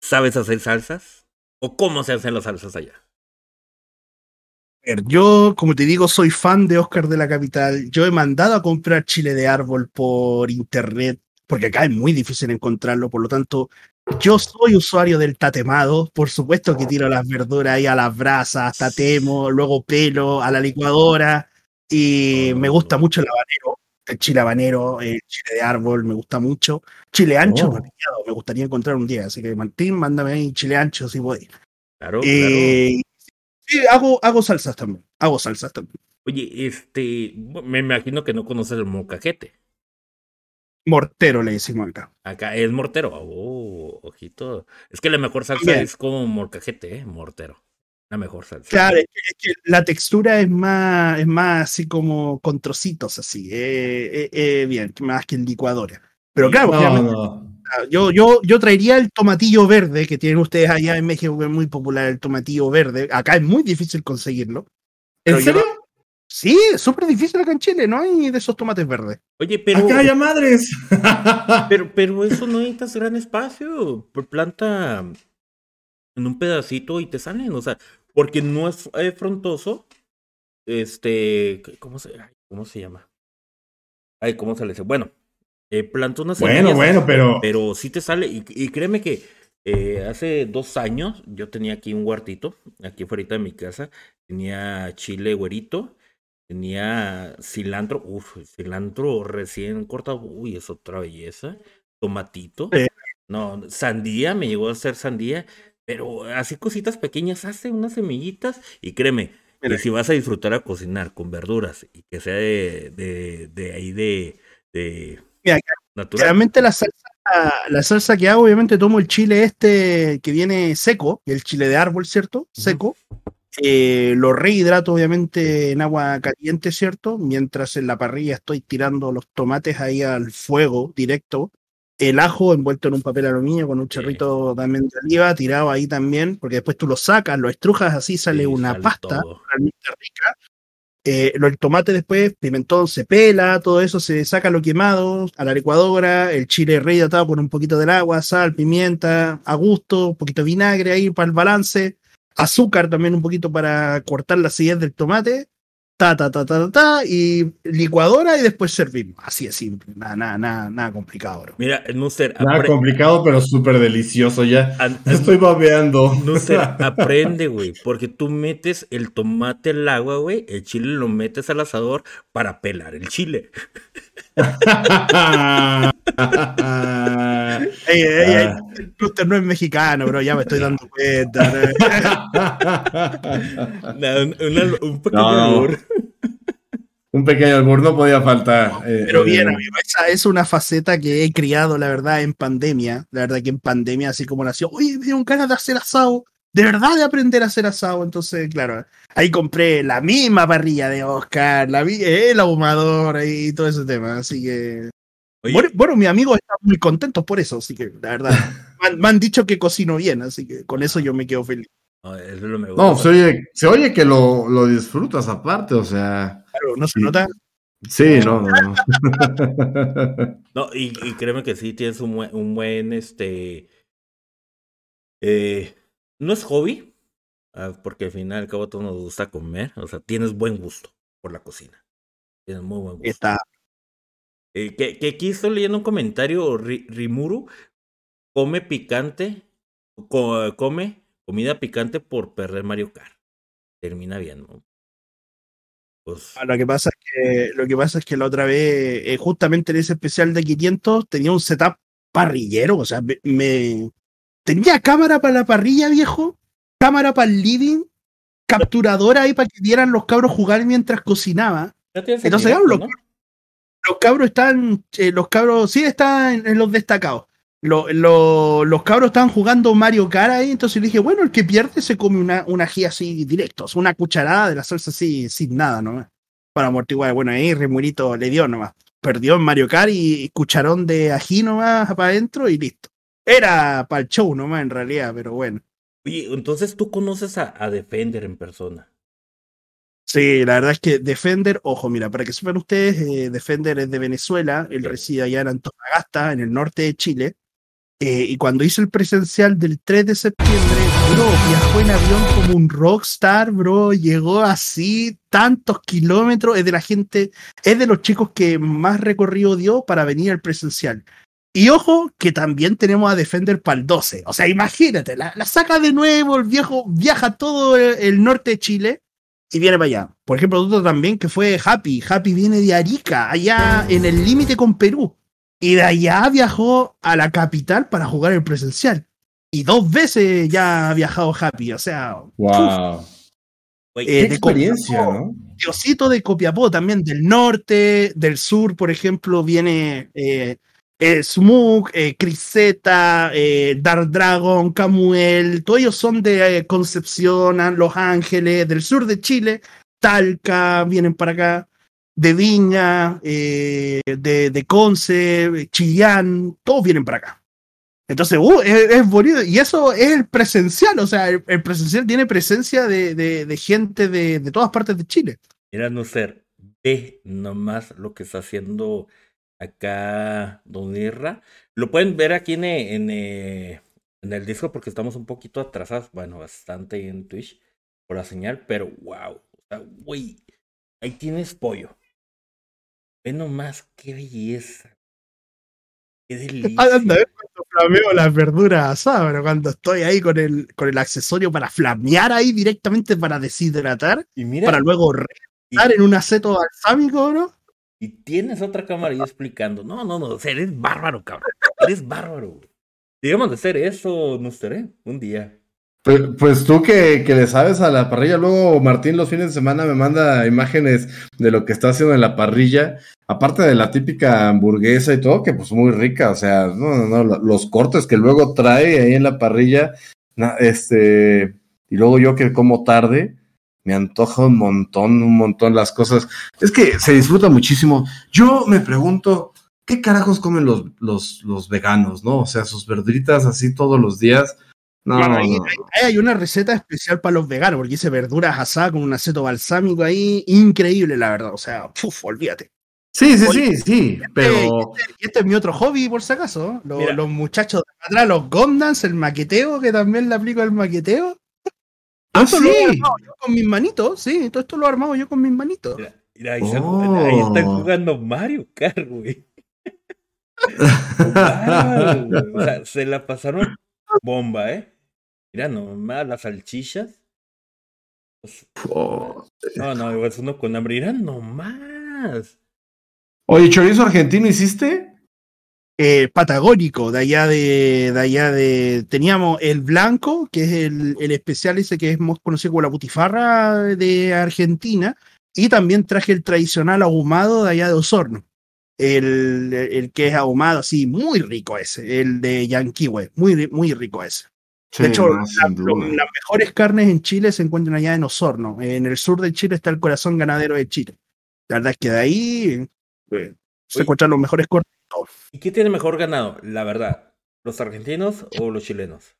¿sabes hacer salsas? ¿O cómo se hacen las salsas allá? Yo, como te digo, soy fan de Oscar de la Capital. Yo he mandado a comprar chile de árbol por internet, porque acá es muy difícil encontrarlo. Por lo tanto, yo soy usuario del tatemado. Por supuesto que tiro las verduras ahí a las brasas, tatemo, luego pelo a la licuadora. Y me gusta mucho el habanero, el chile habanero, el chile de árbol, me gusta mucho. Chile ancho, Oh. me gustaría encontrar un día. Así que, Martín, mándame ahí chile ancho si voy. Claro, claro. Sí, hago, hago salsas también. Hago salsas también. Oye, este. Me imagino que no conoces el molcajete. Mortero le decimos acá. Acá es mortero. Oh, ojito. Es que la mejor salsa Bien. es como molcajete, ¿eh? Mortero. La mejor salsa. Claro, es que, la textura es más, es más así como con trocitos así. eh, eh, eh, bien, más que en licuadora. Pero claro, no. Yo, yo, yo traería el tomatillo verde que tienen ustedes allá en México, que es muy popular el tomatillo verde. Acá es muy difícil conseguirlo. Pero ¿En yo- serio? Sí, es súper difícil acá en Chile, no hay de esos tomates verdes. Oye, pero. Acá haya madres. Pero, pero eso no necesitas gran espacio. Por planta en un pedacito y te salen. O sea, porque no es eh, frontoso. Este. ¿Cómo se, ay, ¿Cómo se llama? Ay, ¿cómo se le dice? Bueno, eh, planta unas bueno, bueno, pero. Pero sí te sale. Y, y créeme que eh, hace dos años yo tenía aquí un huertito. Aquí fuera de mi casa. Tenía chile güerito. Tenía cilantro, uff, cilantro recién cortado, uy, es otra belleza. Tomatito. No, sandía, me llegó a hacer sandía, pero así cositas pequeñas, hace unas semillitas y créeme, Mira. que si vas a disfrutar a cocinar con verduras y que sea de, de, de ahí de, de Mira. Realmente la salsa, la salsa que hago, obviamente tomo el chile este que viene seco, el chile de árbol, ¿cierto? Seco. Eh, lo rehidrato obviamente en agua caliente, ¿cierto? Mientras en la parrilla estoy tirando los tomates ahí al fuego directo. El ajo envuelto en un papel aluminio con un chorrito también de oliva tirado ahí también, porque después tú lo sacas, lo estrujas, así sale Sí, una sale pasta todo. realmente rica. Eh, el tomate después, pimentón se pela, todo eso se saca lo quemado a la licuadora, el chile rehidratado con un poquito del agua, sal, pimienta, a gusto, un poquito de vinagre ahí para el balance, azúcar también un poquito para cortar la acidez del tomate, ta, ta, ta, ta, ta, ta, y licuadora y después servimos. Así es simple, nada, nada, nada, nada complicado, bro. Mira, Nuster, Nada apre- complicado, pero súper delicioso ya. an- Estoy babeando. Nuster, aprende, güey, porque tú metes el tomate al agua, güey, el chile lo metes al asador para pelar el chile. Ey, ey, ey, Ah. usted no es mexicano, bro, ya me estoy dando cuenta. un, un pequeño No, no. albur. Un pequeño albur no podía faltar. eh, Pero bien, eh, amigo, esa es una faceta que he criado, la verdad, en pandemia. La verdad que en pandemia, así como nació, oye, me dieron ganas de hacer asado. De verdad de aprender a hacer asado. Entonces, claro, ahí compré la misma parrilla de Oscar, la, el ahumador y todo ese tema. Así que. Bueno, bueno, mis amigos están muy contentos por eso. Así que, la verdad, me han, me han dicho que cocino bien. Así que con eso yo me quedo feliz. no, eso es lo mejor. No, se oye, se oye que lo, lo disfrutas aparte, o sea. Claro, no se Sí. nota. Sí, no, no. no. No, y, y créeme que sí tienes un buen, un buen este. eh, no es hobby, ah, porque al final y al cabo a todos nos gusta comer. O sea, tienes buen gusto por la cocina. Tienes muy buen gusto. Está. Eh, que, que aquí estoy leyendo un comentario, Ri- Rimuru come picante, co- come comida picante por perder Mario Kart. Termina bien, ¿no? Pues, Ah, Lo que pasa es que, lo que, pasa es que la otra vez, eh, justamente en ese especial de 500, tenía un setup parrillero. O sea, me, me- tenía cámara para la parrilla, viejo, cámara para el living, capturadora ahí para que vieran los cabros jugar mientras cocinaba. Entonces, hablo, Los cabros están, eh, los cabros sí están en, en los destacados. Lo- lo- los cabros estaban jugando Mario Kart ahí, entonces le dije, bueno, el que pierde se come una, una ají así directo, una cucharada de la salsa así, sin nada, ¿no? para amortiguar. Bueno, ahí Remurito le dio nomás. Perdió en Mario Kart y cucharón de ají nomás para adentro y listo. Era para el show nomás en realidad, pero bueno. Oye, entonces tú conoces a, a Defender en persona. Sí, la verdad es que Defender, ojo, mira, para que sepan ustedes, eh, Defender es de Venezuela, él reside allá en Antofagasta, en el norte de Chile. Eh, y cuando hizo el presencial del 3 de septiembre, bro, viajó en avión como un rockstar, bro, llegó así tantos kilómetros, es de la gente, es de los chicos que más recorrido dio para venir al presencial. Y ojo, que también tenemos a Defender para el 12. O sea, imagínate, la, la saca de nuevo, el viejo viaja todo el, el norte de Chile y viene para allá. Por ejemplo, otro también que fue Happy. Happy viene de Arica, allá en el límite con Perú. Y de allá viajó a la capital para jugar el presencial. Y dos veces ya ha viajado Happy. O sea, Wow. Oye, Eh, Qué de experiencia, Copiapó. ¿no? Diosito de Copiapó también, del norte, del sur, por ejemplo, viene eh, eh, Smug, eh, Criseta, eh, Dark Dragon, Camuel, todos ellos son de eh, Concepción, Los Ángeles, del sur de Chile, Talca, vienen para acá, de Viña, eh, de, Conce, Chillán, todos vienen para acá. Entonces, uh, es, bonito. Y eso es el presencial, o sea, el, presencial tiene presencia de, gente de, de todas partes de Chile. Mira, no ser, ve nomás lo que está haciendo acá Don Irra. Lo pueden ver aquí en, eh, en, eh, en el disco porque estamos un poquito atrasados, bueno, bastante en Twitch por la señal, pero wow, o sea, güey, ahí tienes pollo. Ve nomás qué belleza. Qué delicia. Ah, Anda, a ver cuando flameo las verduras asadas, pero cuando estoy ahí con el, con el accesorio para flamear ahí directamente para deshidratar, Y mira, para luego retar en un aceto balsámico, ¿no? Y tienes otra cámara ahí explicando. No, no, no, o sea, eres bárbaro, cabrón. Eres bárbaro. Digamos de hacer eso, no estaré un día. Pues, pues tú que, que le sabes a la parrilla, luego Martín los fines de semana me manda imágenes de lo que está haciendo en la parrilla, aparte de la típica hamburguesa y todo, que pues muy rica, o sea, no, no, no, lo- los cortes que luego trae ahí en la parrilla, este, y luego yo que como tarde, me antoja un montón, un montón las cosas. Es que se disfruta muchísimo. Yo me pregunto, ¿qué carajos comen los, los, los veganos, no? O sea, sus verduritas así todos los días. No, Bueno, ahí, no. ahí hay una receta especial para los veganos, porque hice verduras asadas con un aceto balsámico ahí, increíble, la verdad. O sea, uf, olvídate. Sí, sí, sí, sí, pero Y este es mi otro hobby, por si acaso. Los, los muchachos de atrás, los Gondans, el maqueteo, que también le aplico el maqueteo. Ah, Esto lo he sí. armado yo con mis manitos, sí, todo esto lo he armado yo con mis manitos. Mira, mira, ahí, están jugando- ahí están Oh. jugando Mario Kart, güey. O sea, se la pasaron bomba, ¿eh? Mira nomás las salchichas. Pues, Oh. No, no, es uno con hambre. Mira nomás. Oye, chorizo argentino hiciste? Eh, patagónico, de allá de, de allá de. Teníamos el blanco, que es el, el especial ese que es más conocido como la butifarra de Argentina, y también traje el tradicional ahumado de allá de Osorno. El, el que es ahumado así, muy rico ese, el de Yanquiwe, muy, muy rico ese. Sí, De hecho, no, la- las mejores carnes en Chile se encuentran allá en Osorno. En el sur de Chile está el corazón ganadero de Chile. La verdad es que de ahí eh, se encuentran los mejores cortes. ¿Y qué tiene mejor ganado? La verdad, ¿los argentinos o los chilenos?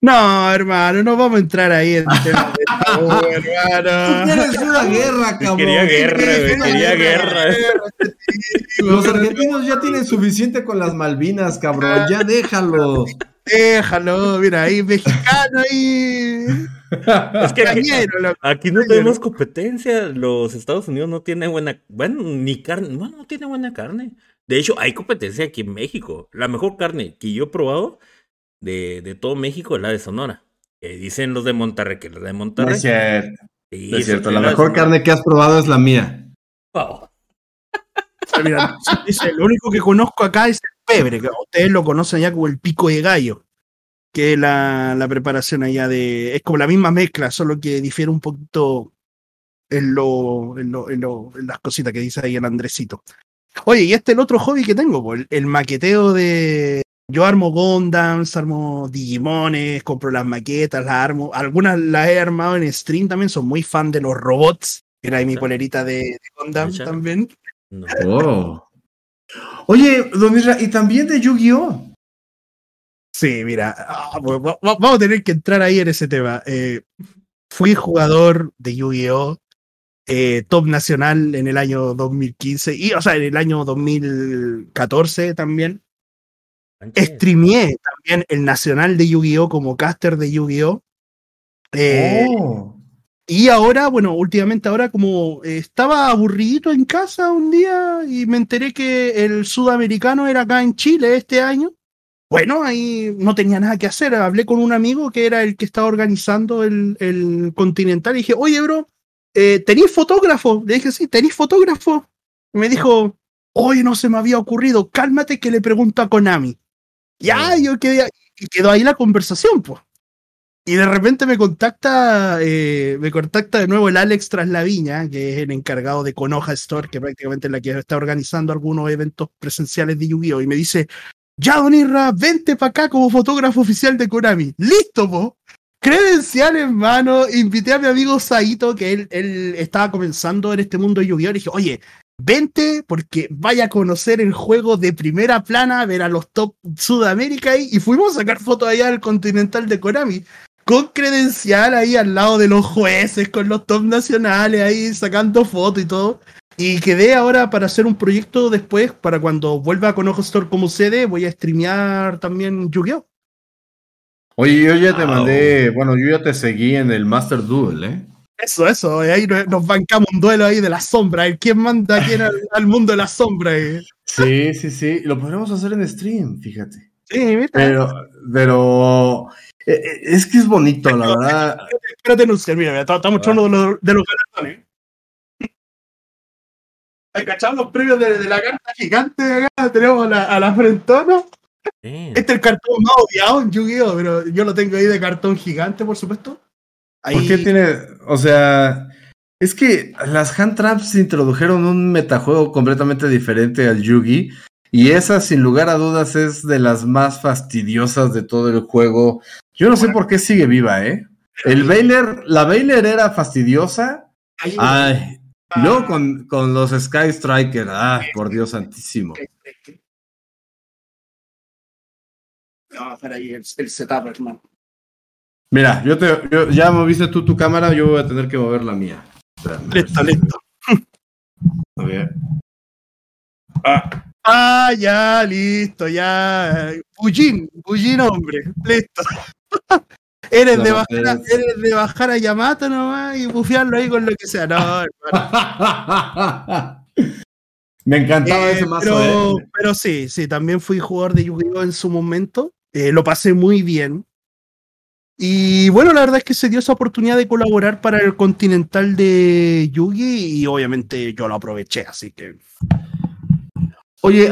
No, hermano, no vamos a entrar ahí en temas de tabú, Tú hermano. quieres una guerra, cabrón. Quería Tú guerra, güey, quería guerra. Los argentinos ya tienen suficiente con las Malvinas, cabrón. Ya déjalos. Déjalo, mira, ahí mexicano ahí. Es que aquí, no tenemos competencia. Los Estados Unidos no tienen buena, bueno, ni carne, bueno, no tiene buena carne. De hecho, hay competencia aquí en México. La mejor carne que yo he probado de, de todo México es la de Sonora. Dicen los de Monterrey que la de No Monterrey. es cierto. Sí, no es cierto. La mejor carne que has probado es la mía. Oh, Mira, dice, lo único que conozco acá es el pebre, que ustedes lo conocen ya como el pico de gallo, que es la, la preparación allá de. Es como la misma mezcla, solo que difiere un poquito en, lo, en, lo- en lo- en las cositas que dice ahí el Andresito. Oye, y este es el otro hobby que tengo, el, el maqueteo de. Yo armo Gondams, armo Digimones, compro las maquetas, las armo. Algunas las he armado en stream también, son muy fan de los robots. Era ahí mi polerita de, de también. No. Oh. Oye, don Isra, y también de Yu-Gi-Oh! Sí, mira, ah, va- va- vamos a tener que entrar ahí en ese tema. Eh, fui jugador de Yu-Gi-Oh! eh, top nacional en el año 2015, y, o sea, en el año 2014 también. Streameé también el nacional de Yu-Gi-Oh! como caster de Yu-Gi-Oh! Eh, Oh. Y ahora, bueno, últimamente ahora como eh, estaba aburrido en casa un día y me enteré que el sudamericano era acá en Chile este año. Bueno, ahí no tenía nada que hacer. Hablé con un amigo que era el que estaba organizando el, el continental y dije, oye, bro, eh, ¿tenéis fotógrafo? Le dije, sí, ¿tenéis fotógrafo? Y me dijo, oye, no se me había ocurrido, cálmate que le pregunto a Konami. Ya, yo quedé, y quedó ahí la conversación, pues. Y de repente me contacta, eh, me contacta de nuevo el Alex Traslaviña, que es el encargado de Konoha Store, que prácticamente es la que está organizando algunos eventos presenciales de Yu-Gi-Oh! Y me dice, ya, Don Irra, vente para acá como fotógrafo oficial de Konami. ¡Listo, po! Credencial en mano, invité a mi amigo Saito, que él, estaba comenzando en este mundo de Yu-Gi-Oh! Le dije, oye, vente porque vaya a conocer el juego de primera plana, ver a los top Sudamérica ahí, y fuimos a sacar fotos allá del Continental de Konami con credencial ahí al lado de los jueces, con los top nacionales ahí sacando fotos y todo. Y quedé ahora para hacer un proyecto después, para cuando vuelva con Ojo Store como sede, voy a streamear también Yu-Gi-Oh! Oye, yo ya te Wow. mandé, bueno, yo ya te seguí en el Master Duel, ¿eh? Eso, eso, y ahí nos bancamos un duelo ahí de la sombra, quién manda a quién al, al mundo de la sombra. eh. Sí, sí, sí. Lo podríamos hacer en stream, fíjate. Sí, mira, Pero, pero eh, eh, es que es bonito, la verdad. espérate, no sé, mira, estamos estamos mostrando de los, de los galardones. Cachado los premios de, de la carta gigante de acá, tenemos a la, a la frentona. Este es el cartón más odiado en Yu-Gi-Oh! Pero yo lo tengo ahí de cartón gigante, por supuesto. Ahí, ¿Por qué tiene, o sea, es que las hand traps introdujeron un metajuego completamente diferente al Yugi y esa sin lugar a dudas es de las más fastidiosas de todo el juego. Yo no sé por qué sigue viva, ¿eh? El Baylor, la Baylor era fastidiosa. ahí- Ay, luego con, con los Sky Striker, ah, por Dios santísimo. No, espera ahí el, el setup, hermano. Mira, yo te, yo- ya moviste tú tu cámara, yo voy a tener que mover la mía. Espérame. Listo, listo. A ver. Ah, ya, listo, ya. Bullín, bullín, hombre. Listo. eres, de bajar a, eres- de bajar a Yamato nomás y bufearlo ahí con lo que sea. No, hermano. Me encantaba Eh, ese mazo, pero, eh. pero sí, sí, también fui jugador de Yu-Gi-Oh! en su momento. Eh, lo pasé muy bien. Y bueno, la verdad es que se dio esa oportunidad de colaborar para el Continental de Yugi y obviamente yo lo aproveché, así que. Oye,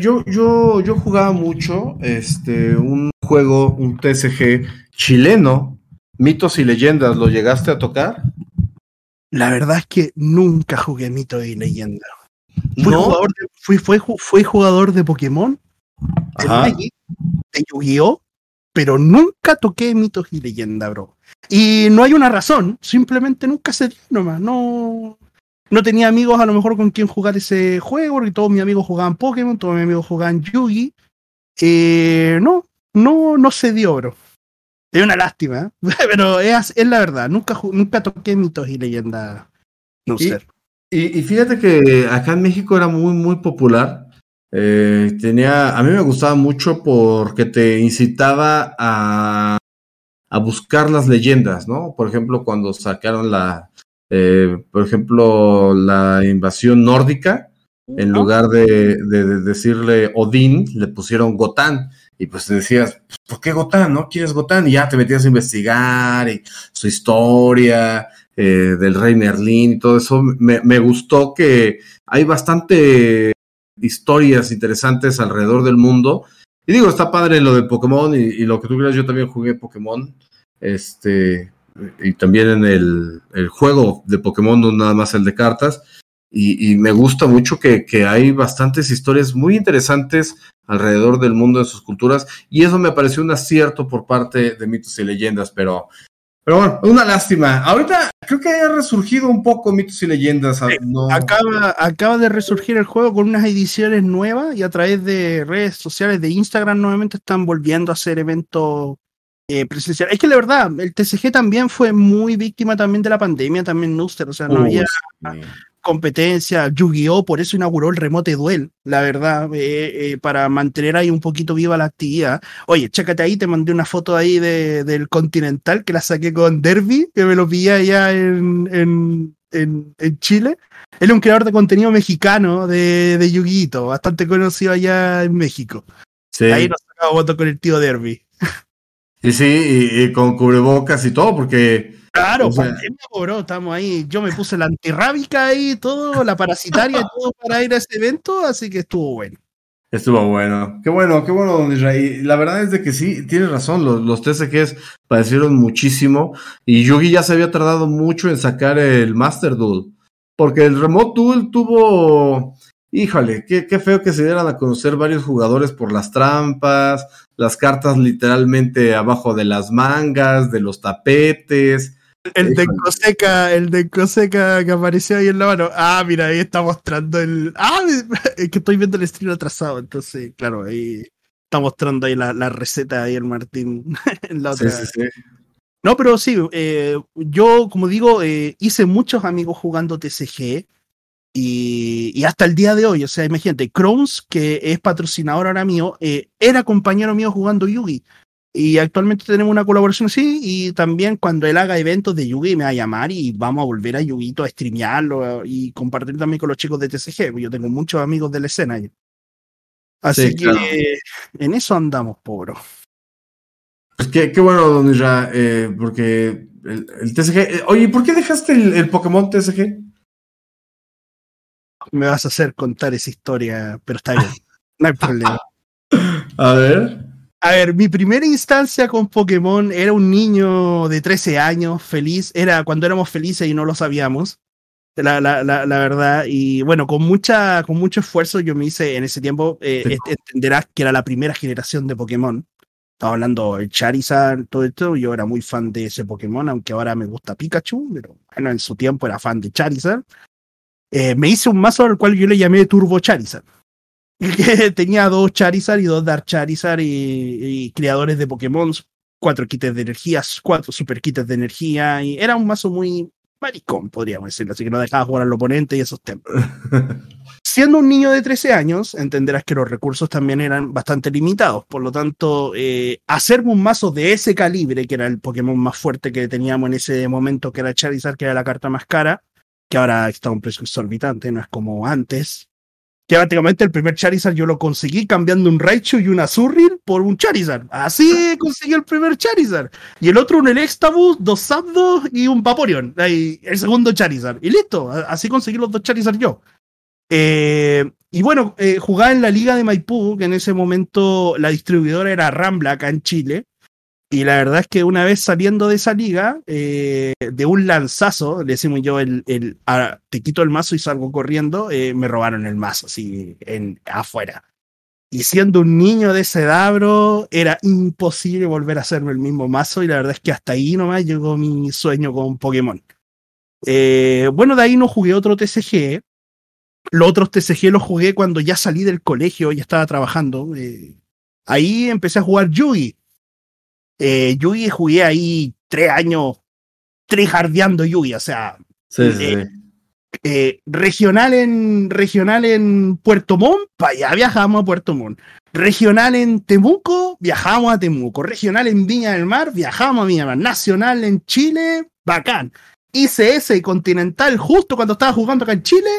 yo, yo, yo jugaba mucho este, un juego, un TSG chileno, Mitos y Leyendas, ¿lo llegaste a tocar? La verdad es que nunca jugué Mito y Leyenda. Fui, ¿No? jugador, de, fui, fue fui jugador de Pokémon, de Ajá. De Yu-Gi-Oh! Pero nunca toqué mitos y leyenda, bro. Y no hay una razón, simplemente nunca se dio nomás. No, no tenía amigos a lo mejor con quien jugar ese juego, porque todos mis amigos jugaban Pokémon, todos mis amigos jugaban Yugi. Eh, no, no, no se dio, bro. Es una lástima, ¿eh? pero es, es la verdad. Nunca, nunca toqué mitos y leyendas. No Y- sé. Y, y fíjate que acá en México era muy, muy popular. Eh, tenía, a mí me gustaba mucho porque te incitaba a, a buscar las leyendas, ¿no? Por ejemplo, cuando sacaron la, eh, por ejemplo, la invasión nórdica, en ¿No? lugar de, de- de decirle Odín, le pusieron Gotán. Y pues te decías, ¿por qué Gotán? ¿No quieres Gotán? Y ya te metías a investigar y su historia eh, del rey Merlín y todo eso. Me, me gustó que hay bastante historias interesantes alrededor del mundo. Y digo, está padre lo de Pokémon y, y lo que tú quieras, yo también jugué Pokémon. Este, y también en el, el juego de Pokémon, no nada más el de cartas. Y, y me gusta mucho que, que hay bastantes historias muy interesantes alrededor del mundo de sus culturas. Y eso me pareció un acierto por parte de mitos y leyendas, pero, Pero bueno, una lástima. Ahorita creo que ha resurgido un poco mitos y leyendas. Sí, no... acaba, acaba de resurgir el juego con unas ediciones nuevas y a través de redes sociales de Instagram nuevamente están volviendo a hacer eventos eh, presenciales. Es que la verdad, el TCG también fue muy víctima también de la pandemia, también Nuster, o sea, no había... Sí competencia, Yu-Gi-Oh! por eso inauguró el Remote Duel, la verdad, eh, eh, para mantener ahí un poquito viva la actividad. Oye, chécate ahí, te mandé una foto ahí de, del Continental que la saqué con Derby, que me lo pillé allá en, en, en, Chile. Él es un creador de contenido mexicano de, de Yu-Gi-Oh! bastante conocido allá en México. Ahí nos sacamos voto con el tío Derby. Y sí, y con cubrebocas y todo, porque Claro, pandemia, estamos ahí. Yo me puse la antirrábica ahí, todo, la parasitaria, todo para ir a ese evento, así que estuvo bueno. Estuvo bueno. Qué bueno, qué bueno, don Israel. La verdad es de que sí, tienes razón, los, los TCGs padecieron muchísimo y Yugi ya se había tardado mucho en sacar el Master Duel, porque el Remote Duel tuvo, híjole, qué, qué feo que se dieran a conocer varios jugadores por las trampas, las cartas literalmente abajo de las mangas, de los tapetes, el de Coseca, el de Coseca que apareció ahí en la mano. Ah, mira, ahí está mostrando el. Ah, es que estoy viendo el stream atrasado, entonces, claro, ahí está mostrando ahí la, la receta ahí el Martín en la otra. Sí, sí, sí. No, pero sí, eh, yo, como digo, eh, hice muchos amigos jugando TCG y, y, hasta el día de hoy, o sea, imagínate, Crones, que es patrocinador ahora mío, eh, era compañero mío jugando Yugi. Y actualmente tenemos una colaboración así y también cuando él haga eventos de Yugi me va a llamar y vamos a volver a Yugi a streamearlo y compartir también con los chicos de TCG. Yo tengo muchos amigos de la escena. Así que en eso andamos, pobre. Pues qué, qué bueno, don Isra, eh, porque el, TCG... Eh, oye, ¿por qué dejaste el, el Pokémon TCG? Me vas a hacer contar esa historia, pero está bien. No hay problema. A ver. A ver, mi primera instancia con Pokémon era un niño de 13 años, feliz. Era cuando éramos felices y no lo sabíamos. La, la, la, la verdad. Y bueno, con, mucha, con mucho esfuerzo yo me hice en ese tiempo. Eh, entenderás que era la primera generación de Pokémon. Estaba hablando de Charizard, todo esto. Yo era muy fan de ese Pokémon, aunque ahora me gusta Pikachu. Pero bueno, en su tiempo era fan de Charizard. Eh, me hice un mazo al cual yo le llamé Turbo Charizard que tenía dos Charizard y dos Dark Charizard y, creadores de Pokémon, cuatro kits de energías, cuatro super kits de energía, y era un mazo muy maricón, podríamos decirlo, así que no dejaba jugar al oponente y esos temas. Siendo un niño de 13 años, entenderás que los recursos también eran bastante limitados, por lo tanto, eh, hacerme un mazo de ese calibre, que era el Pokémon más fuerte que teníamos en ese momento, que era Charizard, que era la carta más cara, que ahora está a un precio exorbitante, no es como antes, que prácticamente el primer Charizard yo lo conseguí cambiando un Raichu y un Azurril por un Charizard. Así conseguí el primer Charizard. Y el otro un Electabuzz, dos Zapdos y un Vaporeon. el segundo Charizard. Y listo, así conseguí los dos Charizard yo. Eh, y bueno, eh, jugaba en la liga de Maipú, que en ese momento la distribuidora era Rambla acá en Chile. Y la verdad es que una vez saliendo de esa liga, eh, de un lanzazo, le decimos yo, el, el te quito el mazo y salgo corriendo, eh, me robaron el mazo, así, en, afuera. Y siendo un niño de ese dabro, era imposible volver a hacerme el mismo mazo, y la verdad es que hasta ahí nomás llegó mi sueño con Pokémon. Eh, bueno, de ahí no jugué otro TCG. Los otros TCG los jugué cuando ya salí del colegio y estaba trabajando. ahí empecé a jugar Yugi eh, Yugi jugué ahí tres años trijardeando Yugi, o sea, eh, eh, regional, en, regional en Puerto Montt, para allá viajamos a Puerto Montt. Regional en Temuco, viajamos a Temuco. Regional en Viña del Mar, viajamos a Viña del Mar. Nacional en Chile, bacán. ICS Continental, justo cuando estaba jugando acá en Chile,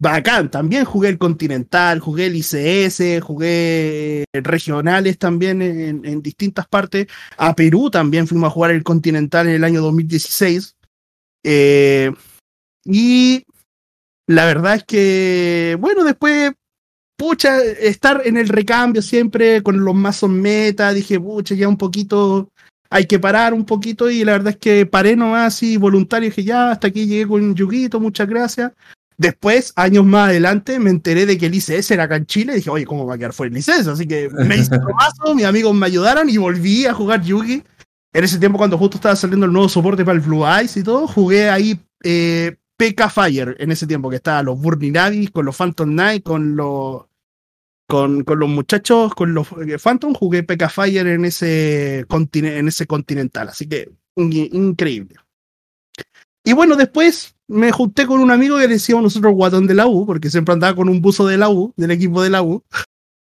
bacán. También jugué el Continental, jugué el ICS, jugué regionales también en, distintas partes. A Perú también fuimos a jugar el Continental en el año 2016. Eh, y la verdad es que, bueno, después, pucha, estar en el recambio siempre con los mazos meta, dije, pucha, ya un poquito, hay que parar un poquito y la verdad es que paré nomás así voluntario, dije, ya, hasta aquí llegué con Yuguito, muchas gracias. Después, años más adelante, me enteré de que el ICS era acá en Chile. Y dije, oye, ¿cómo va a quedar fuera el ICS? Así que me hice un mazo, mis amigos me ayudaron y volví a jugar Yugi. en ese tiempo cuando justo estaba saliendo el nuevo soporte para el Blue Eyes y todo, jugué ahí eh, PK Fire en ese tiempo, que estaba los Burning Abyss, con los Phantom Knight, con los con, con, los muchachos, con los eh, Phantom, jugué PK Fire en ese, en ese continental, así que increíble. Y bueno, después me junté con un amigo que le decíamos nosotros guatón de la U, porque siempre andaba con un buzo de la del equipo de la U.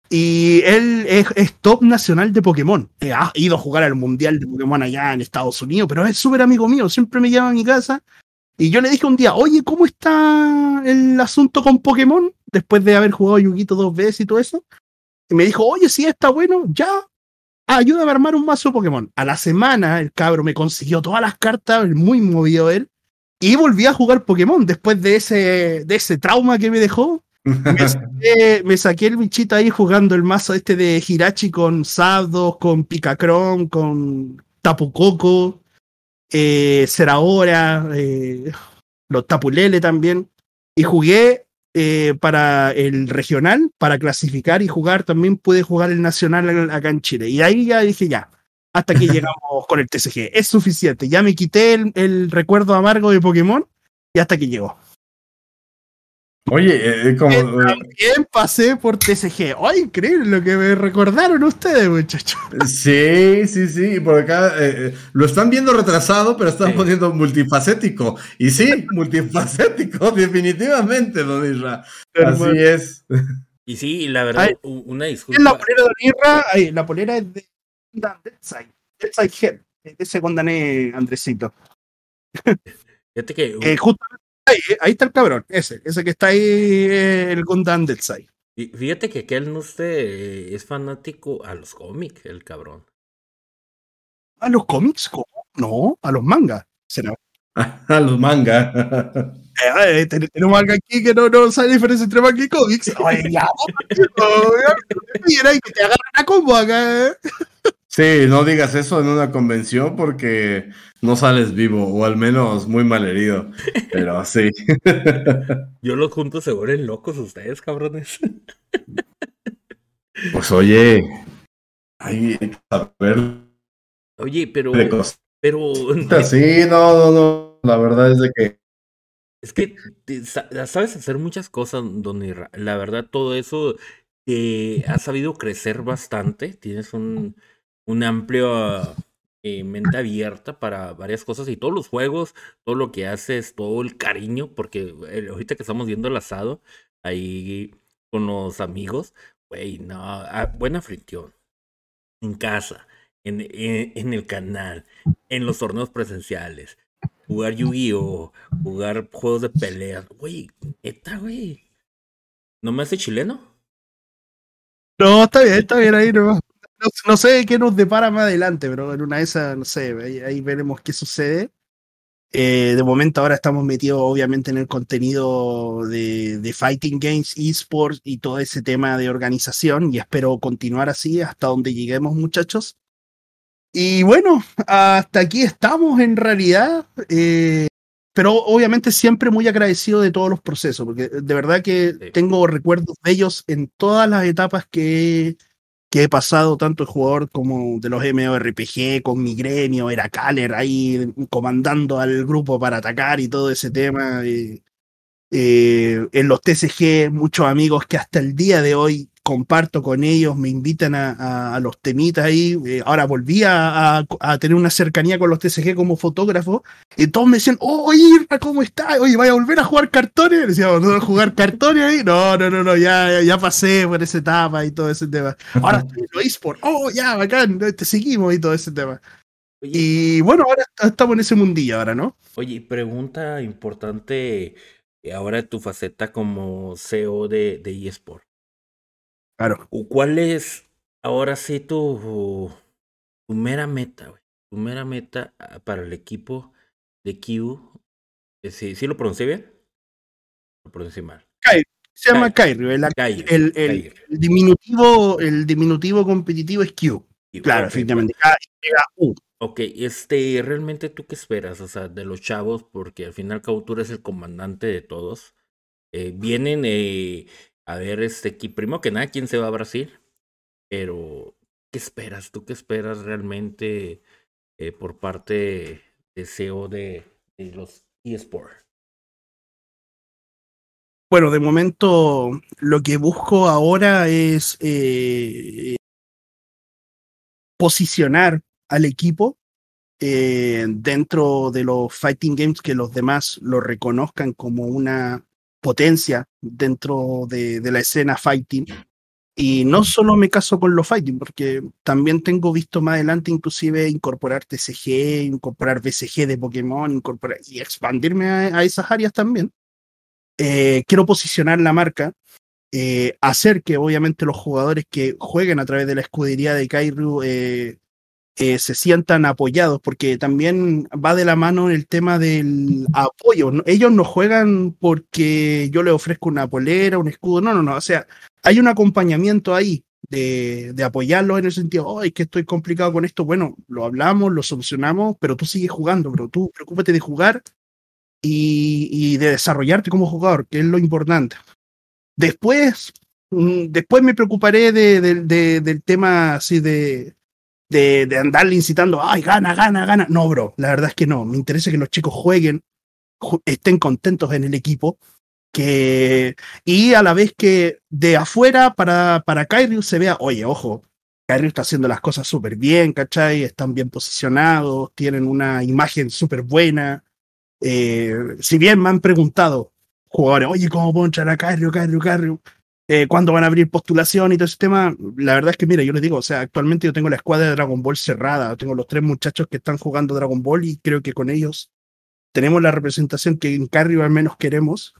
Y él es, top nacional de Pokémon. Eh, ha ido a jugar al Mundial de Pokémon allá en Estados Unidos, pero es súper amigo mío, siempre me llama a mi casa. Y yo le dije un día, oye, ¿cómo está el asunto con Pokémon? Después de haber jugado Yuguito dos veces y todo eso. Y me dijo, oye, sí, está bueno, ya, ayúdame a armar un mazo de Pokémon. A la semana el cabro me consiguió todas las cartas, muy movido él, y volví a jugar Pokémon después de ese, de ese trauma que me dejó. Me saqué, el bichito ahí jugando el mazo este de Hirachi con Sabdos, con Picacron, con Tapu Koko, eh, eh, los Tapulele también. Y jugué eh, para el regional, para clasificar y jugar, también pude jugar el nacional acá en Chile. Y ahí ya dije, ya, hasta que llegamos con el TCG. Es suficiente. Ya me quité el, recuerdo amargo de Pokémon y hasta que llegó. Oye, eh, eh, como. También pasé por TCG. ¡Ay, increíble lo que me recordaron ustedes, muchachos! Sí, sí, sí. Por acá eh, lo están viendo retrasado, pero están poniendo multifacético. Y sí, multifacético, definitivamente, don Isra. Así es. Y sí, la verdad, una disculpa. la polera de Isra, la polera es de Deadside. Deadside Head. Ese condané Andresito. Fíjate que. Eh, ahí, eh, ahí, está el cabrón. Ese, ese que está ahí, eh, el Gundam Deadside. Fíjate que aquel no sé, es fanático a los cómics, el cabrón. ¿A los cómics? ¿Cómo? No, a los mangas. a los mangas. Eh, tenemos algo aquí que no, no sabe la diferencia entre manga y cómics. Oye, ya, mira, y que te agarran a combo acá. Sí, no digas eso en una convención porque no sales vivo, o al menos muy mal herido. Pero sí. Yo los junto se vuelven locos ustedes, cabrones. Pues oye, hay que saber. Oye, pero. Pero. Sí, no, no, no. La verdad es de que. Es que sabes hacer muchas cosas, Don La verdad, todo eso eh, ha sabido crecer bastante. Tienes un una amplia eh, mente abierta para varias cosas y todos los juegos, todo lo que haces, todo el cariño, porque ahorita que estamos viendo el asado ahí con los amigos, güey, no, ah, buena fricción. En casa, en, en, el canal, en los torneos presenciales, jugar Yu-Gi-Oh, jugar juegos de peleas, güey, esta, güey. ¿No me hace chileno? No, está bien, está bien ahí nomás no, sé qué nos depara más adelante, pero en una de esas, no sé, ahí, veremos qué sucede. Eh, de momento ahora estamos metidos obviamente en el contenido de, de, Fighting Games, esports y todo ese tema de organización y espero continuar así hasta donde lleguemos muchachos. Y bueno, hasta aquí estamos en realidad, eh, pero obviamente siempre muy agradecido de todos los procesos, porque de verdad que tengo recuerdos de ellos en todas las etapas que que he pasado tanto jugador como de los MMORPG con mi gremio, era Caller ahí comandando al grupo para atacar y todo ese tema. Eh, en los TCG, muchos amigos que hasta el día de hoy comparto con ellos, me invitan a, los temitas ahí. Eh, ahora volví a, tener una cercanía con los TCG como fotógrafo. Y todos me decían, oh, oye, ¿cómo está? Oye, ¿vaya a volver a jugar cartones? Decíamos, ¿no a jugar cartones ahí? No, no, no, no, ya, ya pasé por esa etapa y todo ese tema. Ahora estoy en los eSports. Oh, ya, bacán, te seguimos y todo ese tema. y bueno, ahora estamos en ese mundillo ahora, ¿no? Oye, pregunta importante eh, ahora tu faceta como CEO de, de eSport. Claro. ¿Cuál es ahora sí tu, tu mera meta, güey? Tu mera meta ah, para el equipo de Q. Eh, ¿Sí, ¿sí lo pronuncié bien? Lo pronuncié mal. Se llama Kairi. El, el, diminutivo, el diminutivo competitivo es Q. Claro, efectivamente. K-U. Ok, este, realmente tú qué esperas, o sea, de los chavos, porque al final cabo tú eres el comandante de todos. Eh, vienen eh, a ver, este, primero que nada, ¿quién se va a Brasil? Pero, ¿qué esperas? ¿Tú qué esperas realmente eh, por parte de CEO de, de los eSports? Bueno, de momento lo que busco ahora es eh, posicionar al equipo eh, dentro de los fighting games que los demás lo reconozcan como una potencia dentro de, de la escena fighting. Y no solo me caso con los fighting, porque también tengo visto más adelante inclusive incorporar TCG, incorporar BCG de Pokémon, incorporar y expandirme a, a esas áreas también. Eh, quiero posicionar la marca, eh, hacer que obviamente los jugadores que jueguen a través de la escudería de Kairu eh, eh, se sientan apoyados, porque también va de la mano el tema del apoyo. Ellos no juegan porque yo les ofrezco una polera, un escudo, no, no, no. O sea, hay un acompañamiento ahí de, de apoyarlos en el sentido, oh, es que estoy complicado con esto. Bueno, lo hablamos, lo solucionamos, pero tú sigues jugando, pero tú preocúpate de jugar y, de desarrollarte como jugador, que es lo importante. Después, mm, después me preocuparé de, de, de, del tema así de, de, de andarle incitando, ay, gana, gana, gana. No, bro, la verdad es que no. Me interesa que los chicos jueguen, ju estén contentos en el equipo, que y a la vez que de afuera para, para se vea, oye, ojo, Kyrie está haciendo las cosas súper bien, ¿cachai? Están bien posicionados, tienen una imagen súper buena. Eh, si bien me han preguntado jugadores, oye, ¿cómo puedo entrar a Kyrie, Kyrie, Kyrie? Eh, cuándo van a abrir postulación y todo ese tema. La verdad es que, mira, yo les digo, o sea, actualmente yo tengo la escuadra de Dragon Ball cerrada, tengo los tres muchachos que están jugando Dragon Ball y creo que con ellos tenemos la representación que en Carry al menos queremos.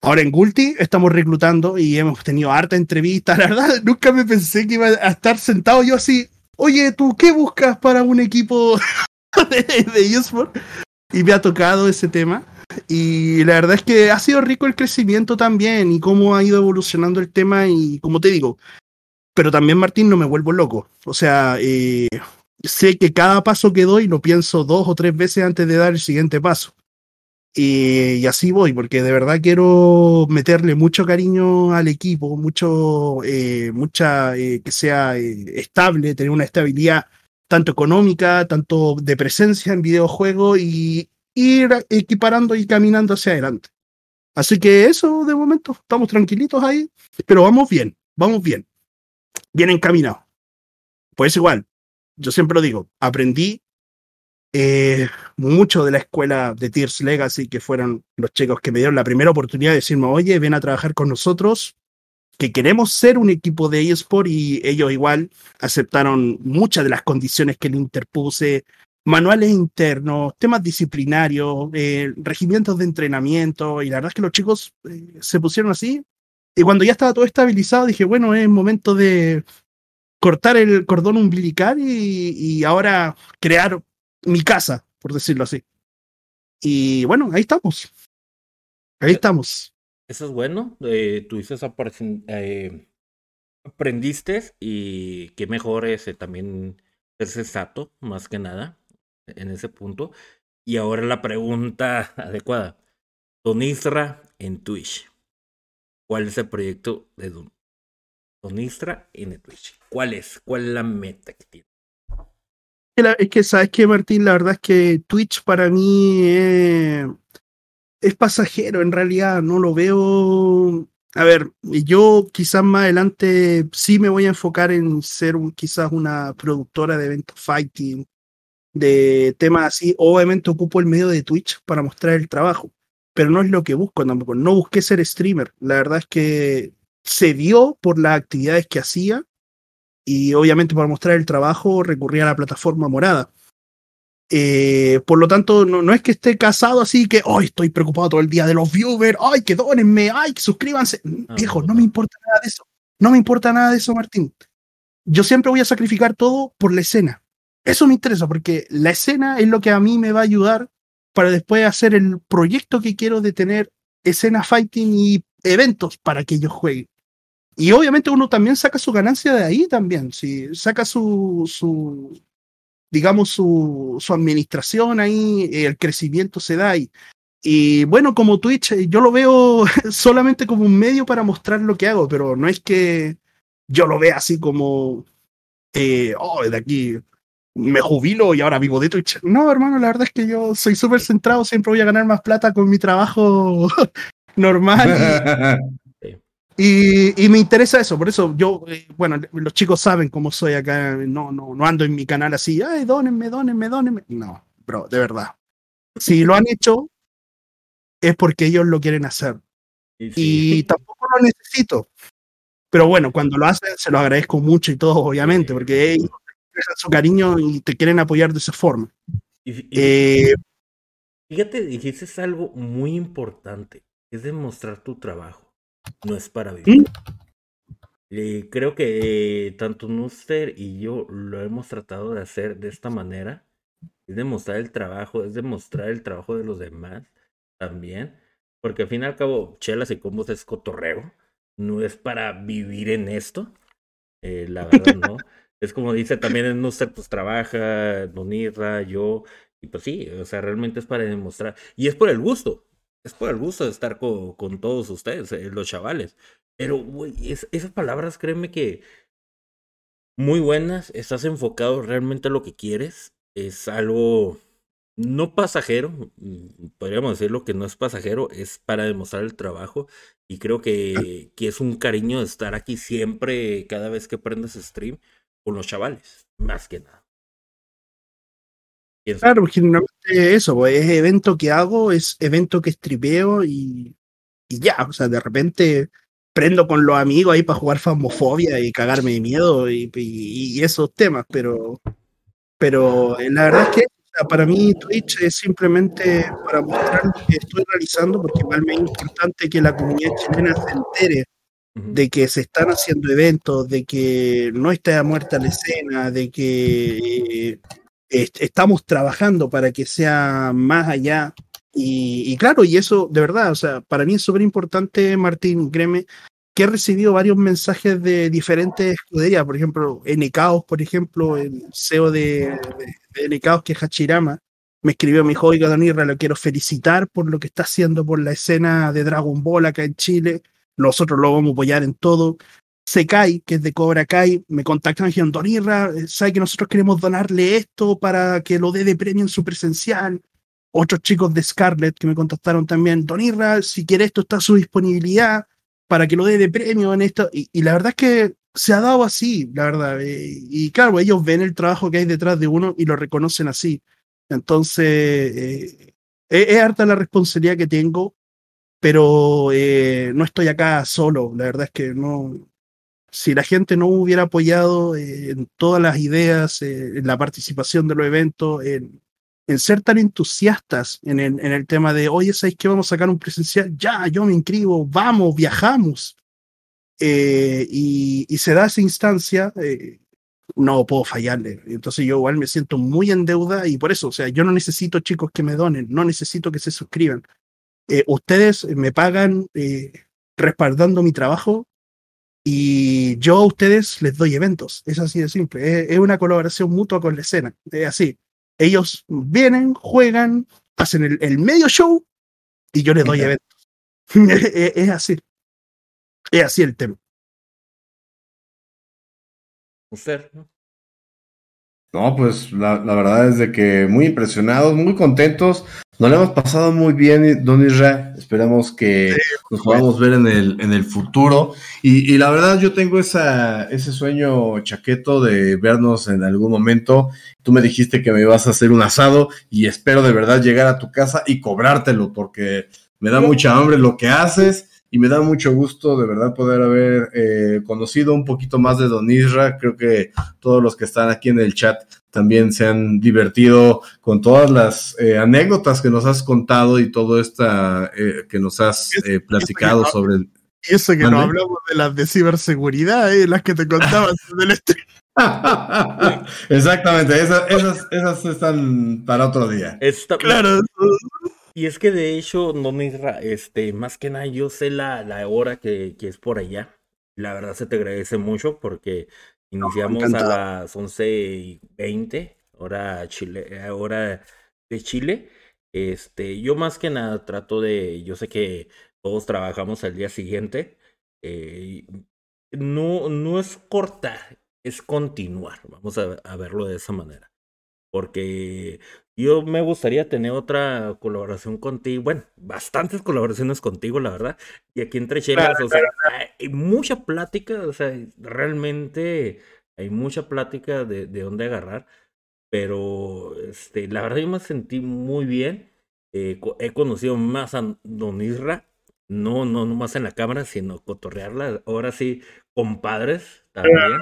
Ahora en Gulti estamos reclutando y hemos tenido harta entrevista. La verdad, nunca me pensé que iba a estar sentado yo así. Oye, ¿tú qué buscas para un equipo de, de eSport? Y me ha tocado ese tema. Y la verdad es que ha sido rico el crecimiento también y cómo ha ido evolucionando el tema y como te digo, pero también Martín no me vuelvo loco. O sea, eh, sé que cada paso que doy lo pienso dos o tres veces antes de dar el siguiente paso. Y, así voy, porque de verdad quiero meterle mucho cariño al equipo, mucho, eh, mucha, eh, que sea eh, estable, tener una estabilidad tanto económica, tanto de presencia en videojuegos y, ir equiparando y caminando hacia adelante. Así que eso de momento, estamos tranquilitos ahí, pero vamos bien, vamos bien, bien encaminados. Pues igual, yo siempre lo digo, aprendí eh, mucho de la escuela de Tears Legacy, que fueron los chicos que me dieron la primera oportunidad de decirme, oye, ven a trabajar con nosotros, que queremos ser un equipo de eSport y ellos igual aceptaron muchas de las condiciones que le interpuse, manuales internos, temas disciplinarios, eh, regimientos de entrenamiento, y la verdad es que los chicos eh, se pusieron así. Y cuando ya estaba todo estabilizado, dije, bueno, es momento de cortar el cordón umbilical y, y ahora crear mi casa, por decirlo así. Y bueno, ahí estamos. Ahí estamos. Eso es bueno. Eh, tú dices eh, aprendiste y qué mejor es eh, también ser sensato, más que nada en ese punto. Y ahora la pregunta adecuada. Don Isra en Twitch. ¿Cuál es el proyecto de Don, en Twitch? ¿Cuál es? ¿Cuál es la meta que tiene? Es que, ¿sabes qué, Martín? La verdad es que Twitch para mí eh, es pasajero, en realidad. No lo veo. A ver, yo quizás más adelante sí me voy a enfocar en ser un, quizás una productora de eventos fighting, de temas así. Obviamente ocupo el medio de Twitch para mostrar el trabajo, pero no es lo que busco tampoco. No busqué ser streamer. La verdad es que se dio por las actividades que hacía y obviamente para mostrar el trabajo recurría a la plataforma morada. Eh, por lo tanto, no, no, es que esté casado así que hoy estoy preocupado todo el día de los viewers, ay, que donenme, ay, que suscríbanse. Ah, Viejo, no. me importa nada de eso. No me importa nada de eso, Martín. Yo siempre voy a sacrificar todo por la escena. Eso me interesa porque la escena es lo que a mí me va a ayudar para después hacer el proyecto que quiero de tener escena fighting y eventos para que ellos jueguen. Y obviamente uno también saca su ganancia de ahí también, si saca su, digamos, su, su administración ahí, el crecimiento se da ahí. Y bueno, como Twitch, eh, yo lo veo solamente como un medio para mostrar lo que hago, pero no es que yo lo vea así como, eh, oh, de aquí me jubilo y ahora vivo de Twitch. No, hermano, la verdad es que yo soy súper centrado, siempre voy a ganar más plata con mi trabajo normal. Y, y, me interesa eso, por eso yo, eh, bueno, los chicos saben cómo soy acá, no, no, no ando en mi canal así, ay, dónenme, dónenme, dónenme. No, bro, de verdad. Si lo han hecho, es porque ellos lo quieren hacer. Y, tampoco lo necesito. Pero bueno, cuando lo hacen, se lo agradezco mucho y todo, obviamente, porque ellos su cariño y te quieren apoyar de esa forma. Eh, fíjate, dijiste algo muy importante, es demostrar tu trabajo, no es para vivir. ¿Mm? creo que tanto Nuster y yo lo hemos tratado de hacer de esta manera, es demostrar el trabajo, es demostrar el trabajo de los demás también, porque al fin y al cabo, chelas y combos es cotorreo, no es para vivir en esto, eh, la verdad no. Es como dice también en Nuster, pues trabaja, Donirra, yo, y pues sí, o sea, realmente es para demostrar. Y es por el gusto, es por el gusto de estar con, con todos ustedes, eh, los chavales. Pero, güey, esas palabras, créeme que muy buenas, estás enfocado realmente a lo que quieres, es algo no pasajero, mm, podríamos decirlo que no es pasajero, es para demostrar el trabajo y creo que, que es un cariño de estar aquí siempre, cada vez que prendes stream con los chavales, más que nada. Claro, generalmente eso, pues, es evento que hago, es evento que estripeo y, y ya, o sea, de repente prendo con los amigos ahí para jugar famofobia y cagarme de miedo y, y, esos temas, pero, pero eh, la verdad es que para mí Twitch es simplemente para mostrar lo que estoy realizando, porque igual me es importante que la comunidad chilena se entere de que se están haciendo eventos, de que no está muerta la escena, de que eh, estamos trabajando para que sea más allá. Y, claro, y eso de verdad, o sea, para mí es súper importante, Martín, créeme, que he recibido varios mensajes de diferentes escuderías, por ejemplo, NKOS, por ejemplo, el CEO de, de, que es Hachirama, me escribió, mi hijo, oiga, Don Irra, lo quiero felicitar por lo que está haciendo por la escena de Dragon Ball acá en Chile nosotros lo vamos a apoyar en todo. Sekai, que es de Cobra Kai, me contactan dijeron, Don Irra, eh, sabe que nosotros queremos donarle esto para que lo dé de premio en su presencial. Otros chicos de Scarlett que me contactaron también, Don Irra, si quiere esto está a su disponibilidad para que lo dé de premio en esto. Y, la verdad es que se ha dado así, la verdad. Eh, y claro, ellos ven el trabajo que hay detrás de uno y lo reconocen así. Entonces, eh, es harta la responsabilidad que tengo pero eh, no estoy acá solo. La verdad es que no. Si la gente no hubiera apoyado eh, en todas las ideas, eh, en la participación de los eventos, en, en ser tan entusiastas en el, en el, tema de, oye, ¿sabéis que vamos a sacar un presencial? Ya, yo me inscribo, vamos, viajamos. y, y, se da esa instancia, no puedo fallarle. Entonces yo igual me siento muy en deuda y por eso, o sea, yo no necesito chicos que me donen, no necesito que se suscriban. Eh, ustedes me pagan eh, respaldando mi trabajo y yo a ustedes les doy eventos. Es así de simple. Es, una colaboración mutua con la escena. Es así. Ellos vienen, juegan, hacen el, medio show y yo les doy eventos. es, así. Es así el tema. Usted, no, pues la, verdad es de que muy impresionados, muy contentos. Nos lo hemos pasado muy bien, Don Isra. Esperamos que nos podamos ver en el, en el futuro. Y, la verdad, yo tengo esa, ese sueño chaqueto de vernos en algún momento. Tú me dijiste que me ibas a hacer un asado y espero de verdad llegar a tu casa y cobrártelo porque me da mucha hambre lo que haces y me da mucho gusto de verdad poder haber eh, conocido un poquito más de Don Isra. Creo que todos los que están aquí en el chat también se han divertido con todas las eh, anécdotas que nos has contado y todo esta eh, que nos has platicado sobre el... Y eso que no hablamos de las de ciberseguridad, las que te contabas del stream. Exactamente, esas, esas, esas, están para otro día. claro. Y es que de hecho, no este, más que nada yo sé la, la hora que, que, es por allá. La verdad se te agradece mucho porque iniciamos a las 11 y 20, hora, Chile, hora de Chile. Este, yo más que nada trato de, yo sé que todos trabajamos al día siguiente. Eh, no, no es cortar, es continuar. Vamos a, a verlo de esa manera. porque yo me gustaría tener otra colaboración contigo, bueno, bastantes colaboraciones contigo, la verdad, y aquí entre chelas, o sea, hay mucha plática, o sea, realmente hay mucha plática de, de dónde agarrar, pero este, la verdad yo me sentí muy bien, eh, he conocido más a Don Isra, no, no, no más en la cámara, sino cotorrearla, ahora sí, compadres también,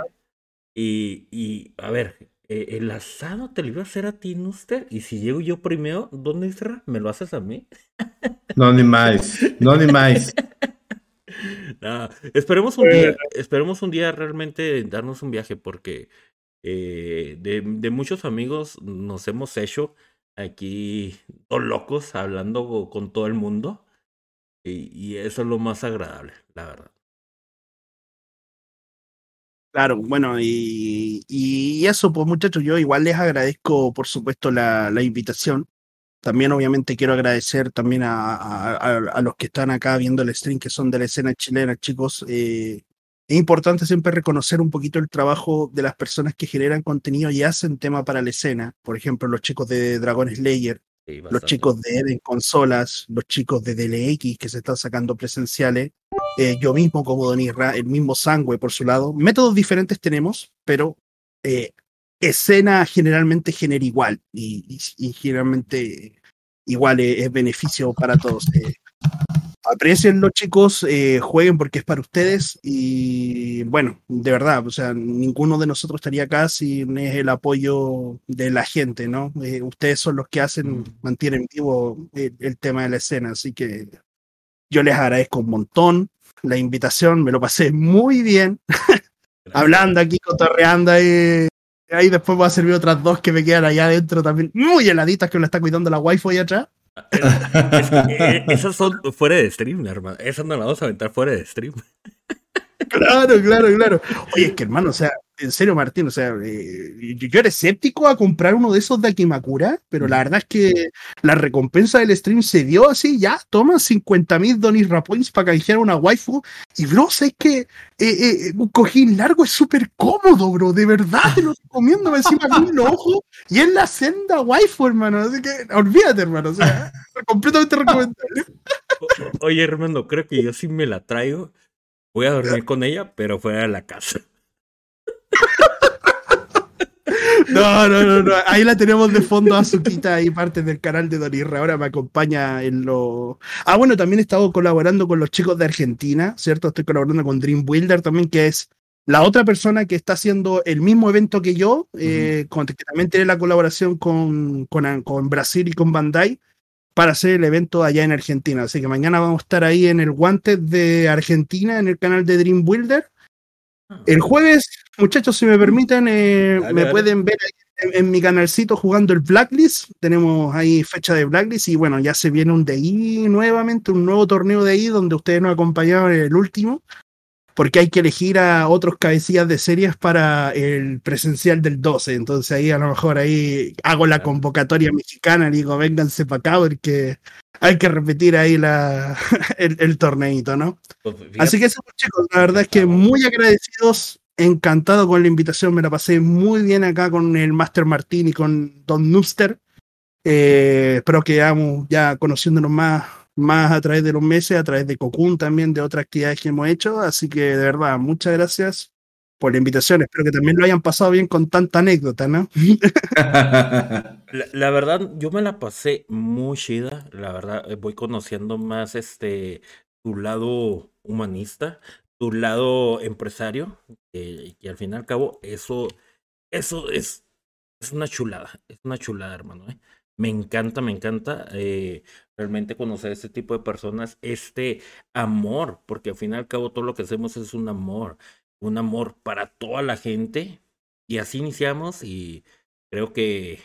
y, y a ver, eh, el asado te lo iba a hacer a ti, Nuster, y si llego yo primero, ¿dónde está? ¿Me lo haces a mí? No, ni más, no, ni más. esperemos un día, esperemos un día realmente darnos un viaje, porque eh, de, de, muchos amigos nos hemos hecho aquí dos locos hablando con todo el mundo, y, y eso es lo más agradable, la verdad. Claro, bueno, y, y, eso, pues muchachos, yo igual les agradezco, por supuesto, la, la invitación. También, obviamente, quiero agradecer también a, a, a, los que están acá viendo el stream, que son de la escena chilena, chicos. Eh, es importante siempre reconocer un poquito el trabajo de las personas que generan contenido y hacen tema para la escena. Por ejemplo, los chicos de Dragon Slayer, los chicos de Eden Consolas, los chicos de DLX que se están sacando presenciales, eh, yo mismo como Don Irra, el mismo Sangüe por su lado. Métodos diferentes tenemos, pero eh, escena generalmente genera igual y, y, y generalmente igual es, es, beneficio para todos. Eh, aprecienlo chicos, eh, jueguen porque es para ustedes y bueno, de verdad, o sea, ninguno de nosotros estaría acá sin el apoyo de la gente, ¿no? Eh, ustedes son los que hacen, mantienen vivo el, el, tema de la escena, así que yo les agradezco un montón la invitación, me lo pasé muy bien, hablando aquí, cotorreando ahí. Ahí después voy a servir otras dos que me quedan allá adentro también, muy heladitas que me la está cuidando la wifi ahí atrás. Es, es, es, esas son fuera de stream, hermano. Esas no las vamos a aventar fuera de stream. Claro, claro, claro. Oye, es que hermano, o sea, en serio, Martín, o sea, eh, yo, era escéptico a comprar uno de esos de Akimakura, pero la verdad es que la recompensa del stream se dio así, ya, toma 50 mil Donny Points para canjear una waifu. Y bro, es que eh, eh, un cojín largo es súper cómodo, bro, de verdad te lo recomiendo, me encima con un ojo y es la senda waifu, hermano. Así que olvídate, hermano, o sea, completamente recomendable. Oye, hermano, creo que yo sí me la traigo. Voy a dormir con ella, pero fuera de la casa. No, no, no, no. Ahí la tenemos de fondo a Suquita ahí parte del canal de Donirra. Ahora me acompaña en lo. Ah, bueno, también he estado colaborando con los chicos de Argentina, ¿cierto? Estoy colaborando con Dream Builder también, que es la otra persona que está haciendo el mismo evento que yo, uh -huh. eh, con, que también tiene la colaboración con, con, con Brasil y con Bandai para hacer el evento allá en Argentina. Así que mañana vamos a estar ahí en el Guante de Argentina, en el canal de Dream Builder. El jueves, muchachos, si me permiten, eh, dale, me dale. pueden ver en, en, mi canalcito jugando el Blacklist. Tenemos ahí fecha de Blacklist y bueno, ya se viene un DI nuevamente, un nuevo torneo de DI donde ustedes nos acompañaron en el último porque hay que elegir a otros cabecillas de series para el presencial del 12. Entonces ahí a lo mejor ahí hago la convocatoria mexicana, digo, vénganse para acá porque hay que repetir ahí la, el, el torneito, ¿no? Pues, Así que eso, chicos, la verdad es que muy agradecidos, encantado con la invitación, me la pasé muy bien acá con el Master Martín y con Don Nuster. Eh, espero que vamos ya conociéndonos más más a través de los meses, a través de Cocoon también, de otras actividades que hemos hecho. Así que de verdad, muchas gracias por la invitación. Espero que también lo hayan pasado bien con tanta anécdota, ¿no? la, la, verdad, yo me la pasé muy chida. La verdad, eh, voy conociendo más este tu lado humanista, tu lado empresario, que, que al fin y al cabo, eso, eso es, es una chulada, es una chulada, hermano. ¿eh? Me encanta, me encanta eh, realmente conocer este tipo de personas, este amor, porque al fin y al cabo todo lo que hacemos es un amor, un amor para toda la gente. Y así iniciamos y creo que,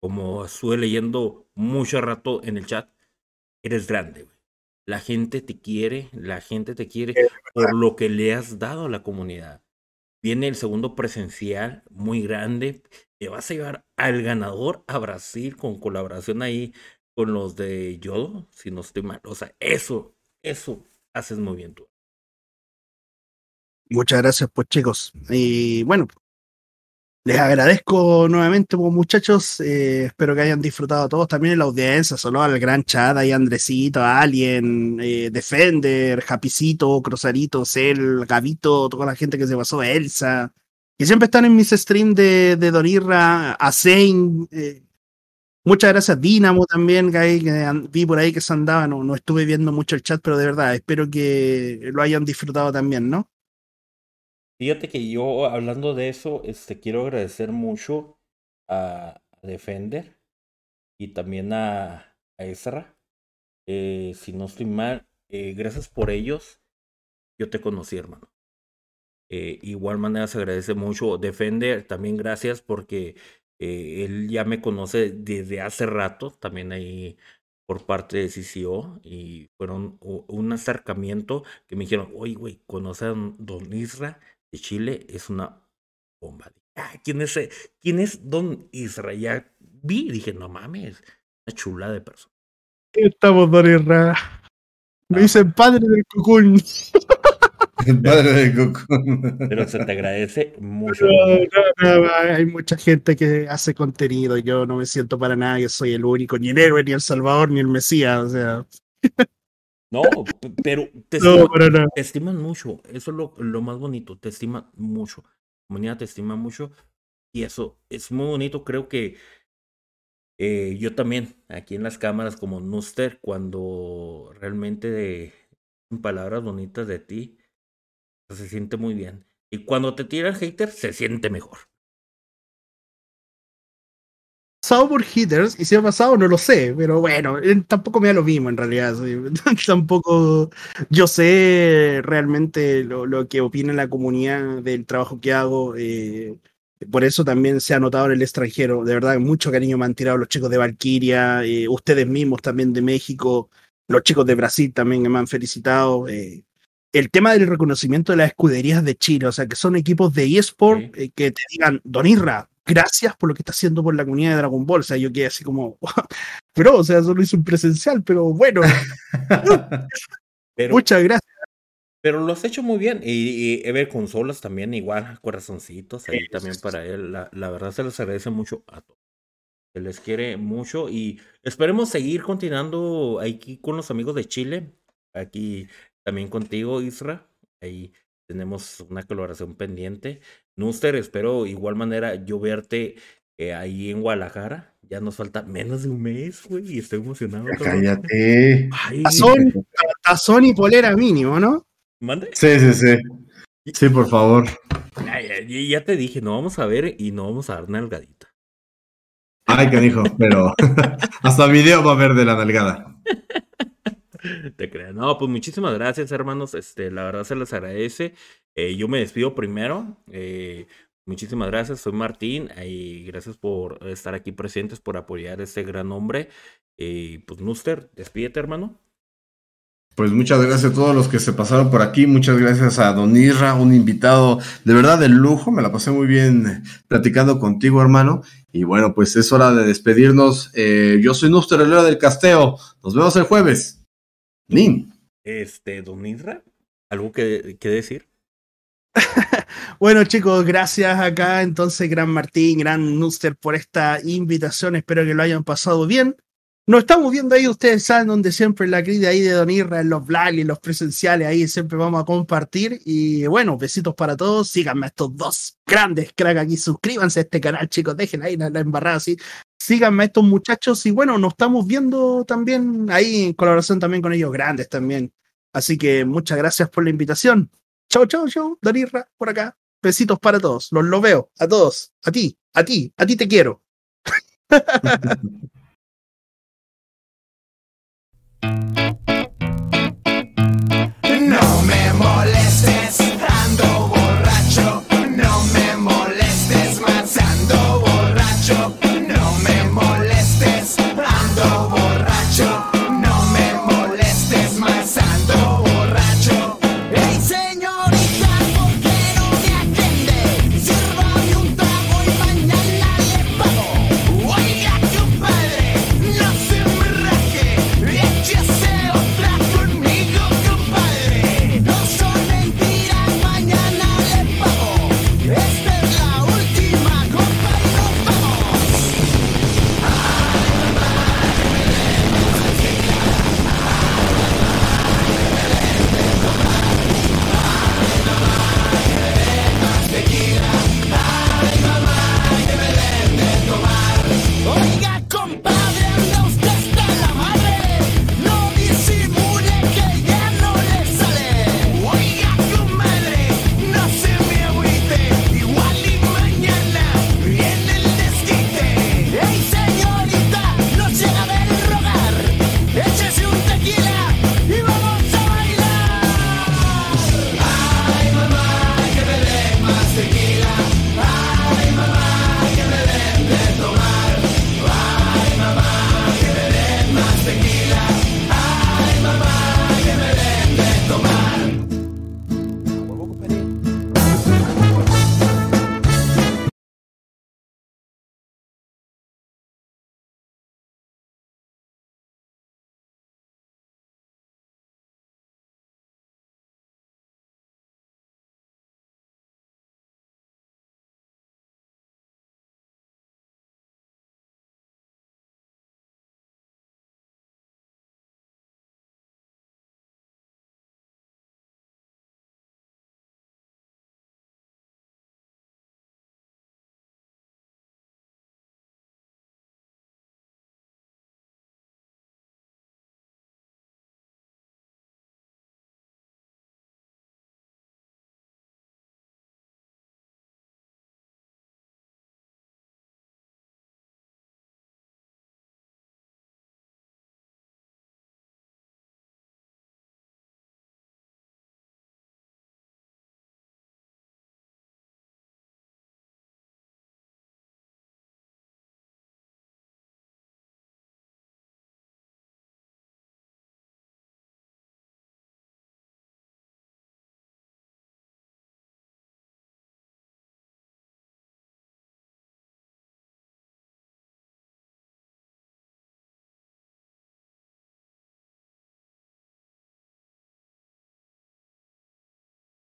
como estuve leyendo mucho rato en el chat, eres grande. Güey. La gente te quiere, la gente te quiere por lo que le has dado a la comunidad. Viene el segundo presencial muy grande te vas a llevar al ganador a Brasil con colaboración ahí con los de Yodo, si no estoy mal. O sea, eso, eso haces muy bien tú. Muchas gracias, pues chicos. Y bueno, Les agradezco nuevamente, pues, muchachos. Eh, espero que hayan disfrutado todos también en la audiencia. Solo al gran chat, ahí Andresito, Alien, eh, Defender, Japicito, Cruzarito, Cel, Gavito, toda la gente que se pasó, Elsa, que siempre están en mis streams de, de Donirra, eh, muchas gracias, Dinamo también, que, que, vi por ahí que se andaba. No, no estuve viendo mucho el chat, pero de verdad, espero que lo hayan disfrutado también, ¿no? Fíjate que yo, hablando de eso, este, quiero agradecer mucho a, Defender y también a, a Ezra. Eh, si no estoy mal, eh, gracias por ellos. Yo te conocí, hermano. Eh, igual manera se agradece mucho Defender, también gracias porque él ya me conoce desde hace rato, también ahí por parte de CCO y fueron un acercamiento que me dijeron, oye, güey, ¿conoces a Don Isra? De Chile es una bomba. Ah, ¿quién, es, ¿Quién es Don Israel? Ya vi y dije, no mames, una chula de persona. Estamos, Don Israel. Me ah. dicen padre del cucún. padre del cucún. Pero se te agradece mucho. hay mucha gente que hace contenido. Yo no me siento para nada que soy el único, ni el héroe, ni el salvador, ni el mesías. O sea. No, pero te, estiman, mucho. Eso es lo, lo, más bonito. Te estiman mucho. La comunidad te estima mucho. Y eso es muy bonito. Creo que eh, yo también, aquí en las cámaras, como Nuster, cuando realmente de, palabras bonitas de ti, pues, se siente muy bien. Y cuando te tira el hater, se siente mejor pasado por hitters y si ha pasado no lo sé, pero bueno, eh, tampoco me da lo mismo en realidad. tampoco yo sé realmente lo, lo, que opina la comunidad del trabajo que hago. Eh, por eso también se ha notado en el extranjero. De verdad, mucho cariño me han tirado los chicos de Valkyria, eh, ustedes mismos también de México, los chicos de Brasil también me han felicitado. el tema del reconocimiento de las escuderías de Chile, o sea, que son equipos de eSport que te digan, Donirra, gracias por lo que está haciendo por la comunidad de Dragon Ball. O sea, yo quedé así como, pero, o sea, solo hice un presencial, pero bueno. Muchas gracias. Pero lo has hecho muy bien. Y, y Ever Consolas también, igual, corazoncitos ahí también para él. La, la, verdad se les agradece mucho a todos. Se les quiere mucho y esperemos seguir continuando aquí con los amigos de Chile. Aquí también contigo, Isra. Ahí tenemos una colaboración pendiente. Nuster, espero igual manera yo verte eh, ahí en Guadalajara. Ya nos falta menos de un mes, güey, y estoy emocionado. cállate. Tazón, y polera mínimo, ¿no? ¿Mande? Sí, sí, sí. Sí, por favor. Ya, ya, te dije, no vamos a ver y no vamos a dar nalgadita. Ay, que dijo, pero hasta video va a haber de la nalgada. Te creo. No, pues muchísimas gracias, hermanos. Este, la verdad se les agradece. Eh, yo me despido primero. Eh, muchísimas gracias. Soy Martín y gracias por estar aquí presentes, por apoyar este gran hombre. Y pues, Nuster, despídete, hermano. Pues muchas gracias a todos los que se pasaron por aquí. Muchas gracias a Don Isra, un invitado de verdad de lujo. Me la pasé muy bien platicando contigo, hermano. Y bueno, pues es hora de despedirnos. Eh, yo soy Nuster, el del Casteo. Nos vemos el jueves. Nin. Este, Don Isra, ¿algo que, que decir? bueno, chicos, gracias acá. Entonces, Gran Martín, Gran Nuster por esta invitación. Espero que lo hayan pasado bien. Nos estamos viendo ahí, ustedes saben, donde siempre la crítica ahí de Don Irra, en los vlogs y los presenciales, ahí siempre vamos a compartir. Y bueno, besitos para todos. Síganme a estos dos grandes crack aquí. Suscríbanse a este canal, chicos. Dejen ahí la, la embarrada así síganme a estos muchachos y bueno, nos estamos viendo también ahí en colaboración también con ellos grandes también. Así que muchas gracias por la invitación. Chau, chau, chau, Donirra, por acá. Besitos para todos. Los lo veo. A todos. A ti, a ti, a ti te quiero.